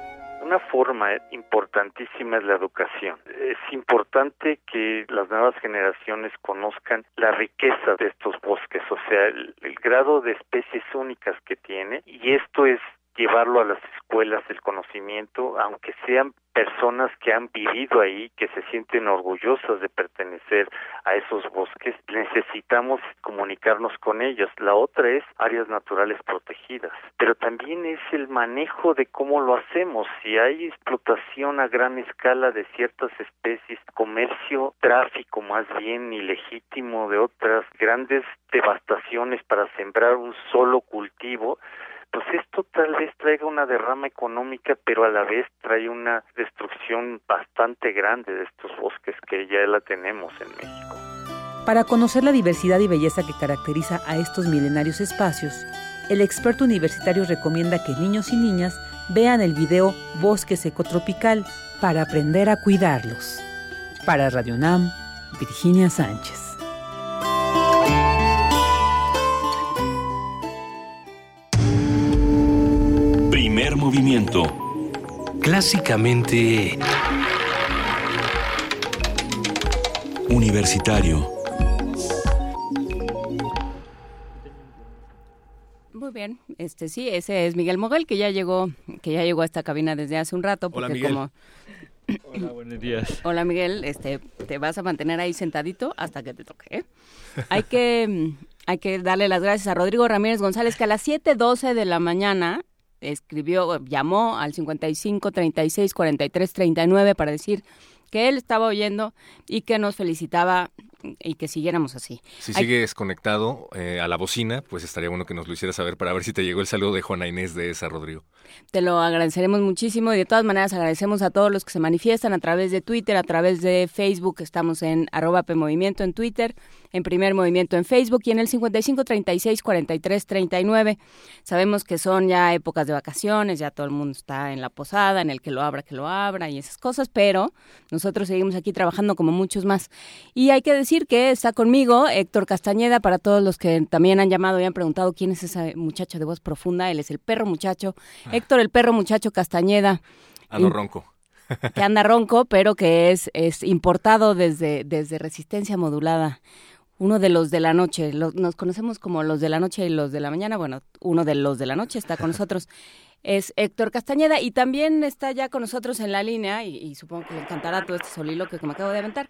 Una forma importantísima es la educación. Es importante que las nuevas generaciones conozcan la riqueza de estos bosques, o sea, el, el grado de especies únicas que tiene, y esto es llevarlo a las escuelas del conocimiento, aunque sean personas que han vivido ahí, que se sienten orgullosas de pertenecer a esos bosques, necesitamos comunicarnos con ellos. La otra es áreas naturales protegidas, pero también es el manejo de cómo lo hacemos. Si hay explotación a gran escala de ciertas especies, comercio, tráfico más bien ilegítimo de otras grandes devastaciones para sembrar un solo cultivo, pues esto tal vez traiga una derrama económica, pero a la vez trae una destrucción bastante grande de estos bosques que ya la tenemos en México. Para conocer la diversidad y belleza que caracteriza a estos milenarios espacios, el experto universitario recomienda que niños y niñas vean el video Bosque Ecotropical para aprender a cuidarlos. Para Radio Nam, Virginia Sánchez. Primer movimiento. Clásicamente... Universitario. Muy bien, este sí, ese es Miguel Moguel que ya llegó, que ya llegó a esta cabina desde hace un rato, porque Hola, Miguel. como Hola, buenos días. Hola Miguel, este, te vas a mantener ahí sentadito hasta que te toque. ¿eh? Hay que, hay que darle las gracias a Rodrigo Ramírez González que a las 7:12 de la mañana escribió, llamó al 55 36 43 39 para decir que él estaba oyendo y que nos felicitaba y que siguiéramos así. Si Hay- sigues conectado eh, a la bocina, pues estaría bueno que nos lo hicieras saber para ver si te llegó el saludo de Juana Inés de esa, Rodrigo. Te lo agradeceremos muchísimo y de todas maneras agradecemos a todos los que se manifiestan a través de Twitter, a través de Facebook, estamos en arroba PMovimiento en Twitter, en Primer Movimiento en Facebook y en el 55 36 43 39. Sabemos que son ya épocas de vacaciones, ya todo el mundo está en la posada, en el que lo abra, que lo abra y esas cosas, pero nosotros seguimos aquí trabajando como muchos más. Y hay que decir que está conmigo Héctor Castañeda, para todos los que también han llamado y han preguntado quién es ese muchacho de voz profunda, él es el perro muchacho, Héctor el perro muchacho Castañeda. Ando In- ronco. que anda ronco, pero que es, es importado desde, desde Resistencia Modulada. Uno de los de la noche, nos conocemos como los de la noche y los de la mañana. Bueno, uno de los de la noche está con <laughs> nosotros. Es Héctor Castañeda y también está ya con nosotros en la línea y, y supongo que le encantará todo este soliloquio que me acabo de aventar.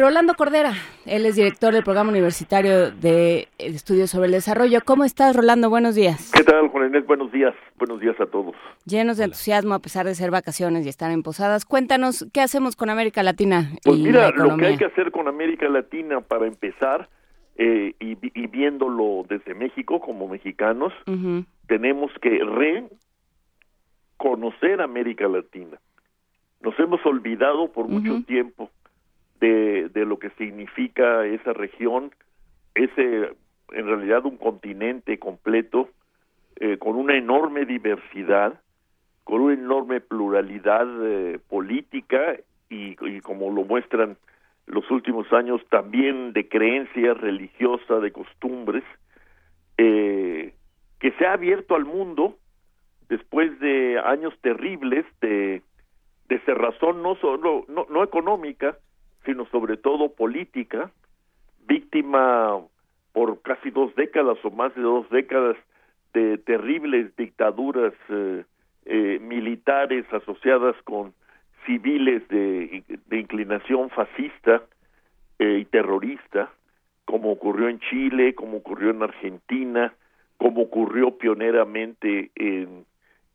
Rolando Cordera, él es director del programa universitario de estudios sobre el desarrollo. ¿Cómo estás, Rolando? Buenos días. ¿Qué tal, Juan Inés? Buenos días. Buenos días a todos. Llenos de entusiasmo a pesar de ser vacaciones y estar en posadas. Cuéntanos, ¿qué hacemos con América Latina Pues y mira, la lo que hay que hacer con América Latina para empezar, eh, y, vi- y viéndolo desde México como mexicanos, tenemos que reconocer América Latina. Nos hemos olvidado por mucho tiempo de, de lo que significa esa región, ese en realidad un continente completo eh, con una enorme diversidad, con una enorme pluralidad eh, política y, y como lo muestran los últimos años también de creencias religiosas, de costumbres, eh, que se ha abierto al mundo después de años terribles de, de cerrazón no solo no, no económica, sino sobre todo política, víctima por casi dos décadas o más de dos décadas de terribles dictaduras eh, eh, militares asociadas con civiles de, inclinación fascista eh, y terrorista, como ocurrió en Chile, como ocurrió en Argentina, como ocurrió pioneramente en,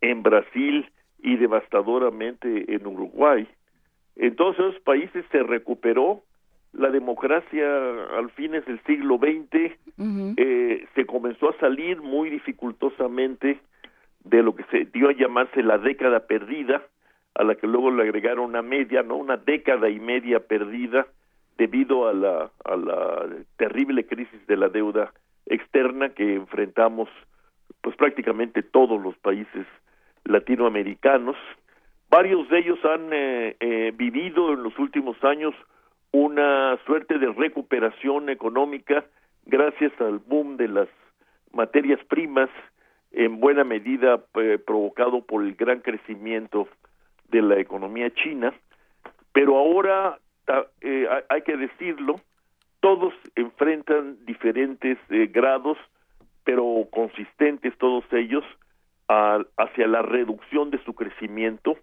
en Brasil y devastadoramente en Uruguay. En todos esos países se recuperó la democracia al fines del siglo XX, eh, se comenzó a salir muy dificultosamente de lo que se dio a llamarse la década perdida, a la que luego le agregaron una media, ¿no? Una década y media perdida debido a la, a la terrible crisis de la deuda externa que enfrentamos pues prácticamente todos los países latinoamericanos. Varios de ellos han eh, eh, vivido en los últimos años una suerte de recuperación económica gracias al boom de las materias primas, en buena medida eh, provocado por el gran crecimiento de la economía china, pero ahora hay que decirlo, todos enfrentan diferentes grados, pero consistentes todos ellos, hacia la reducción de su crecimiento,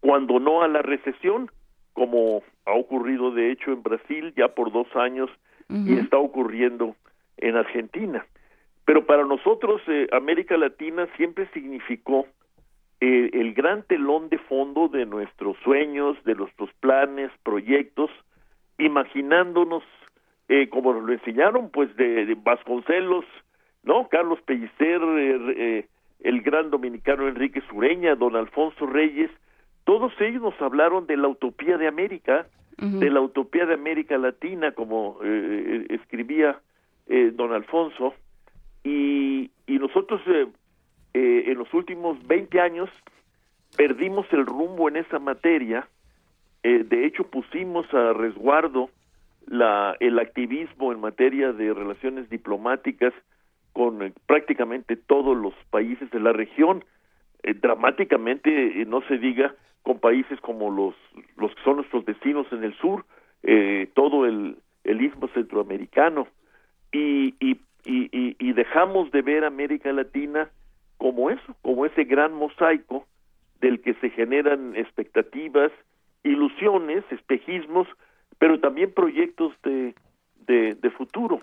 cuando no a la recesión, como ha ocurrido de hecho en Brasil ya por dos años y está ocurriendo en Argentina. Pero para nosotros eh, América Latina siempre significó eh, el gran telón de fondo de nuestros sueños, de nuestros planes, proyectos, imaginándonos, eh, como nos lo enseñaron, pues de, de Vasconcelos, ¿no? Carlos Pellicer, eh, el gran dominicano Enrique Sureña, don Alfonso Reyes, todos ellos nos hablaron de la utopía de América, de la utopía de América Latina, como eh, eh, escribía eh, don Alfonso, y, y nosotros en los últimos 20 años perdimos el rumbo en esa materia, de hecho pusimos a resguardo la, el activismo en materia de relaciones diplomáticas con eh, prácticamente todos los países de la región, eh, dramáticamente, eh, no se diga, con países como los, los que son nuestros vecinos en el sur, todo el, el istmo centroamericano, y, y, y, y dejamos de ver América Latina como eso, como ese gran mosaico del que se generan expectativas, ilusiones, espejismos, pero también proyectos de, de futuro.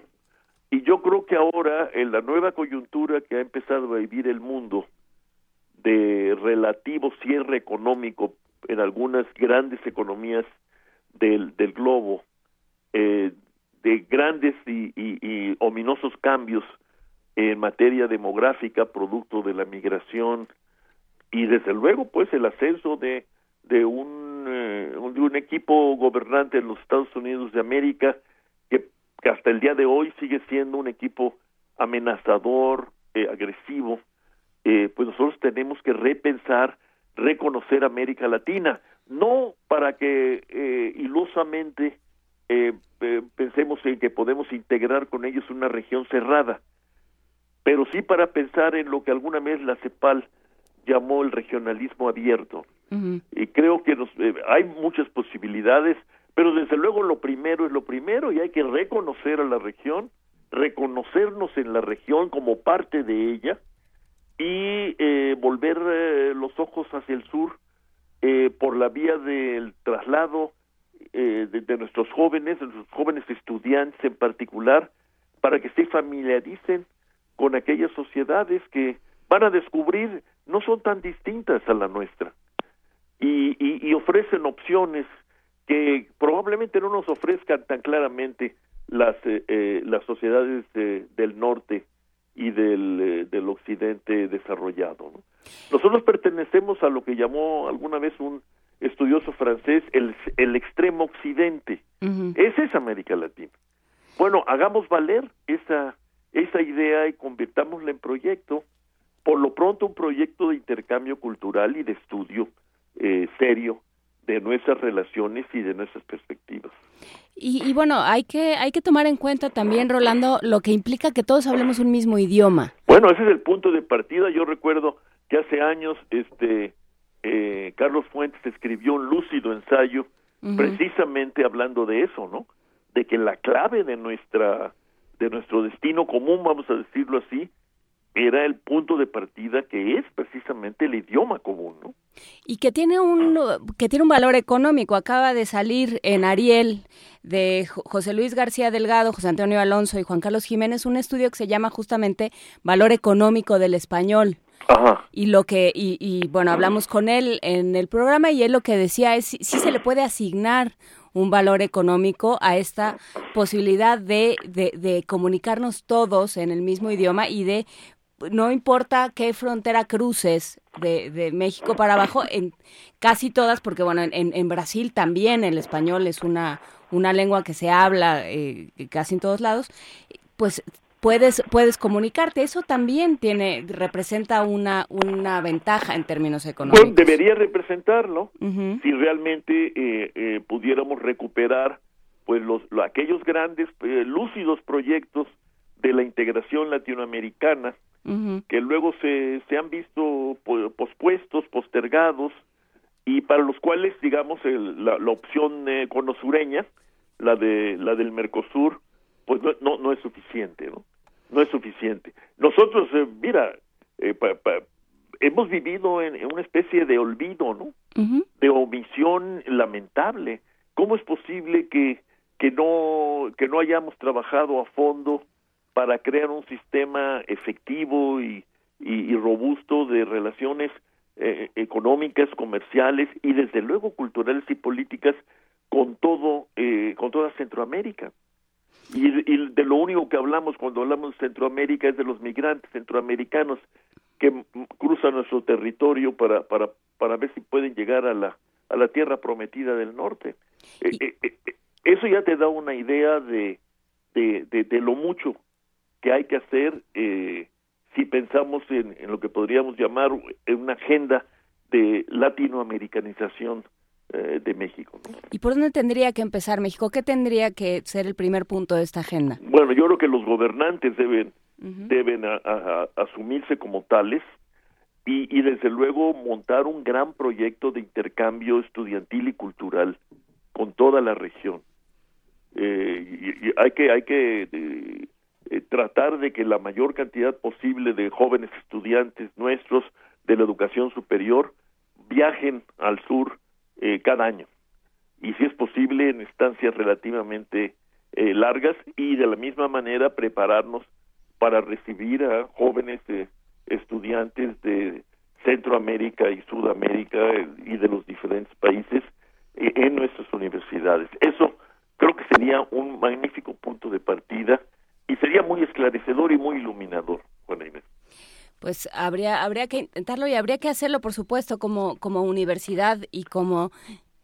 Y yo creo que ahora, en la nueva coyuntura que ha empezado a vivir el mundo, de relativo cierre económico en algunas grandes economías del, del globo, eh, de grandes y, y, ominosos cambios en materia demográfica, producto de la migración, y desde luego, pues, el ascenso de, de un, eh, de un equipo gobernante en los Estados Unidos de América que hasta el día de hoy sigue siendo un equipo amenazador, eh, agresivo, eh, pues nosotros tenemos que repensar, reconocer América Latina, no para que eh, ilusamente eh, pensemos en que podemos integrar con ellos una región cerrada, pero sí para pensar en lo que alguna vez la CEPAL llamó el regionalismo abierto. Y creo que nos, hay muchas posibilidades, pero desde luego lo primero es lo primero y hay que reconocer a la región, reconocernos en la región como parte de ella y eh, volver eh, los ojos hacia el sur eh, por la vía del traslado de, de, nuestros jóvenes, de nuestros jóvenes estudiantes en particular, para que se familiaricen con aquellas sociedades que van a descubrir no son tan distintas a la nuestra. Y, y, y ofrecen opciones que probablemente no nos ofrezcan tan claramente las eh, eh, las sociedades del norte y del, eh, del occidente desarrollado. Nosotros pertenecemos a lo que llamó alguna vez un estudioso francés el, el extremo occidente. Esa es América Latina. Bueno, hagamos valer esa, esa idea y convirtámosla en proyecto. Por lo pronto, un proyecto de intercambio cultural y de estudio serio de nuestras relaciones y de nuestras perspectivas. Y, bueno, hay que hay que tomar en cuenta también, Rolando, lo que implica que todos hablemos un mismo idioma. Bueno, ese es el punto de partida. Yo recuerdo que hace años, este, eh, Carlos Fuentes escribió un lúcido ensayo precisamente hablando de eso, ¿no? De que la clave de nuestra de nuestro destino común, vamos a decirlo así, era el punto de partida que es precisamente el idioma común, ¿no? Y que tiene un que tiene un valor económico. Acaba de salir en Ariel de José Luis García Delgado, José Antonio Alonso y Juan Carlos Jiménez un estudio que se llama justamente Valor económico del español. Ajá. Y lo que y, y bueno hablamos con él en el programa y él lo que decía es si, si se le puede asignar un valor económico a esta posibilidad de, de, de, comunicarnos todos en el mismo idioma y de no importa qué frontera cruces de, de, México para abajo, en casi todas, porque bueno, en, en Brasil también el español es una, una lengua que se habla eh, casi en todos lados, pues puedes puedes comunicarte eso también tiene representa una una ventaja en términos económicos pues debería representarlo uh -huh. si realmente eh, eh, pudiéramos recuperar pues los, los aquellos grandes eh, lúcidos proyectos de la integración latinoamericana uh -huh. que luego se, se han visto pospuestos postergados y para los cuales digamos el, la, la, opción eh, conosureña la de la del Mercosur pues no, no, no es suficiente, ¿no? No es suficiente. Nosotros, eh, mira, eh, pa, pa, hemos vivido en, en, una especie de olvido, ¿no? Uh -huh. De omisión lamentable. ¿Cómo es posible que, que, no, que no hayamos trabajado a fondo para crear un sistema efectivo y, y, y robusto de relaciones eh, económicas, comerciales y desde luego culturales y políticas con todo, eh, con toda Centroamérica? Y, y, de lo único que hablamos cuando hablamos de Centroamérica es de los migrantes centroamericanos que cruzan nuestro territorio para para para ver si pueden llegar a la a la tierra prometida del norte. Eh, eh, eh, eso ya te da una idea de de, de, de lo mucho que hay que hacer si pensamos en, en, lo que podríamos llamar una agenda de latinoamericanización eh, de México. ¿no? ¿Y por dónde tendría que empezar México? ¿Qué tendría que ser el primer punto de esta agenda? Bueno, yo creo que los gobernantes deben, uh -huh. deben a, a, a asumirse como tales y, y, desde luego montar un gran proyecto de intercambio estudiantil y cultural con toda la región. Eh, y, y hay que, hay que eh, eh, tratar de que la mayor cantidad posible de jóvenes estudiantes nuestros de la educación superior viajen al sur eh, cada año y si es posible en estancias relativamente eh, largas y de la misma manera prepararnos para recibir a jóvenes eh, estudiantes de Centroamérica y Sudamérica eh, y de los diferentes países eh, en nuestras universidades. Eso creo que sería un magnífico punto de partida y sería muy esclarecedor y muy iluminador, Juana Inés. Pues habría habría que intentarlo y habría que hacerlo por supuesto como como universidad y como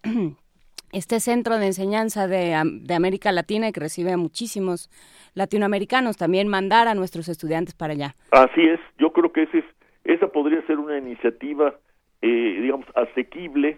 <clears throat> este centro de enseñanza de, de, América Latina que recibe a muchísimos latinoamericanos también mandar a nuestros estudiantes para allá. Así es yo creo que ese es, esa podría ser una iniciativa eh, digamos asequible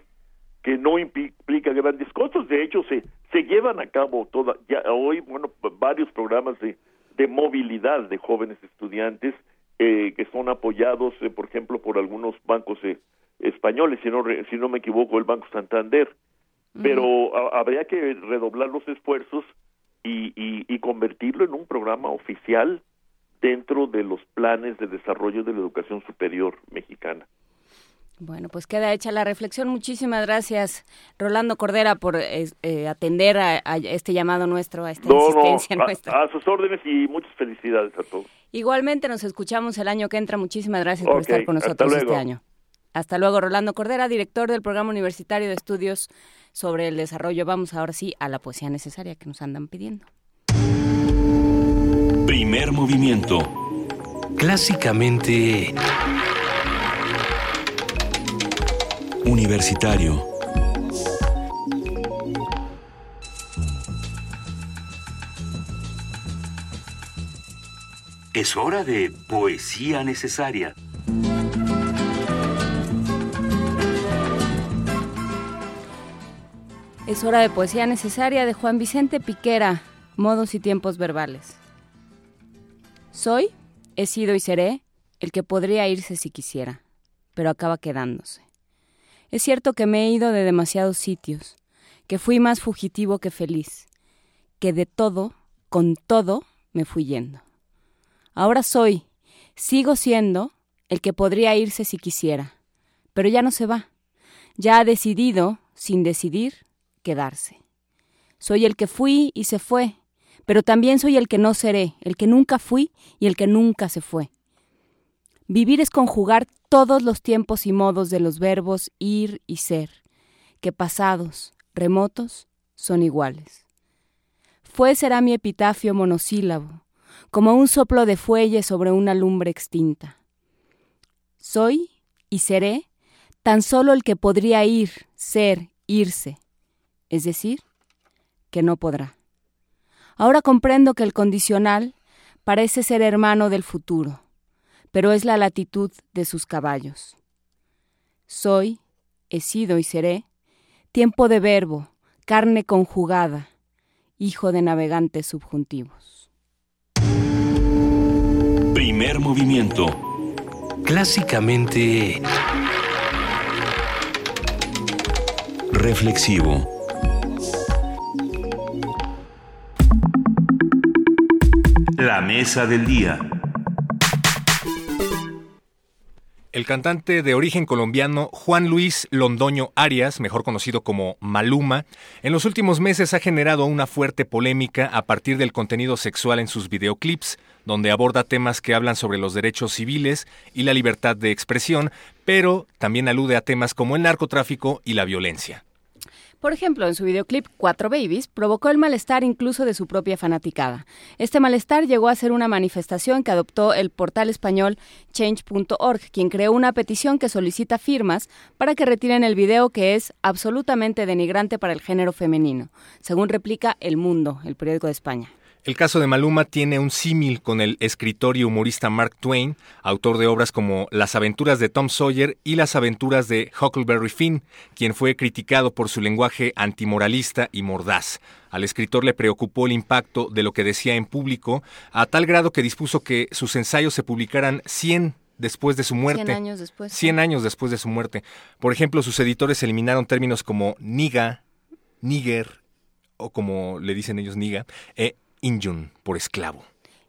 que no implica grandes costos. De hecho se se llevan a cabo toda ya hoy bueno varios programas de de movilidad de jóvenes estudiantes eh, que son apoyados, eh, por ejemplo, por algunos bancos eh, españoles, si no, si no me equivoco, el Banco Santander. Uh -huh. Pero a, habría que redoblar los esfuerzos y, y, y, convertirlo en un programa oficial dentro de los planes de desarrollo de la educación superior mexicana. Bueno, pues queda hecha la reflexión. Muchísimas gracias, Rolando Cordera, por eh, eh, atender a, a, este llamado nuestro, a esta no, insistencia no, a, nuestra. A sus órdenes y muchas felicidades a todos. Igualmente nos escuchamos el año que entra. Muchísimas gracias okay, por estar con nosotros este año. Hasta luego, Rolando Cordera, director del Programa Universitario de Estudios sobre el Desarrollo. Vamos ahora sí a la poesía necesaria que nos andan pidiendo. Primer movimiento. Clásicamente... Universitario. Es hora de poesía necesaria. Es hora de poesía necesaria de Juan Vicente Piquera, Modos y tiempos verbales. Soy, he sido y seré el que podría irse si quisiera, pero acaba quedándose. Es cierto que me he ido de demasiados sitios, que fui más fugitivo que feliz, que de todo, con todo, me fui yendo. Ahora soy, sigo siendo, el que podría irse si quisiera, pero ya no se va. Ya ha decidido, sin decidir, quedarse. Soy el que fui y se fue, pero también soy el que no seré, el que nunca fui y el que nunca se fue. Vivir es conjugar todos los tiempos y modos de los verbos ir y ser, que pasados, remotos, son iguales. Fue será mi epitafio monosílabo, como un soplo de fuelle sobre una lumbre extinta. Soy y seré tan solo el que podría ir, ser, irse, es decir, que no podrá. Ahora comprendo que el condicional parece ser hermano del futuro, pero es la latitud de sus caballos. Soy, he sido y seré, tiempo de verbo, carne conjugada, hijo de navegantes subjuntivos. Primer movimiento. Clásicamente... Reflexivo. La mesa del día. El cantante de origen colombiano Juan Luis Londoño Arias, mejor conocido como Maluma, en los últimos meses ha generado una fuerte polémica a partir del contenido sexual en sus videoclips, donde aborda temas que hablan sobre los derechos civiles y la libertad de expresión, pero también alude a temas como el narcotráfico y la violencia. Por ejemplo, en su videoclip Cuatro Babies provocó el malestar incluso de su propia fanaticada. Este malestar llegó a ser una manifestación que adoptó el portal español change.org, quien creó una petición que solicita firmas para que retiren el video que es absolutamente denigrante para el género femenino, según replica El Mundo, el periódico de España. El caso de Maluma tiene un símil con el escritor y humorista Mark Twain, autor de obras como Las aventuras de Tom Sawyer y Las aventuras de Huckleberry Finn, quien fue criticado por su lenguaje antimoralista y mordaz. Al escritor le preocupó el impacto de lo que decía en público, a tal grado que dispuso que sus ensayos se publicaran 100 después de su muerte. 100 años después. 100 años después de su muerte. Por ejemplo, sus editores eliminaron términos como niga, nigger, o como le dicen ellos niga, e Injun, por esclavo.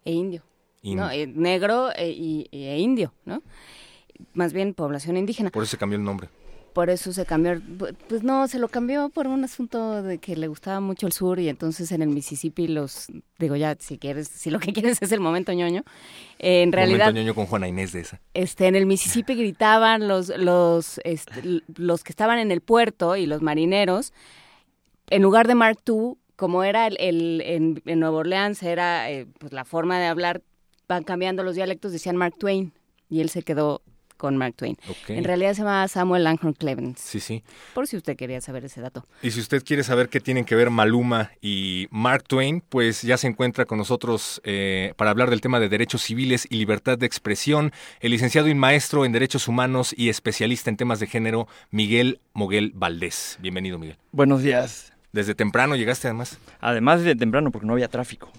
E indio. No, eh, negro e, y, e indio, ¿no? Más bien población indígena. Por eso se cambió el nombre. Por eso se cambió, pues no, se lo cambió por un asunto de que le gustaba mucho el sur y entonces en el Mississippi los, digo ya, si quieres, si lo que <laughs> quieres es el momento ñoño, eh, en realidad... Momento ñoño con Juana Inés de esa. Este, en el Mississippi <laughs> gritaban los, los, este, los que estaban en el puerto y los marineros, en lugar de Mark II, como era el, en, en, Nueva Orleans, era eh, pues la forma de hablar, van cambiando los dialectos, decían Mark Twain, y él se quedó con Mark Twain. En realidad se llama Samuel Langhorne Clemens. Sí, sí. Por si usted quería saber ese dato. Y si usted quiere saber qué tienen que ver Maluma y Mark Twain, pues ya se encuentra con nosotros eh, para hablar del tema de derechos civiles y libertad de expresión, el licenciado y maestro en derechos humanos y especialista en temas de género, Miguel Moguel Valdés. Bienvenido, Miguel. Buenos días. Desde temprano llegaste además. Además desde temprano porque no había tráfico.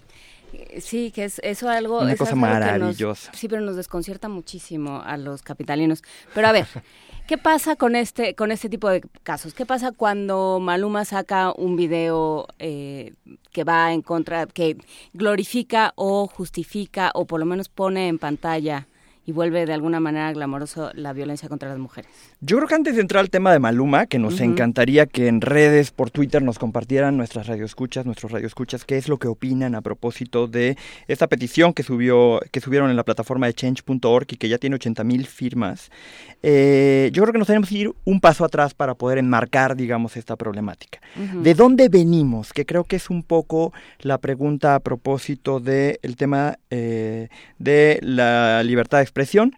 Sí, que es eso algo... Una cosa maravillosa. sí, pero nos desconcierta muchísimo a los capitalinos. Pero a ver, <laughs> ¿qué pasa con este, con este tipo de casos? ¿Qué pasa cuando Maluma saca un video eh, que va en contra, que glorifica o justifica o por lo menos pone en pantalla y vuelve de alguna manera glamoroso la violencia contra las mujeres. Yo creo que antes de entrar al tema de Maluma, que nos encantaría que en redes, por Twitter, nos compartieran nuestras radioescuchas, nuestros radioescuchas, qué es lo que opinan a propósito de esta petición que subió, que subieron en la plataforma de change.org y que ya tiene 80 mil firmas. Eh, yo creo que nos tenemos que ir un paso atrás para poder enmarcar, digamos, esta problemática. ¿De dónde venimos? Que creo que es un poco la pregunta a propósito del tema eh, de la libertad de expresión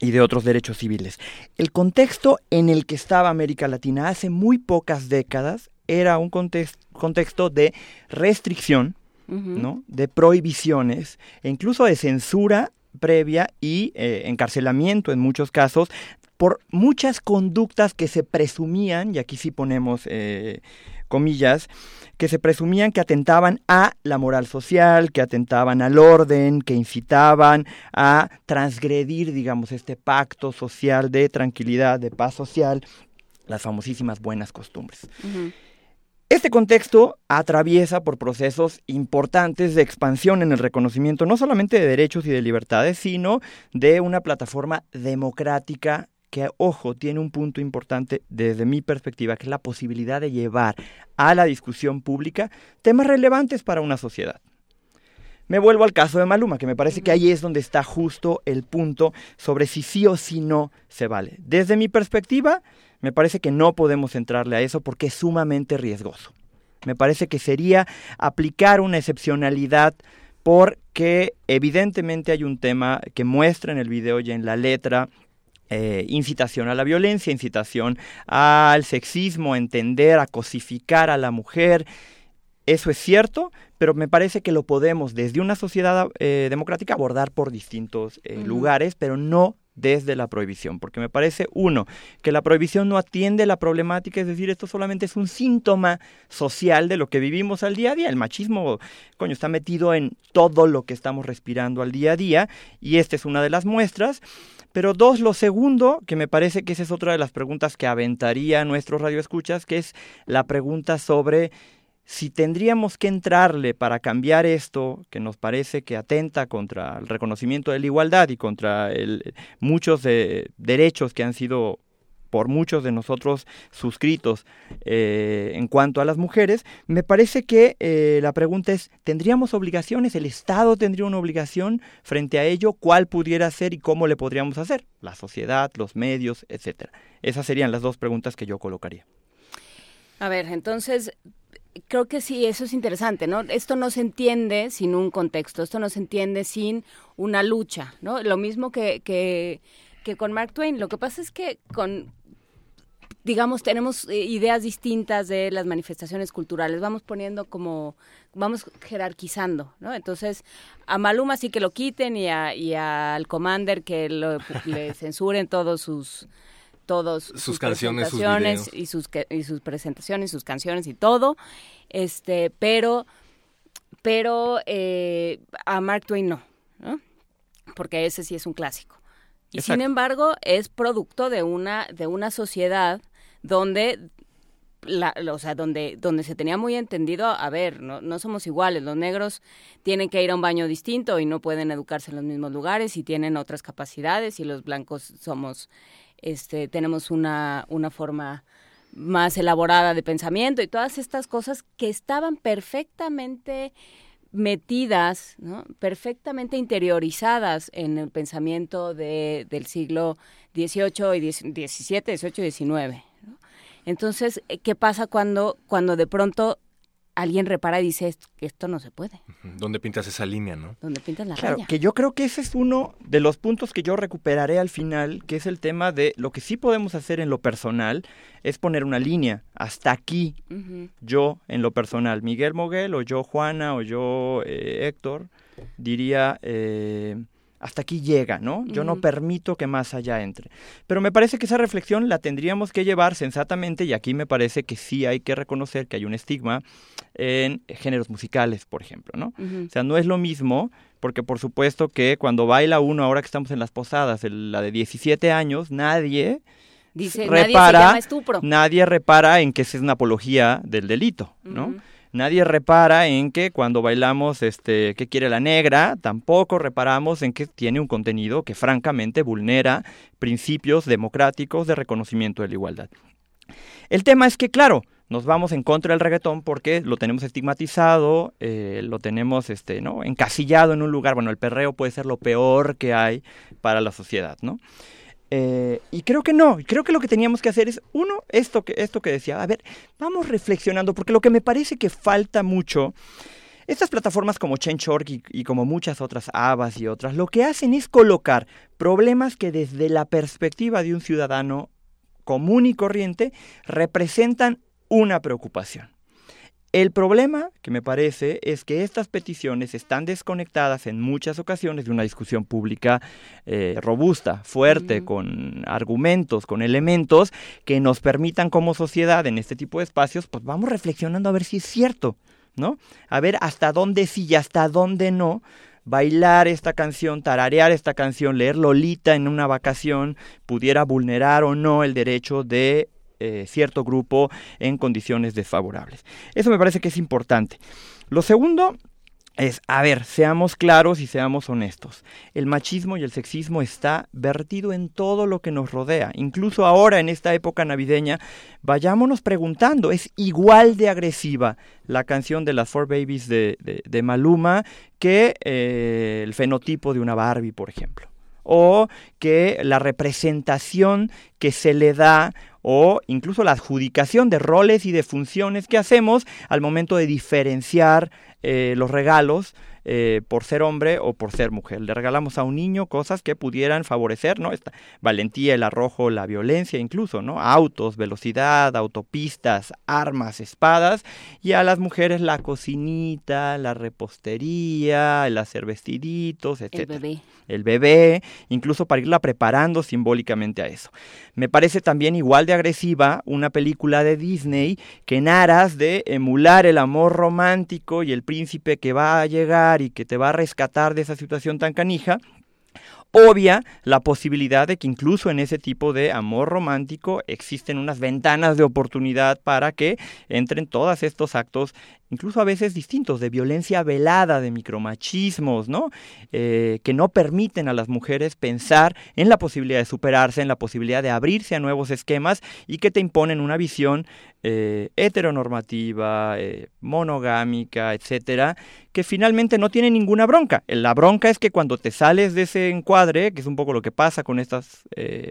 y de otros derechos civiles. El contexto en el que estaba América Latina hace muy pocas décadas era un contexto de restricción, ¿no? de prohibiciones e incluso de censura previa y eh, encarcelamiento en muchos casos por muchas conductas que se presumían, y aquí sí ponemos eh, comillas, que se presumían que atentaban a la moral social, que atentaban al orden, que incitaban a transgredir, digamos, este pacto social de tranquilidad, de paz social, las famosísimas buenas costumbres. Este contexto atraviesa por procesos importantes de expansión en el reconocimiento no solamente de derechos y de libertades, sino de una plataforma democrática que, ojo, tiene un punto importante desde mi perspectiva, que es la posibilidad de llevar a la discusión pública temas relevantes para una sociedad. Me vuelvo al caso de Maluma, que me parece que ahí es donde está justo el punto sobre si sí o si no se vale. Desde mi perspectiva, me parece que no podemos entrarle a eso porque es sumamente riesgoso. Me parece que sería aplicar una excepcionalidad porque evidentemente hay un tema que muestra en el video y en la letra eh, incitación a la violencia, incitación al sexismo, a entender, a cosificar a la mujer. Eso es cierto, pero me parece que lo podemos desde una sociedad eh, democrática abordar por distintos eh, lugares, pero no desde la prohibición, porque me parece, uno, que la prohibición no atiende la problemática, es decir, esto solamente es un síntoma social de lo que vivimos al día a día. El machismo, coño, está metido en todo lo que estamos respirando al día a día, y esta es una de las muestras. Pero dos, lo segundo, que me parece que esa es otra de las preguntas que aventaría nuestros radioescuchas, que es la pregunta sobre si tendríamos que entrarle para cambiar esto, que nos parece que atenta contra el reconocimiento de la igualdad y contra el, muchos de, derechos que han sido por muchos de nosotros suscritos eh, en cuanto a las mujeres, me parece que eh, la pregunta es, ¿tendríamos obligaciones? ¿El Estado tendría una obligación frente a ello? ¿Cuál pudiera ser y cómo le podríamos hacer? La sociedad, los medios, etcétera. Esas serían las dos preguntas que yo colocaría. A ver, entonces, creo que sí, eso es interesante, ¿no? Esto no se entiende sin un contexto, esto no se entiende sin una lucha, ¿no? Lo mismo que, que, que con Mark Twain. Lo que pasa es que con, digamos, tenemos eh, ideas distintas de las manifestaciones culturales. Vamos poniendo como, vamos jerarquizando, ¿no? Entonces, a Maluma sí que lo quiten y, a, y al Commander que lo, le <laughs> censuren todos sus todos sus, canciones, sus y sus y sus presentaciones, sus canciones y todo, este, pero pero eh, a Mark Twain no, porque ese sí es un clásico. Y sin embargo es producto de una de una sociedad donde la, o sea, donde, donde se tenía muy entendido, a ver, no, no somos iguales, los negros tienen que ir a un baño distinto y no pueden educarse en los mismos lugares y tienen otras capacidades y los blancos somos este, tenemos una, una forma más elaborada de pensamiento y todas estas cosas que estaban perfectamente metidas, perfectamente interiorizadas en el pensamiento de, del siglo XVIII y XVII, XVIII y XIX. Entonces, ¿qué pasa cuando, cuando de pronto alguien repara y dice que esto no se puede. ¿Dónde pintas esa línea, no? ¿Dónde pintas la claro, que yo creo que ese es uno de los puntos que yo recuperaré al final, que es el tema de lo que sí podemos hacer en lo personal, es poner una línea. Hasta aquí, yo en lo personal, Miguel Moguel o yo Juana o yo eh, Héctor, diría... Eh, hasta aquí llega, ¿no? Yo no permito que más allá entre. Pero me parece que esa reflexión la tendríamos que llevar sensatamente y aquí me parece que sí hay que reconocer que hay un estigma en géneros musicales, por ejemplo, ¿no? O sea, no es lo mismo porque por supuesto que cuando baila uno, ahora que estamos en las posadas, la de 17 años, nadie... Dice, repara, nadie, se nadie repara en que es una apología del delito, ¿no? Nadie repara en que cuando bailamos este ¿Qué quiere la negra? Tampoco reparamos en que tiene un contenido que francamente vulnera principios democráticos de reconocimiento de la igualdad. El tema es que, claro, nos vamos en contra del reggaetón porque lo tenemos estigmatizado, eh, lo tenemos este, ¿no? encasillado en un lugar. Bueno, el perreo puede ser lo peor que hay para la sociedad, ¿no? Eh, y creo que no, creo que lo que teníamos que hacer es, uno, esto que, esto que decía, a ver, vamos reflexionando, porque lo que me parece que falta mucho, estas plataformas como Change.org y, y como muchas otras ABAS y otras, lo que hacen es colocar problemas que desde la perspectiva de un ciudadano común y corriente representan una preocupación. El problema, que me parece, es que estas peticiones están desconectadas en muchas ocasiones de una discusión pública eh, robusta, fuerte, con argumentos, con elementos que nos permitan como sociedad en este tipo de espacios, pues vamos reflexionando a ver si es cierto, ¿no? A ver hasta dónde sí y hasta dónde no bailar esta canción, tararear esta canción, leer Lolita en una vacación, pudiera vulnerar o no el derecho de eh, cierto grupo en condiciones desfavorables. Eso me parece que es importante. Lo segundo es, a ver, seamos claros y seamos honestos. El machismo y el sexismo está vertido en todo lo que nos rodea. Incluso ahora, en esta época navideña, vayámonos preguntando, ¿es igual de agresiva la canción de las Four Babies de, Maluma que eh, el fenotipo de una Barbie, por ejemplo? O que la representación que se le da o incluso la adjudicación de roles y de funciones que hacemos al momento de diferenciar eh, los regalos eh, por ser hombre o por ser mujer. Le regalamos a un niño cosas que pudieran favorecer, ¿no? Esta valentía, el arrojo, la violencia incluso, ¿no? Autos, velocidad, autopistas, armas, espadas, y a las mujeres la cocinita, la repostería, el hacer vestiditos, etc. El bebé. El bebé, incluso para irla preparando simbólicamente a eso. Me parece también igual de agresiva una película de Disney que en aras de emular el amor romántico y el príncipe que va a llegar y que te va a rescatar de esa situación tan canija, obvia la posibilidad de que incluso en ese tipo de amor romántico existen unas ventanas de oportunidad para que entren todos estos actos incluso a veces distintos, de violencia velada, de micromachismos, ¿no? Eh, que no permiten a las mujeres pensar en la posibilidad de superarse, en la posibilidad de abrirse a nuevos esquemas y que te imponen una visión eh, heteronormativa, eh, monogámica, etcétera, que finalmente no tiene ninguna bronca. La bronca es que cuando te sales de ese encuadre, que es un poco lo que pasa con estas,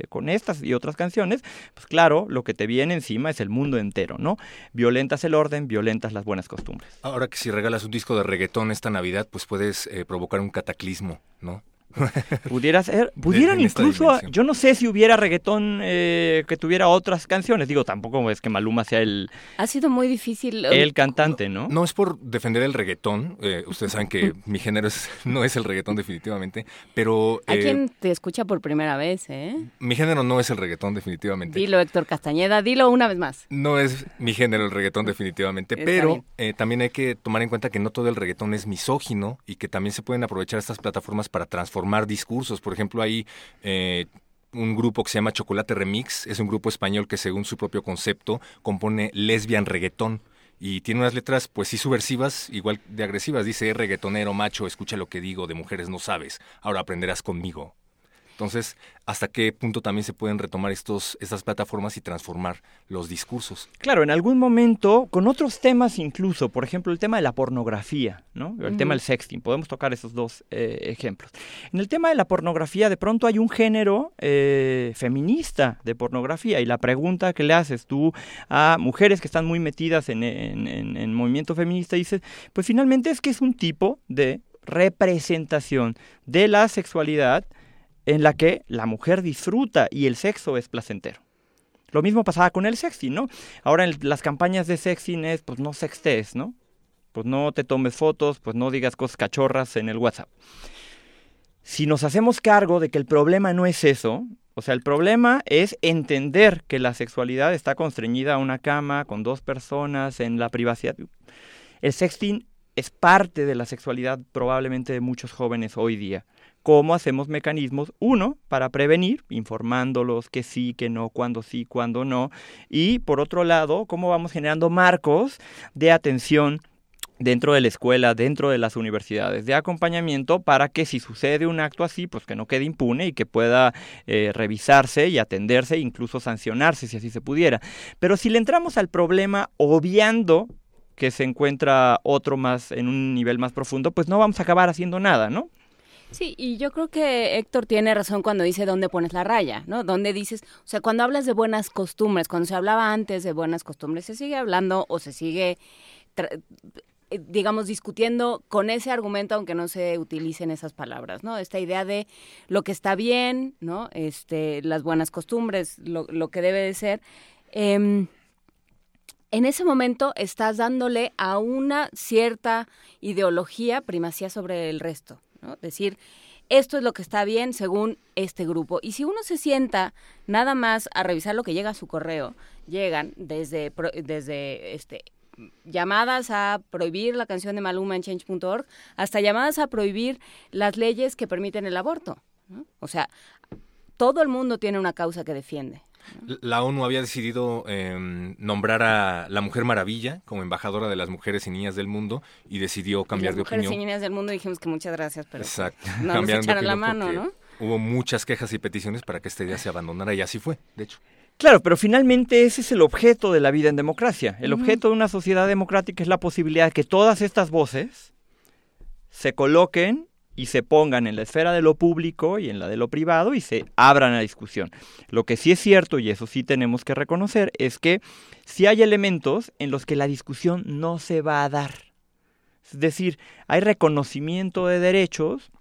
con estas y otras canciones, pues claro, lo que te viene encima es el mundo entero, ¿no? Violentas el orden, violentas las buenas cosas. Ahora que si regalas un disco de reggaetón esta Navidad, pues puedes eh, provocar un cataclismo, ¿no? <laughs> Pudiera ser, pudieran incluso, yo no sé si hubiera reggaetón eh, que tuviera otras canciones, digo, tampoco es que Maluma sea el... Ha sido muy difícil. El cantante, ¿no? No, es por defender el reggaetón, eh, ustedes saben que <laughs> mi género <laughs> no es el reggaetón definitivamente, pero... Hay quien te escucha por primera vez, ¿eh? Mi género no es el reggaetón definitivamente. Dilo, Héctor Castañeda, dilo una vez más. No es mi género el reggaetón definitivamente, pero también hay que tomar en cuenta que no todo el reggaetón es misógino y que también se pueden aprovechar estas plataformas para transformar discursos. Por ejemplo, hay eh, un grupo que se llama Chocolate Remix, es un grupo español que según su propio concepto compone lesbian reggaetón y tiene unas letras pues sí subversivas, igual de agresivas. Dice, reggaetonero, macho, escucha lo que digo, de mujeres no sabes, ahora aprenderás conmigo. Entonces, ¿hasta qué punto también se pueden retomar estos, estas plataformas y transformar los discursos? Claro, en algún momento, con otros temas incluso, por ejemplo, el tema de la pornografía, ¿no? El tema del sexting, podemos tocar esos dos eh, ejemplos. En el tema de la pornografía, de pronto hay un género eh, feminista de pornografía y la pregunta que le haces tú a mujeres que están muy metidas en, en, en, en movimiento feminista, dices, pues finalmente es que es un tipo de representación de la sexualidad en la que la mujer disfruta y el sexo es placentero. Lo mismo pasaba con el sexting, ¿no? Ahora en las campañas de sexting es, pues no sextes, ¿no? Pues no te tomes fotos, pues no digas cosas cachorras en el WhatsApp. Si nos hacemos cargo de que el problema no es eso, o sea, el problema es entender que la sexualidad está constreñida a una cama con dos personas en la privacidad. El sexting es parte de la sexualidad probablemente de muchos jóvenes hoy día cómo hacemos mecanismos, uno, para prevenir, informándolos que sí, que no, cuándo sí, cuándo no, y por otro lado, cómo vamos generando marcos de atención dentro de la escuela, dentro de las universidades, de acompañamiento para que si sucede un acto así, pues que no quede impune y que pueda eh, revisarse y atenderse, incluso sancionarse si así se pudiera. Pero si le entramos al problema obviando que se encuentra otro más en un nivel más profundo, pues no vamos a acabar haciendo nada, ¿no? Sí, y yo creo que Héctor tiene razón cuando dice dónde pones la raya, ¿no? Dónde dices, o sea, cuando hablas de buenas costumbres, cuando se hablaba antes de buenas costumbres, se sigue hablando o se sigue eh, digamos, discutiendo con ese argumento, aunque no se utilicen esas palabras, ¿no? Esta idea de lo que está bien, ¿no? Este, las buenas costumbres, lo, lo que debe de ser. Em, en ese momento estás dándole a una cierta ideología primacía sobre el resto. Decir, esto es lo que está bien según este grupo. Y si uno se sienta nada más a revisar lo que llega a su correo, llegan desde, desde este, llamadas a prohibir la canción de Maluma en change.org hasta llamadas a prohibir las leyes que permiten el aborto. O sea, todo el mundo tiene una causa que defiende. La ONU había decidido em, nombrar a la Mujer Maravilla como embajadora de las mujeres y niñas del mundo y decidió cambiar las de opinión. Mujeres y niñas del mundo dijimos que muchas gracias, pero Exacto. no nos echaron la mano, ¿no? Hubo muchas quejas y peticiones para que este día se abandonara y así fue, de hecho. Claro, pero finalmente ese es el objeto de la vida en democracia. El objeto de una sociedad democrática es la posibilidad de que todas estas voces se coloquen y se pongan en la esfera de lo público y en la de lo privado y se abran a discusión. Lo que sí es cierto, y eso sí tenemos que reconocer, es que sí hay elementos en los que la discusión no se va a dar. Es decir, hay reconocimiento de derechos,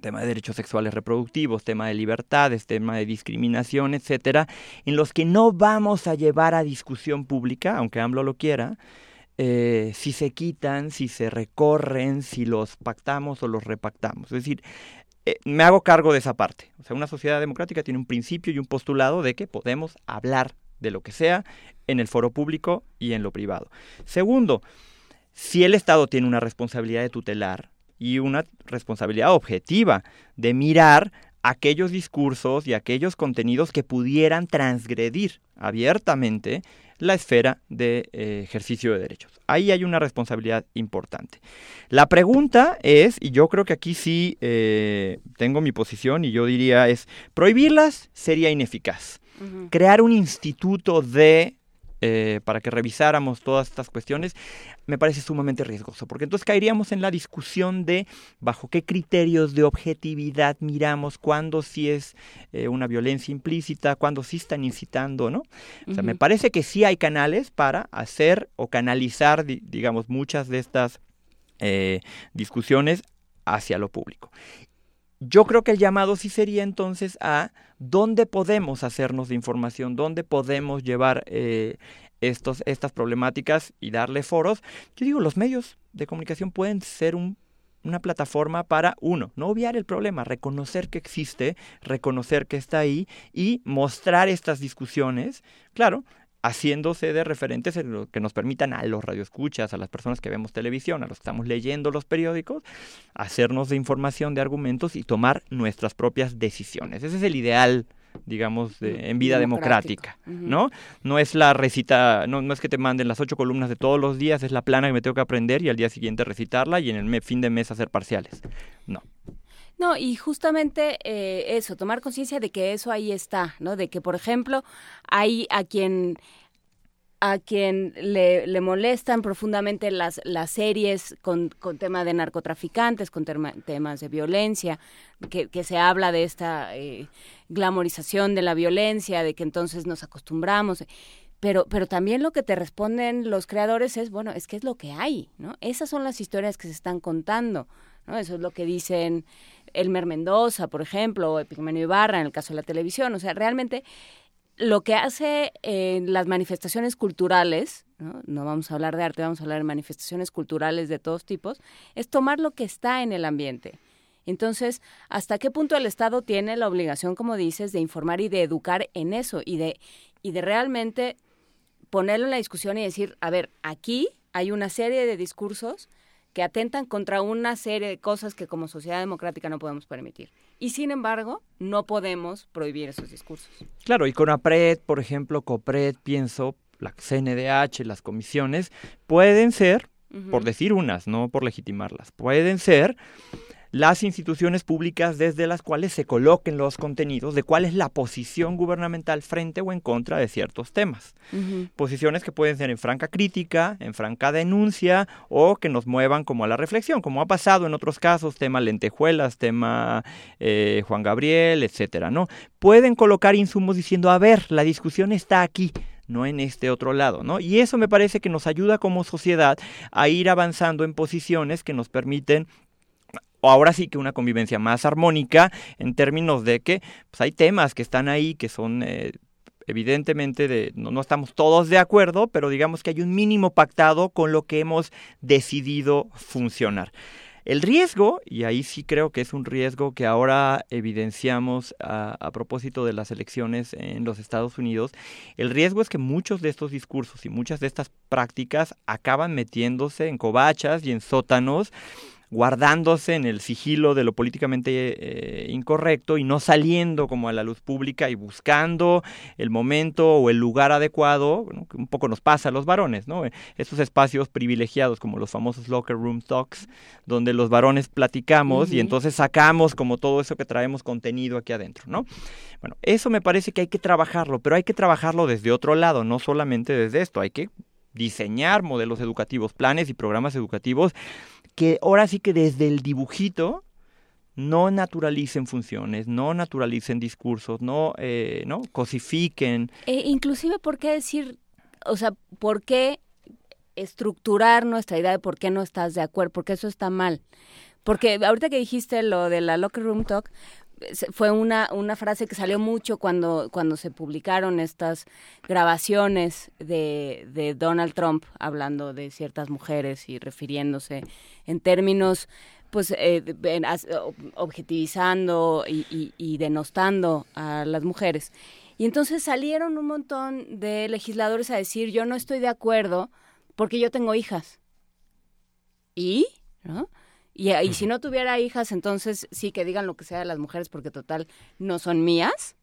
tema de derechos sexuales reproductivos, tema de libertades, tema de discriminación, etcétera, en los que no vamos a llevar a discusión pública, aunque AMLO lo quiera, eh, si se quitan, si se recorren, si los pactamos o los repactamos. Es decir, eh, me hago cargo de esa parte. O sea, una sociedad democrática tiene un principio y un postulado de que podemos hablar de lo que sea en el foro público y en lo privado. Segundo, si el Estado tiene una responsabilidad de tutelar y una responsabilidad objetiva de mirar aquellos discursos y aquellos contenidos que pudieran transgredir abiertamente la esfera de eh, ejercicio de derechos. Ahí hay una responsabilidad importante. La pregunta es, y yo creo que aquí sí eh, tengo mi posición y yo diría es, prohibirlas sería ineficaz. Crear un instituto de eh, para que revisáramos todas estas cuestiones, me parece sumamente riesgoso, porque entonces caeríamos en la discusión de bajo qué criterios de objetividad miramos, cuándo sí es eh, una violencia implícita, cuándo sí están incitando, ¿no? O sea, me parece que sí hay canales para hacer o canalizar, digamos, muchas de estas eh, discusiones hacia lo público. Yo creo que el llamado sí sería entonces a dónde podemos hacernos de información, dónde podemos llevar eh, estos, estas problemáticas y darle foros. Yo digo, los medios de comunicación pueden ser una plataforma para, uno, no obviar el problema, reconocer que existe, reconocer que está ahí y mostrar estas discusiones, claro, haciéndose de referentes que nos permitan a los radioescuchas, a las personas que vemos televisión, a los que estamos leyendo los periódicos, hacernos de información, de argumentos y tomar nuestras propias decisiones. Ese es el ideal digamos, de, en vida democrática, ¿no? No es la recita, no, no es que te manden las ocho columnas de todos los días, es la plana que me tengo que aprender y al día siguiente recitarla y en el fin de mes hacer parciales. No. No, y justamente eh, eso, tomar conciencia de que eso ahí está, ¿no? De que, por ejemplo, hay a quien a quien le, le, molestan profundamente las, las series con, con tema de narcotraficantes, con temas de violencia, que, que, se habla de esta eh, glamorización de la violencia, de que entonces nos acostumbramos. Pero, pero también lo que te responden los creadores es, bueno, es que es lo que hay, ¿no? Esas son las historias que se están contando, ¿no? Eso es lo que dicen Elmer Mendoza, por ejemplo, o Epigmenio Ibarra en el caso de la televisión. O sea, realmente lo que hace en las manifestaciones culturales, ¿no? ¿no? vamos a hablar de arte, vamos a hablar de manifestaciones culturales de todos tipos, es tomar lo que está en el ambiente. Entonces, ¿hasta qué punto el Estado tiene la obligación, como dices, de informar y de educar en eso y de, y de realmente ponerlo en la discusión y decir, a ver, aquí hay una serie de discursos que atentan contra una serie de cosas que como sociedad democrática no podemos permitir. Y sin embargo, no podemos prohibir esos discursos. Claro, y con APRED, por ejemplo, COPRED, pienso, la CNDH, las comisiones, pueden ser, por decir unas, no por legitimarlas, pueden ser las instituciones públicas desde las cuales se coloquen los contenidos de cuál es la posición gubernamental frente o en contra de ciertos temas. Posiciones que pueden ser en franca crítica, en franca denuncia o que nos muevan como a la reflexión, como ha pasado en otros casos, tema lentejuelas, tema eh, Juan Gabriel, etcétera, ¿no? Pueden colocar insumos diciendo, a ver, la discusión está aquí, no en este otro lado, ¿no? Y eso me parece que nos ayuda como sociedad a ir avanzando en posiciones que nos permiten ahora sí que una convivencia más armónica en términos de que pues, hay temas que están ahí que son eh, evidentemente de, no, no, estamos todos de acuerdo, pero digamos que hay un mínimo pactado con lo que hemos decidido funcionar. El riesgo, y ahí sí creo que es un riesgo que ahora evidenciamos a, a, propósito de las elecciones en los Estados Unidos, el riesgo es que muchos de estos discursos y muchas de estas prácticas acaban metiéndose en covachas y en sótanos guardándose en el sigilo de lo políticamente eh, incorrecto y no saliendo como a la luz pública y buscando el momento o el lugar adecuado, que un poco nos pasa a los varones, ¿no? Estos espacios privilegiados como los famosos locker room talks, donde los varones platicamos y entonces sacamos como todo eso que traemos contenido aquí adentro, ¿no? Bueno, eso me parece que hay que trabajarlo, pero hay que trabajarlo desde otro lado, no solamente desde esto, hay que diseñar modelos educativos, planes y programas educativos que ahora sí que desde el dibujito no naturalicen funciones, no naturalicen discursos, no, eh, no cosifiquen. E inclusive, ¿por qué decir, o sea, por qué estructurar nuestra idea de por qué no estás de acuerdo? Porque eso está mal. Porque ahorita que dijiste lo de la locker room talk, fue una, una frase que salió mucho cuando, cuando se publicaron estas grabaciones de, de Donald Trump hablando de ciertas mujeres y refiriéndose en términos pues eh, objetivizando y, y, denostando a las mujeres. Y entonces salieron un montón de legisladores a decir, yo no estoy de acuerdo porque yo tengo hijas. ¿Y? ¿No? Y, y si no tuviera hijas, entonces sí que digan lo que sea de las mujeres porque total no son mías.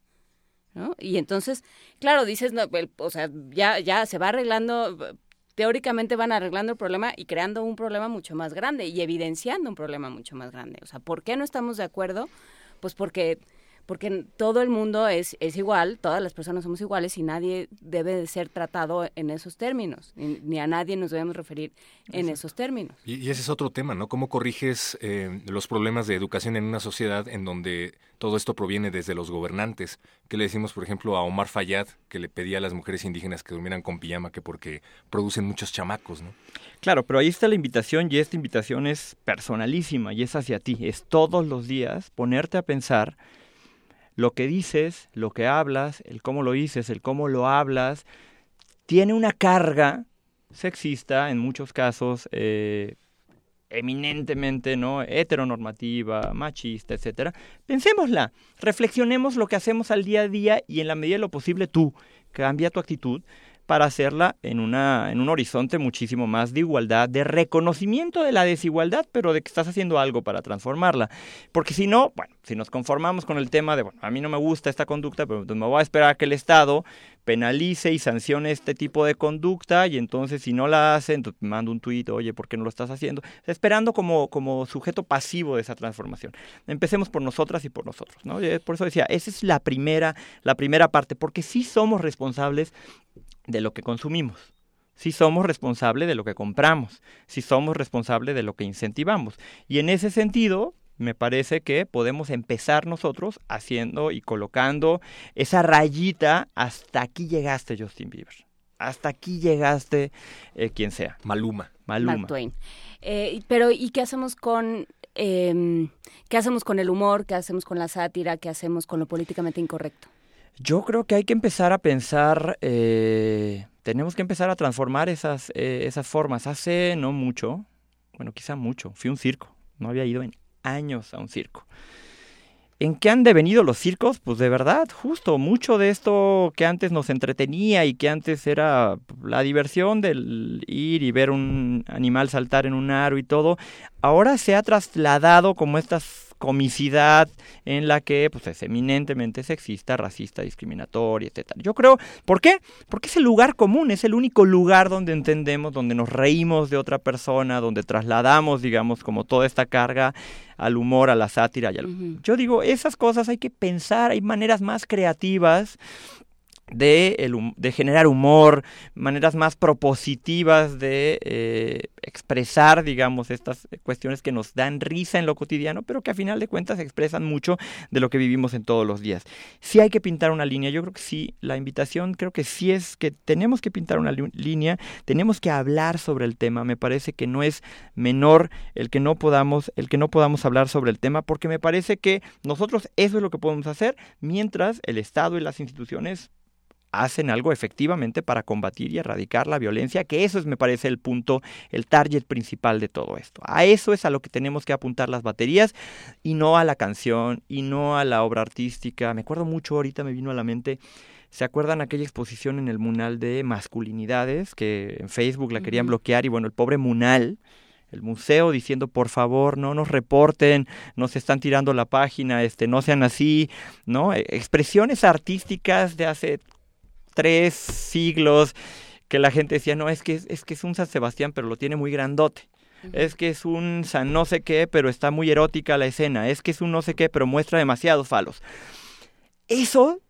¿no? Y entonces, claro, dices, no, o sea, ya, ya se va arreglando teóricamente van arreglando el problema y creando un problema mucho más grande y evidenciando un problema mucho más grande. O sea, ¿por qué no estamos de acuerdo? Pues porque porque todo el mundo es, es igual, todas las personas somos iguales y nadie debe de ser tratado en esos términos, ni, a nadie nos debemos referir en esos términos. Y, ese es otro tema, ¿no? ¿Cómo corriges eh, los problemas de educación en una sociedad en donde todo esto proviene desde los gobernantes? ¿Qué le decimos, por ejemplo, a Omar Fayad, que le pedía a las mujeres indígenas que durmieran con pijama, que porque producen muchos chamacos, ¿no? Claro, pero ahí está la invitación y esta invitación es personalísima y es hacia ti, es todos los días ponerte a pensar lo que dices, lo que hablas, el cómo lo dices, el cómo lo hablas, tiene una carga sexista en muchos casos, eh, eminentemente no heteronormativa, machista, etcétera. Pensémosla, reflexionemos lo que hacemos al día a día y en la medida de lo posible tú cambia tu actitud para hacerla en, una, en un horizonte muchísimo más de igualdad, de reconocimiento de la desigualdad, pero de que estás haciendo algo para transformarla. Porque si no, bueno, si nos conformamos con el tema de, bueno, a mí no me gusta esta conducta, pero me voy a esperar a que el Estado penalice y sancione este tipo de conducta y entonces si no la hacen, entonces mando un tuit, oye, ¿por qué no lo estás haciendo? Esperando como, como sujeto pasivo de esa transformación. Empecemos por nosotras y por nosotros, ¿no? Por eso decía, esa es la primera, la primera parte, porque sí somos responsables de lo que consumimos. Si somos responsables de lo que compramos, si somos responsables de lo que incentivamos. Y en ese sentido, me parece que podemos empezar nosotros haciendo y colocando esa rayita hasta aquí llegaste Justin Bieber. Hasta aquí llegaste eh, quien sea. Maluma. Maluma. Twain. Eh, pero ¿y qué hacemos con em, qué hacemos con el humor? ¿Qué hacemos con la sátira? ¿Qué hacemos con lo políticamente incorrecto? Yo creo que hay que empezar a pensar, eh, tenemos que empezar a transformar esas, eh, esas formas. Hace no mucho, bueno, quizá mucho, fui a un circo, no había ido en años a un circo. ¿En qué han devenido los circos? Pues de verdad, justo, mucho de esto que antes nos entretenía y que antes era la diversión del ir y ver un animal saltar en un aro y todo, ahora se ha trasladado como estas comicidad en la que pues, es eminentemente sexista, racista, discriminatoria, etc. Yo creo, ¿por qué? Porque es el lugar común, es el único lugar donde entendemos, donde nos reímos de otra persona, donde trasladamos, digamos, como toda esta carga al humor, a la sátira. Y Yo digo, esas cosas hay que pensar, hay maneras más creativas de, generar humor, maneras más propositivas de eh, expresar, digamos, estas cuestiones que nos dan risa en lo cotidiano, pero que a final de cuentas expresan mucho de lo que vivimos en todos los días. Si hay que pintar una línea, yo creo que sí, la invitación creo que sí es que tenemos que pintar una línea, tenemos que hablar sobre el tema, me parece que no es menor el que no podamos, el que no podamos hablar sobre el tema, porque me parece que nosotros eso es lo que podemos hacer mientras el Estado y las instituciones hacen algo efectivamente para combatir y erradicar la violencia, que eso es, me parece, el punto, el target principal de todo esto. A eso es a lo que tenemos que apuntar las baterías y no a la canción y no a la obra artística. Me acuerdo mucho, ahorita me vino a la mente, ¿se acuerdan aquella exposición en el Munal de masculinidades que en Facebook la querían bloquear y bueno, el pobre Munal el museo diciendo por favor no nos reporten, nos están tirando la página, este, no sean así, ¿no? E, expresiones artísticas de hace tres siglos que la gente decía, no, es que es que es un San Sebastián, pero lo tiene muy grandote. Es que es un San no sé qué, pero está muy erótica la escena. Es que es un no sé qué, pero muestra demasiados falos. Eso,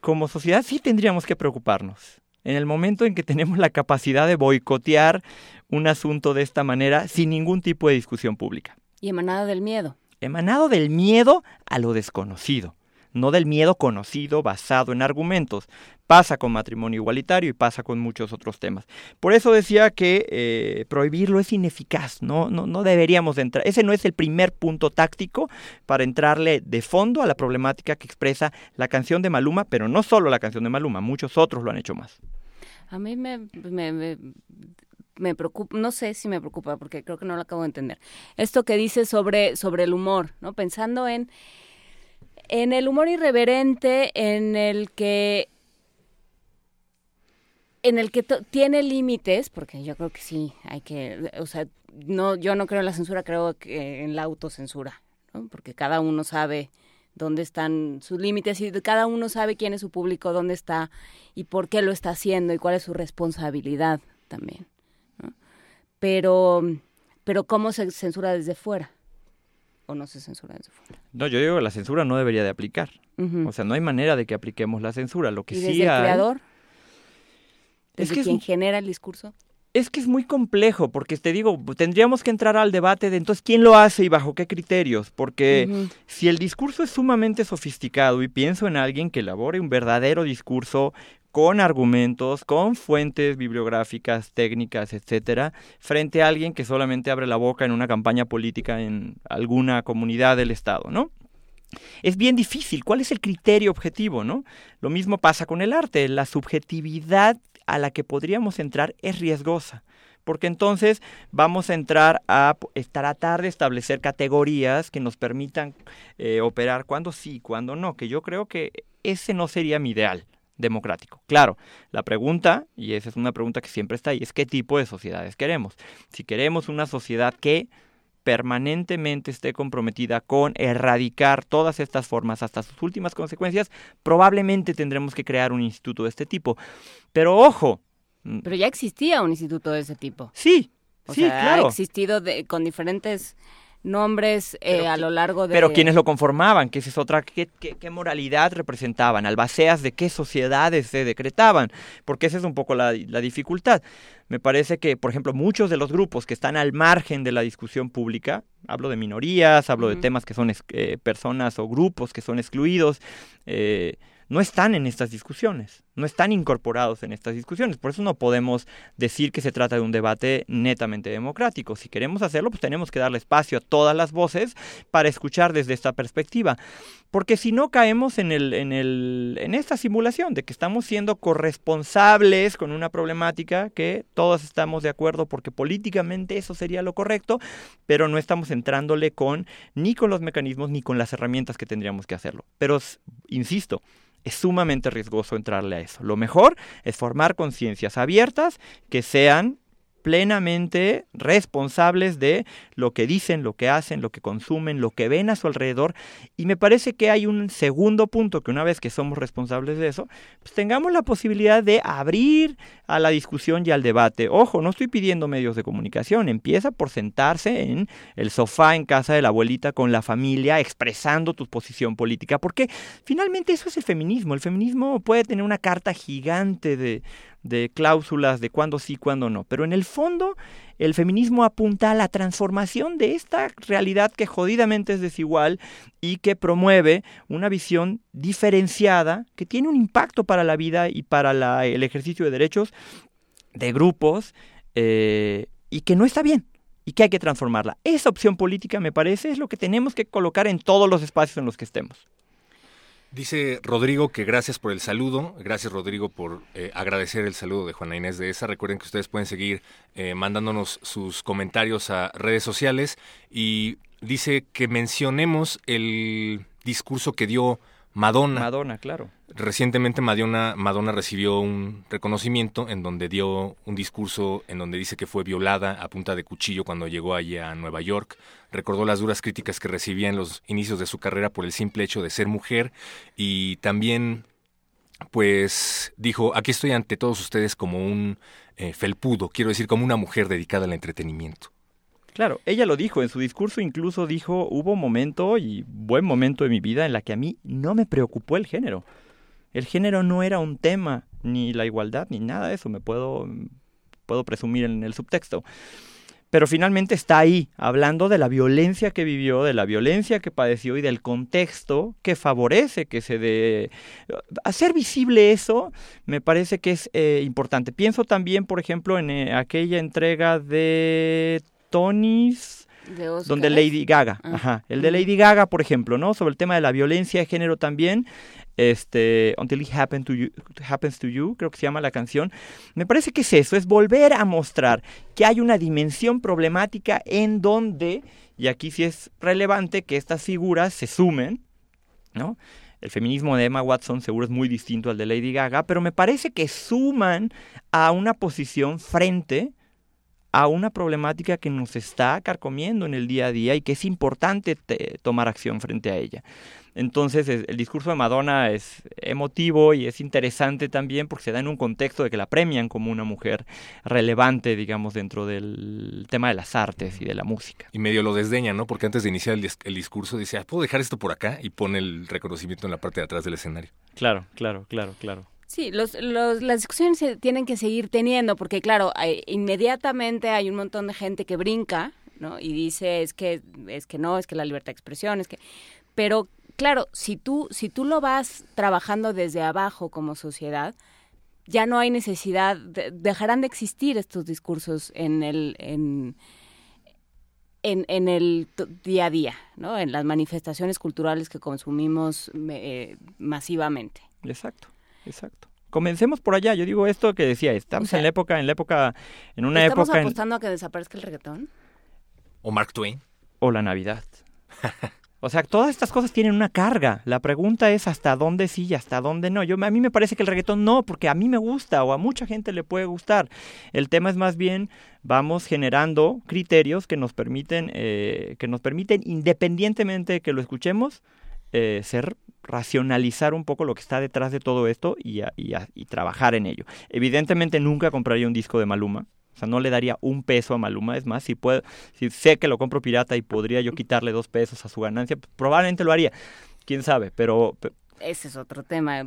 como sociedad, sí tendríamos que preocuparnos. En el momento en que tenemos la capacidad de boicotear un asunto de esta manera sin ningún tipo de discusión pública. Y emanado del miedo. Emanado del miedo a lo desconocido no del miedo conocido basado en argumentos. Pasa con matrimonio igualitario y pasa con muchos otros temas. Por eso decía que eh, prohibirlo es ineficaz, ¿no? No, no deberíamos entrar. Ese no es el primer punto táctico para entrarle de fondo a la problemática que expresa la canción de Maluma, pero no solo la canción de Maluma, muchos otros lo han hecho más. A mí me, me, me preocupa, no sé si me preocupa porque creo que no lo acabo de entender. Esto que dice sobre, sobre el humor, ¿no? Pensando en en el humor irreverente en el que en el que tiene límites, porque yo creo que sí, hay que, o sea, no, yo no creo en la censura, creo que en la autocensura, porque cada uno sabe dónde están sus límites y cada uno sabe quién es su público, dónde está y por qué lo está haciendo y cuál es su responsabilidad también. Pero, pero cómo se censura desde fuera o no se censura desde fuera. No, yo digo que la censura no debería de aplicar. O sea, no hay manera de que apliquemos la censura. Lo que ¿Y sí desde el creador? ¿Desde es que quien genera el discurso? Es que es muy complejo, porque te digo, tendríamos que entrar al debate de entonces quién lo hace y bajo qué criterios, porque si el discurso es sumamente sofisticado y pienso en alguien que elabore un verdadero discurso con argumentos, con fuentes bibliográficas, técnicas, etcétera, frente a alguien que solamente abre la boca en una campaña política en alguna comunidad del Estado, ¿no? Es bien difícil. ¿Cuál es el criterio objetivo, no? Lo mismo pasa con el arte. La subjetividad a la que podríamos entrar es riesgosa porque entonces vamos a entrar a tratar de establecer categorías que nos permitan eh, operar cuando sí, cuando no, que yo creo que ese no sería mi ideal democrático. Claro, la pregunta, y esa es una pregunta que siempre está ahí, es qué tipo de sociedades queremos. Si queremos una sociedad que permanentemente esté comprometida con erradicar todas estas formas hasta sus últimas consecuencias, probablemente tendremos que crear un instituto de este tipo. Pero ojo. Mm, Pero ya existía un instituto de ese tipo. Sí, o sí, sea, claro. Ha existido de, con diferentes nombres eh, a lo largo de... Pero quienes lo conformaban, que esa es otra, ¿qué, qué, moralidad representaban? Albaceas de qué sociedades se decretaban, porque esa es un poco la, la, dificultad. Me parece que, por ejemplo, muchos de los grupos que están al margen de la discusión pública, hablo de minorías, hablo uh -huh. de temas que son eh, personas o grupos que son excluidos, eh, no están en estas discusiones, no están incorporados en estas discusiones. Por eso no podemos decir que se trata de un debate netamente democrático. Si queremos hacerlo, pues tenemos que darle espacio a todas las voces para escuchar desde esta perspectiva. Porque si no caemos en, el, en, el, en esta simulación de que estamos siendo corresponsables con una problemática que todos estamos de acuerdo porque políticamente eso sería lo correcto, pero no estamos entrándole con ni con los mecanismos ni con las herramientas que tendríamos que hacerlo. Pero, insisto, es sumamente riesgoso entrarle a Lo mejor es formar conciencias abiertas que sean plenamente responsables de lo que dicen, lo que hacen, lo que consumen, lo que ven a su alrededor. Y me parece que hay un segundo punto que una vez que somos responsables de eso, pues tengamos la posibilidad de abrir a la discusión y al debate. Ojo, no estoy pidiendo medios de comunicación, empieza por sentarse en el sofá en casa de la abuelita con la familia expresando tu posición política, porque finalmente eso es el feminismo. El feminismo puede tener una carta gigante de de cláusulas de cuándo sí, cuándo no. Pero en el fondo, el feminismo apunta a la transformación de esta realidad que jodidamente es desigual y que promueve una visión diferenciada que tiene un impacto para la vida y para el ejercicio de derechos de grupos eh, y que no está bien y que hay que transformarla. Esa opción política, me parece, es lo que tenemos que colocar en todos los espacios en los que estemos. Dice Rodrigo que gracias por el saludo, gracias Rodrigo por eh, agradecer el saludo de Juana Inés de esa. Recuerden que ustedes pueden seguir eh, mandándonos sus comentarios a redes sociales y dice que mencionemos el discurso que dio Madonna. Madonna, claro. Recientemente Madonna, Madonna recibió un reconocimiento en donde dio un discurso en donde dice que fue violada a punta de cuchillo cuando llegó allí a Nueva York. Recordó las duras críticas que recibía en los inicios de su carrera por el simple hecho de ser mujer y también pues dijo, aquí estoy ante todos ustedes como un eh, felpudo, quiero decir, como una mujer dedicada al entretenimiento. Claro, ella lo dijo, en su discurso incluso dijo, hubo momento y buen momento de mi vida en la que a mí no me preocupó el género. El género no era un tema, ni la igualdad, ni nada de eso, me puedo, puedo presumir en el subtexto. Pero finalmente está ahí, hablando de la violencia que vivió, de la violencia que padeció y del contexto que favorece que se dé... Hacer visible eso me parece que es eh, importante. Pienso también, por ejemplo, en eh, aquella entrega de Tonys, donde Lady Gaga, ajá, el de Lady Gaga, por ejemplo, ¿no? Sobre el tema de la violencia de género también, este, Until It Happen to you, Happens to You, creo que se llama la canción. Me parece que es eso, es volver a mostrar que hay una dimensión problemática en donde, y aquí sí es relevante que estas figuras se sumen, ¿no? El feminismo de Emma Watson seguro es muy distinto al de Lady Gaga, pero me parece que suman a una posición frente a una problemática que nos está carcomiendo en el día a día y que es importante tomar acción frente a ella. Entonces el discurso de Madonna es emotivo y es interesante también porque se da en un contexto de que la premian como una mujer relevante, digamos, dentro del tema de las artes y de la música. Y medio lo desdeña, ¿no? Porque antes de iniciar el, discurso dice, ah, ¿puedo dejar esto por acá? Y pone el reconocimiento en la parte de atrás del escenario. Claro, claro, claro, claro. Sí, los, los, las discusiones se tienen que seguir teniendo, porque claro, inmediatamente hay un montón de gente que brinca, ¿no? Y dice, es que, es que no, es que la libertad de expresión, es que... Pero claro, si tú, si tú lo vas trabajando desde abajo como sociedad, ya no hay necesidad, dejarán de existir estos discursos en el... En, en, el día a día, ¿no? En las manifestaciones culturales que consumimos eh, masivamente. Exacto. Exacto. Comencemos por allá. Yo digo esto que decía, estamos en la época, en la época, en una época. ¿Estamos apostando a que desaparezca el reggaetón? ¿O Mark Twain? O la Navidad. o sea, todas estas cosas tienen una carga. La pregunta es hasta dónde sí y hasta dónde no. Yo, a mí me parece que el reggaetón no, porque a mí me gusta o a mucha gente le puede gustar. El tema es más bien, vamos generando criterios que nos permiten, eh, que nos permiten, independientemente de que lo escuchemos, eh, ser racionalizar un poco lo que está detrás de todo esto y, y, trabajar en ello. Evidentemente nunca compraría un disco de Maluma, o sea, no le daría un peso a Maluma. Es más, si puedo, si sé que lo compro pirata y podría yo quitarle dos pesos a su ganancia, probablemente lo haría. Quién sabe, pero. Ese es otro tema.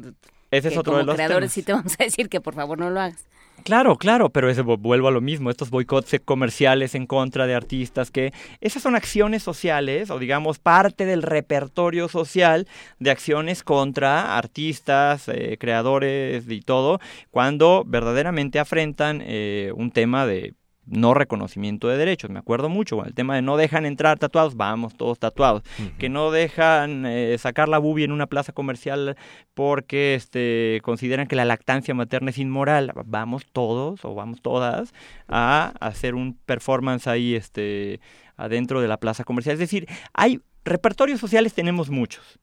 Ese es otro como de los creadores sí te vamos a decir que por favor no lo hagas. Claro, claro, pero vuelvo a lo mismo, estos boicots comerciales en contra de artistas, que esas son acciones sociales o digamos parte del repertorio social de acciones contra artistas, eh, creadores y todo, cuando verdaderamente afrentan eh, un tema de no reconocimiento de derechos. Me acuerdo mucho con el tema de no dejan entrar tatuados, vamos todos tatuados. Que no dejan eh, sacar la bubi en una plaza comercial porque este, consideran que la lactancia materna es inmoral. Vamos todos o vamos todas a hacer un performance ahí este, adentro de la plaza comercial. Es decir, hay repertorios sociales tenemos muchos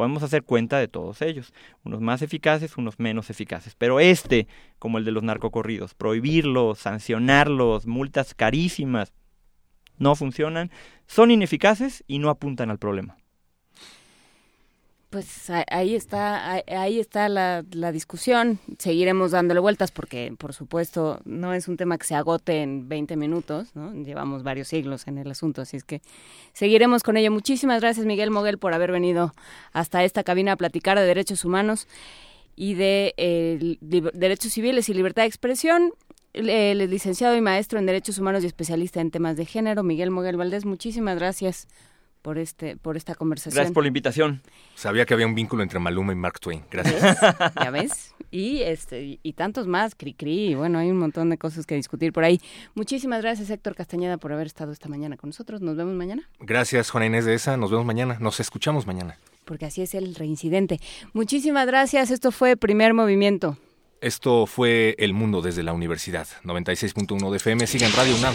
podemos hacer cuenta de todos ellos, unos más eficaces, unos menos eficaces. Pero este, como el de los narcocorridos, prohibirlos, sancionarlos, multas carísimas, no funcionan, son ineficaces y no apuntan al problema. Pues ahí está, ahí está la, discusión. Seguiremos dándole vueltas porque, por supuesto, no es un tema que se agote en 20 minutos, ¿no? Llevamos varios siglos en el asunto, así es que seguiremos con ello. Muchísimas gracias, Miguel Moguel, por haber venido hasta esta cabina a platicar de derechos humanos y de eh, derechos civiles y libertad de expresión. El, licenciado y maestro en Derechos Humanos y especialista en temas de género, Miguel Moguel Valdés, muchísimas gracias por este por esta conversación. Gracias por la invitación. Sabía que había un vínculo entre Maluma y Mark Twain. Gracias. ya ves. Y este y tantos más, Cricri, y bueno, hay un montón de cosas que discutir por ahí. Muchísimas gracias Héctor Castañeda por haber estado esta mañana con nosotros. Nos vemos mañana. Gracias Juana Inés de esa. Nos vemos mañana. Nos escuchamos mañana. Porque así es el reincidente. Muchísimas gracias. Esto fue Primer Movimiento. Esto fue El Mundo desde la Universidad. 96.1 de FM. Sigan Radio UNAM.